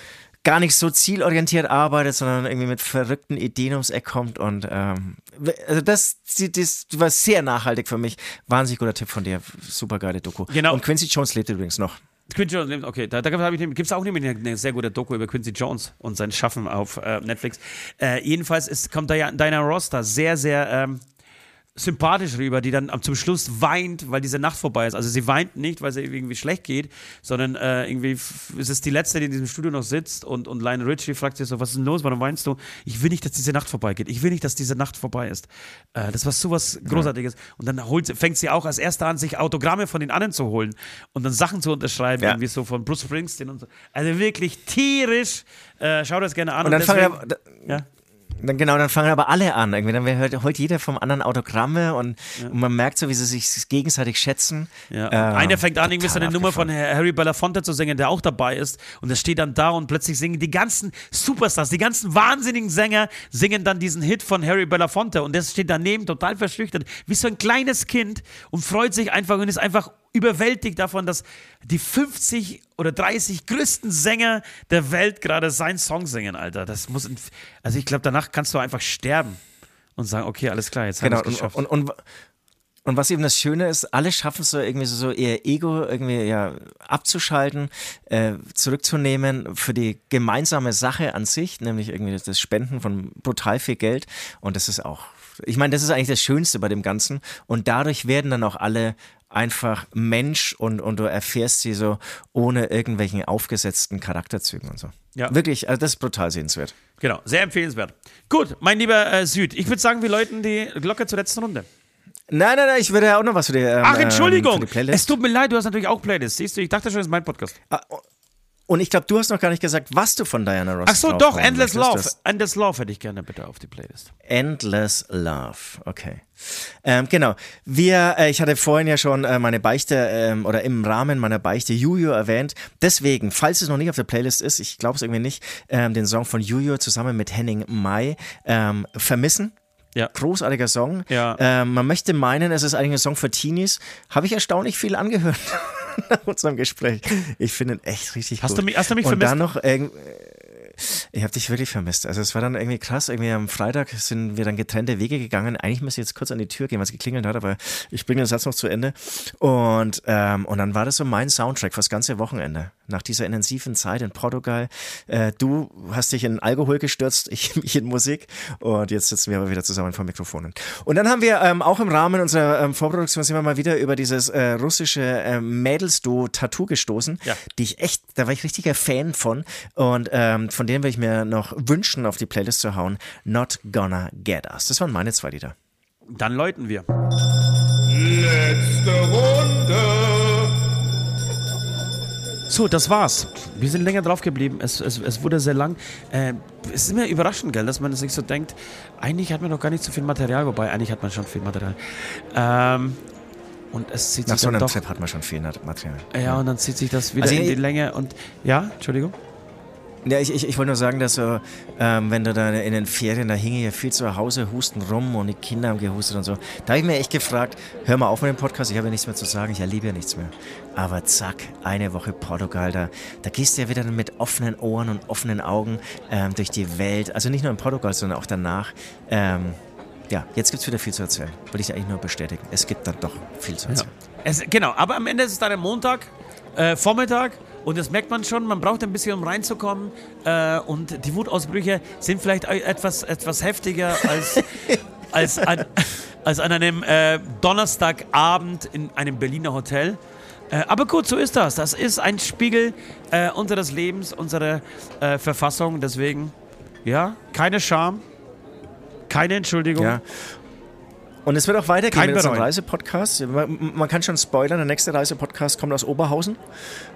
Speaker 2: gar nicht so zielorientiert arbeitet, sondern irgendwie mit verrückten Ideen ums Eck kommt. Und ähm, also das, das, das war sehr nachhaltig für mich. Wahnsinnig guter Tipp von dir. Super geile Doku.
Speaker 3: Genau.
Speaker 2: Und Quincy Jones lebt übrigens noch.
Speaker 3: Quincy Jones, okay, da, da gibt es auch nämlich eine, eine, sehr gute Doku über Quincy Jones und sein Schaffen auf äh, Netflix. Äh, jedenfalls ist, kommt da ja Diana Ross da sehr, sehr ähm, sympathisch rüber, die dann zum Schluss weint, weil diese Nacht vorbei ist. Also sie weint nicht, weil sie irgendwie schlecht geht, sondern äh, irgendwie ist es die letzte, die in diesem Studio noch sitzt und, und Lionel Richie fragt sich so, was ist denn los, warum weinst du? Ich will nicht, dass diese Nacht vorbeigeht. Ich will nicht, dass diese Nacht vorbei ist. Äh, das war sowas Großartiges. Und dann holt, fängt sie auch als Erste an, sich Autogramme von den anderen zu holen und dann Sachen zu unterschreiben, ja. irgendwie so von Bruce Springsteen und so. Also wirklich tierisch. Äh, schau das gerne an.
Speaker 2: Und dann und deswegen, wir, ja? Dann, genau, dann fangen aber alle an. Irgendwie. Dann hört, holt jeder vom anderen Autogramme und, ja. und, man merkt so, wie sie sich gegenseitig schätzen.
Speaker 3: Ja. Äh, Einer fängt an, irgendwie so eine Nummer von Harry Belafonte zu singen, der auch dabei ist. Und der steht dann da und plötzlich singen die ganzen Superstars, die ganzen wahnsinnigen Sänger singen dann diesen Hit von Harry Belafonte. Und der steht daneben total verschüchtert, wie so ein kleines Kind und freut sich einfach und ist einfach überwältigt davon, dass die 50 oder 30 größten Sänger der Welt gerade seinen Song singen, Alter. Das muss, also ich glaube, danach kannst du einfach sterben und sagen, okay, alles klar, jetzt genau, haben wir es geschafft.
Speaker 2: Und, und, und, und was eben das Schöne ist, alle schaffen es so irgendwie so, ihr Ego irgendwie ja abzuschalten, äh, zurückzunehmen für die gemeinsame Sache an sich, nämlich irgendwie das Spenden von brutal viel Geld. Und das ist auch, ich meine, das ist eigentlich das Schönste bei dem Ganzen. Und dadurch werden dann auch alle einfach Mensch und, und du erfährst sie so ohne irgendwelchen aufgesetzten Charakterzügen und so. Ja. Wirklich, also das ist brutal sehenswert.
Speaker 3: Genau, sehr empfehlenswert. Gut, mein lieber äh, Süd, ich würde sagen, wir läuten die Glocke zur letzten Runde.
Speaker 2: Nein, nein, nein, ich würde ja auch noch was für die ähm,
Speaker 3: Ach, Entschuldigung. Ähm, es tut mir leid, du hast natürlich auch Playlists. Siehst du, ich dachte schon, das ist mein Podcast. Ah,
Speaker 2: und ich glaube, du hast noch gar nicht gesagt, was du von Diana Ross
Speaker 3: Ach so, doch, Endless Love. Endless Love hätte ich gerne bitte auf die Playlist.
Speaker 2: Endless Love, okay. Ähm, genau. Wir, äh, ich hatte vorhin ja schon äh, meine Beichte ähm, oder im Rahmen meiner Beichte Juju erwähnt. Deswegen, falls es noch nicht auf der Playlist ist, ich glaube es irgendwie nicht, ähm, den Song von Juju zusammen mit Henning Mai ähm, vermissen. Ja. Großartiger Song. Ja. Ähm, man möchte meinen, es ist eigentlich ein Song für Teenies. Habe ich erstaunlich viel angehört nach unserem Gespräch. Ich finde ihn echt richtig
Speaker 3: hast
Speaker 2: gut.
Speaker 3: Du mich, hast du mich
Speaker 2: Und
Speaker 3: vermisst?
Speaker 2: dann noch irgendwie ich habe dich wirklich vermisst. Also es war dann irgendwie krass. Irgendwie am Freitag sind wir dann getrennte Wege gegangen. Eigentlich müsste ich jetzt kurz an die Tür gehen, was geklingelt hat, aber ich bringe den Satz noch zu Ende. Und, ähm, und dann war das so mein Soundtrack fürs ganze Wochenende. Nach dieser intensiven Zeit in Portugal. Äh, du hast dich in Alkohol gestürzt, ich mich in Musik. Und jetzt sitzen wir aber wieder zusammen vor Mikrofonen. Und dann haben wir ähm, auch im Rahmen unserer ähm, Vorproduktion sind wir mal wieder über dieses äh, russische äh, Mädels-Duo Tattoo gestoßen, ja. die ich echt, da war ich richtiger Fan von. Und ähm, von denen will ich mir noch wünschen, auf die Playlist zu hauen. Not Gonna Get Us. Das waren meine zwei Lieder.
Speaker 3: Dann läuten wir.
Speaker 1: Letzte Runde.
Speaker 3: So, das war's. Wir sind länger drauf geblieben. Es, es, es wurde sehr lang. Äh, es ist immer überraschend, gell, dass man sich so denkt, eigentlich hat man noch gar nicht so viel Material, wobei eigentlich hat man schon viel Material. Ähm, Und es zieht
Speaker 2: Nach
Speaker 3: sich
Speaker 2: so einem
Speaker 3: doch.
Speaker 2: Trip hat man schon viel Material.
Speaker 3: Ja, und dann zieht sich das wieder
Speaker 2: Also
Speaker 3: in die Länge und ja, Entschuldigung.
Speaker 2: Ja, ich, ich, ich wollte nur sagen, dass so, ähm, wenn du da in den Ferien, da hingen ja viel zu Hause, husten rum und die Kinder haben gehustet und so. Da habe ich mir echt gefragt, hör mal auf mit dem Podcast, ich habe ja nichts mehr zu sagen, ich erlebe ja nichts mehr. Aber zack, eine Woche Portugal, da, da gehst du ja wieder mit offenen Ohren und offenen Augen ähm, durch die Welt. Also nicht nur in Portugal, sondern auch danach. Ähm, ja, jetzt gibt es wieder viel zu erzählen. Will ich eigentlich nur bestätigen. Es gibt dann doch viel zu erzählen.
Speaker 3: Es, genau, aber am Ende ist es dann ein Montag, äh, Vormittag und das merkt man schon, man braucht ein bisschen, um reinzukommen äh, und die Wutausbrüche sind vielleicht eu- etwas, etwas heftiger als, als, an, als an einem äh, Donnerstagabend in einem Berliner Hotel. Äh, aber gut, so ist das. Das ist ein Spiegel äh, unseres Lebens, unserer äh, Verfassung. Deswegen, ja, keine Scham, keine Entschuldigung.
Speaker 2: Ja. Und es wird auch weitergehen mit unserem. Reisepodcast. Man, man kann schon spoilern, der nächste Reisepodcast kommt aus Oberhausen.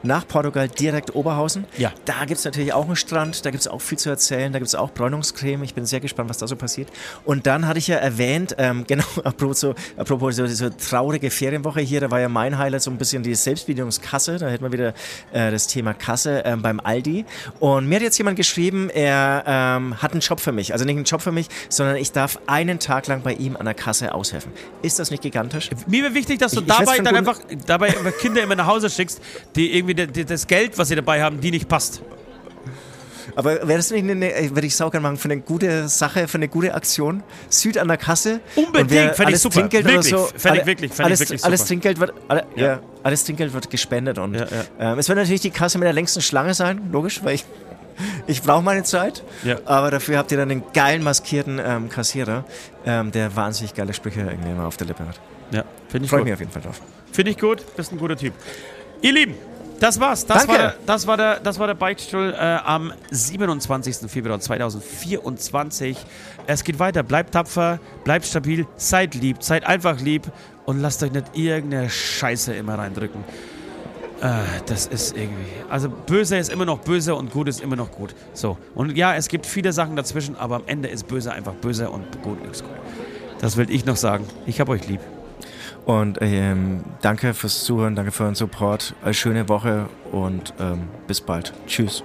Speaker 2: Nach Portugal direkt Oberhausen.
Speaker 3: Ja.
Speaker 2: Da gibt es natürlich auch einen Strand, da gibt es auch viel zu erzählen, da gibt es auch Bräunungscreme. Ich bin sehr gespannt, was da so passiert. Und dann hatte ich ja erwähnt, ähm, genau, apropos, so, apropos so, so traurige Ferienwoche hier, da war ja mein Highlight so ein bisschen die Selbstbedienungskasse. Da hätten wir wieder äh, das Thema Kasse ähm, beim Aldi. Und mir hat jetzt jemand geschrieben, er ähm, hat einen Job für mich. Also nicht einen Job für mich, sondern ich darf einen Tag lang bei ihm an der Kasse aushelfen. Ist das nicht gigantisch?
Speaker 3: Mir wäre wichtig, dass du
Speaker 2: Ich- ich
Speaker 3: dabei
Speaker 2: weiß
Speaker 3: dann einfach dabei Kinder immer nach Hause schickst, die irgendwie das Geld, was sie dabei haben, die nicht passt.
Speaker 2: Aber wäre das nicht eine, eine würde ich saugen machen, für eine gute Sache, für eine gute Aktion? Süd an der Kasse.
Speaker 3: Unbedingt,
Speaker 2: und wer
Speaker 3: fänd ich
Speaker 2: alles
Speaker 3: super.
Speaker 2: Trinkgeld
Speaker 3: Wirklich,
Speaker 2: oder so.
Speaker 3: fänd ich wirklich, fänd ich
Speaker 2: alles,
Speaker 3: wirklich
Speaker 2: alles
Speaker 3: super.
Speaker 2: Trinkgeld wird, alle, ja.
Speaker 3: Ja.
Speaker 2: alles Trinkgeld wird gespendet und
Speaker 3: Ja,
Speaker 2: Ähm, es wird natürlich die Kasse mit der längsten Schlange sein, logisch, weil ich, ich brauche meine Zeit.
Speaker 3: Ja.
Speaker 2: Aber dafür habt ihr dann einen geilen maskierten ähm, Kassierer, ähm, der wahnsinnig geile Sprüche irgendwie immer auf der Lippe hat.
Speaker 3: Ja, finde ich
Speaker 2: Freue mich auf jeden Fall drauf.
Speaker 3: Finde ich gut, bist ein guter Typ. Ihr Lieben, das war's. Das,
Speaker 2: Danke.
Speaker 3: war der, das, war der, das war der Beichtstuhl äh, am 27. Februar 2024. Es geht weiter. Bleibt tapfer, bleibt stabil, seid lieb, seid einfach lieb und lasst euch nicht irgendeine Scheiße immer reindrücken. Äh, das ist irgendwie. Also böse ist immer noch böse und gut ist immer noch gut. So. Und ja, es gibt viele Sachen dazwischen, aber am Ende ist böse einfach böse und gut ist gut. Das will ich noch sagen. Ich hab euch lieb.
Speaker 2: Und ähm, danke fürs Zuhören, danke für euren Support. Eine schöne Woche und ähm, bis bald. Tschüss.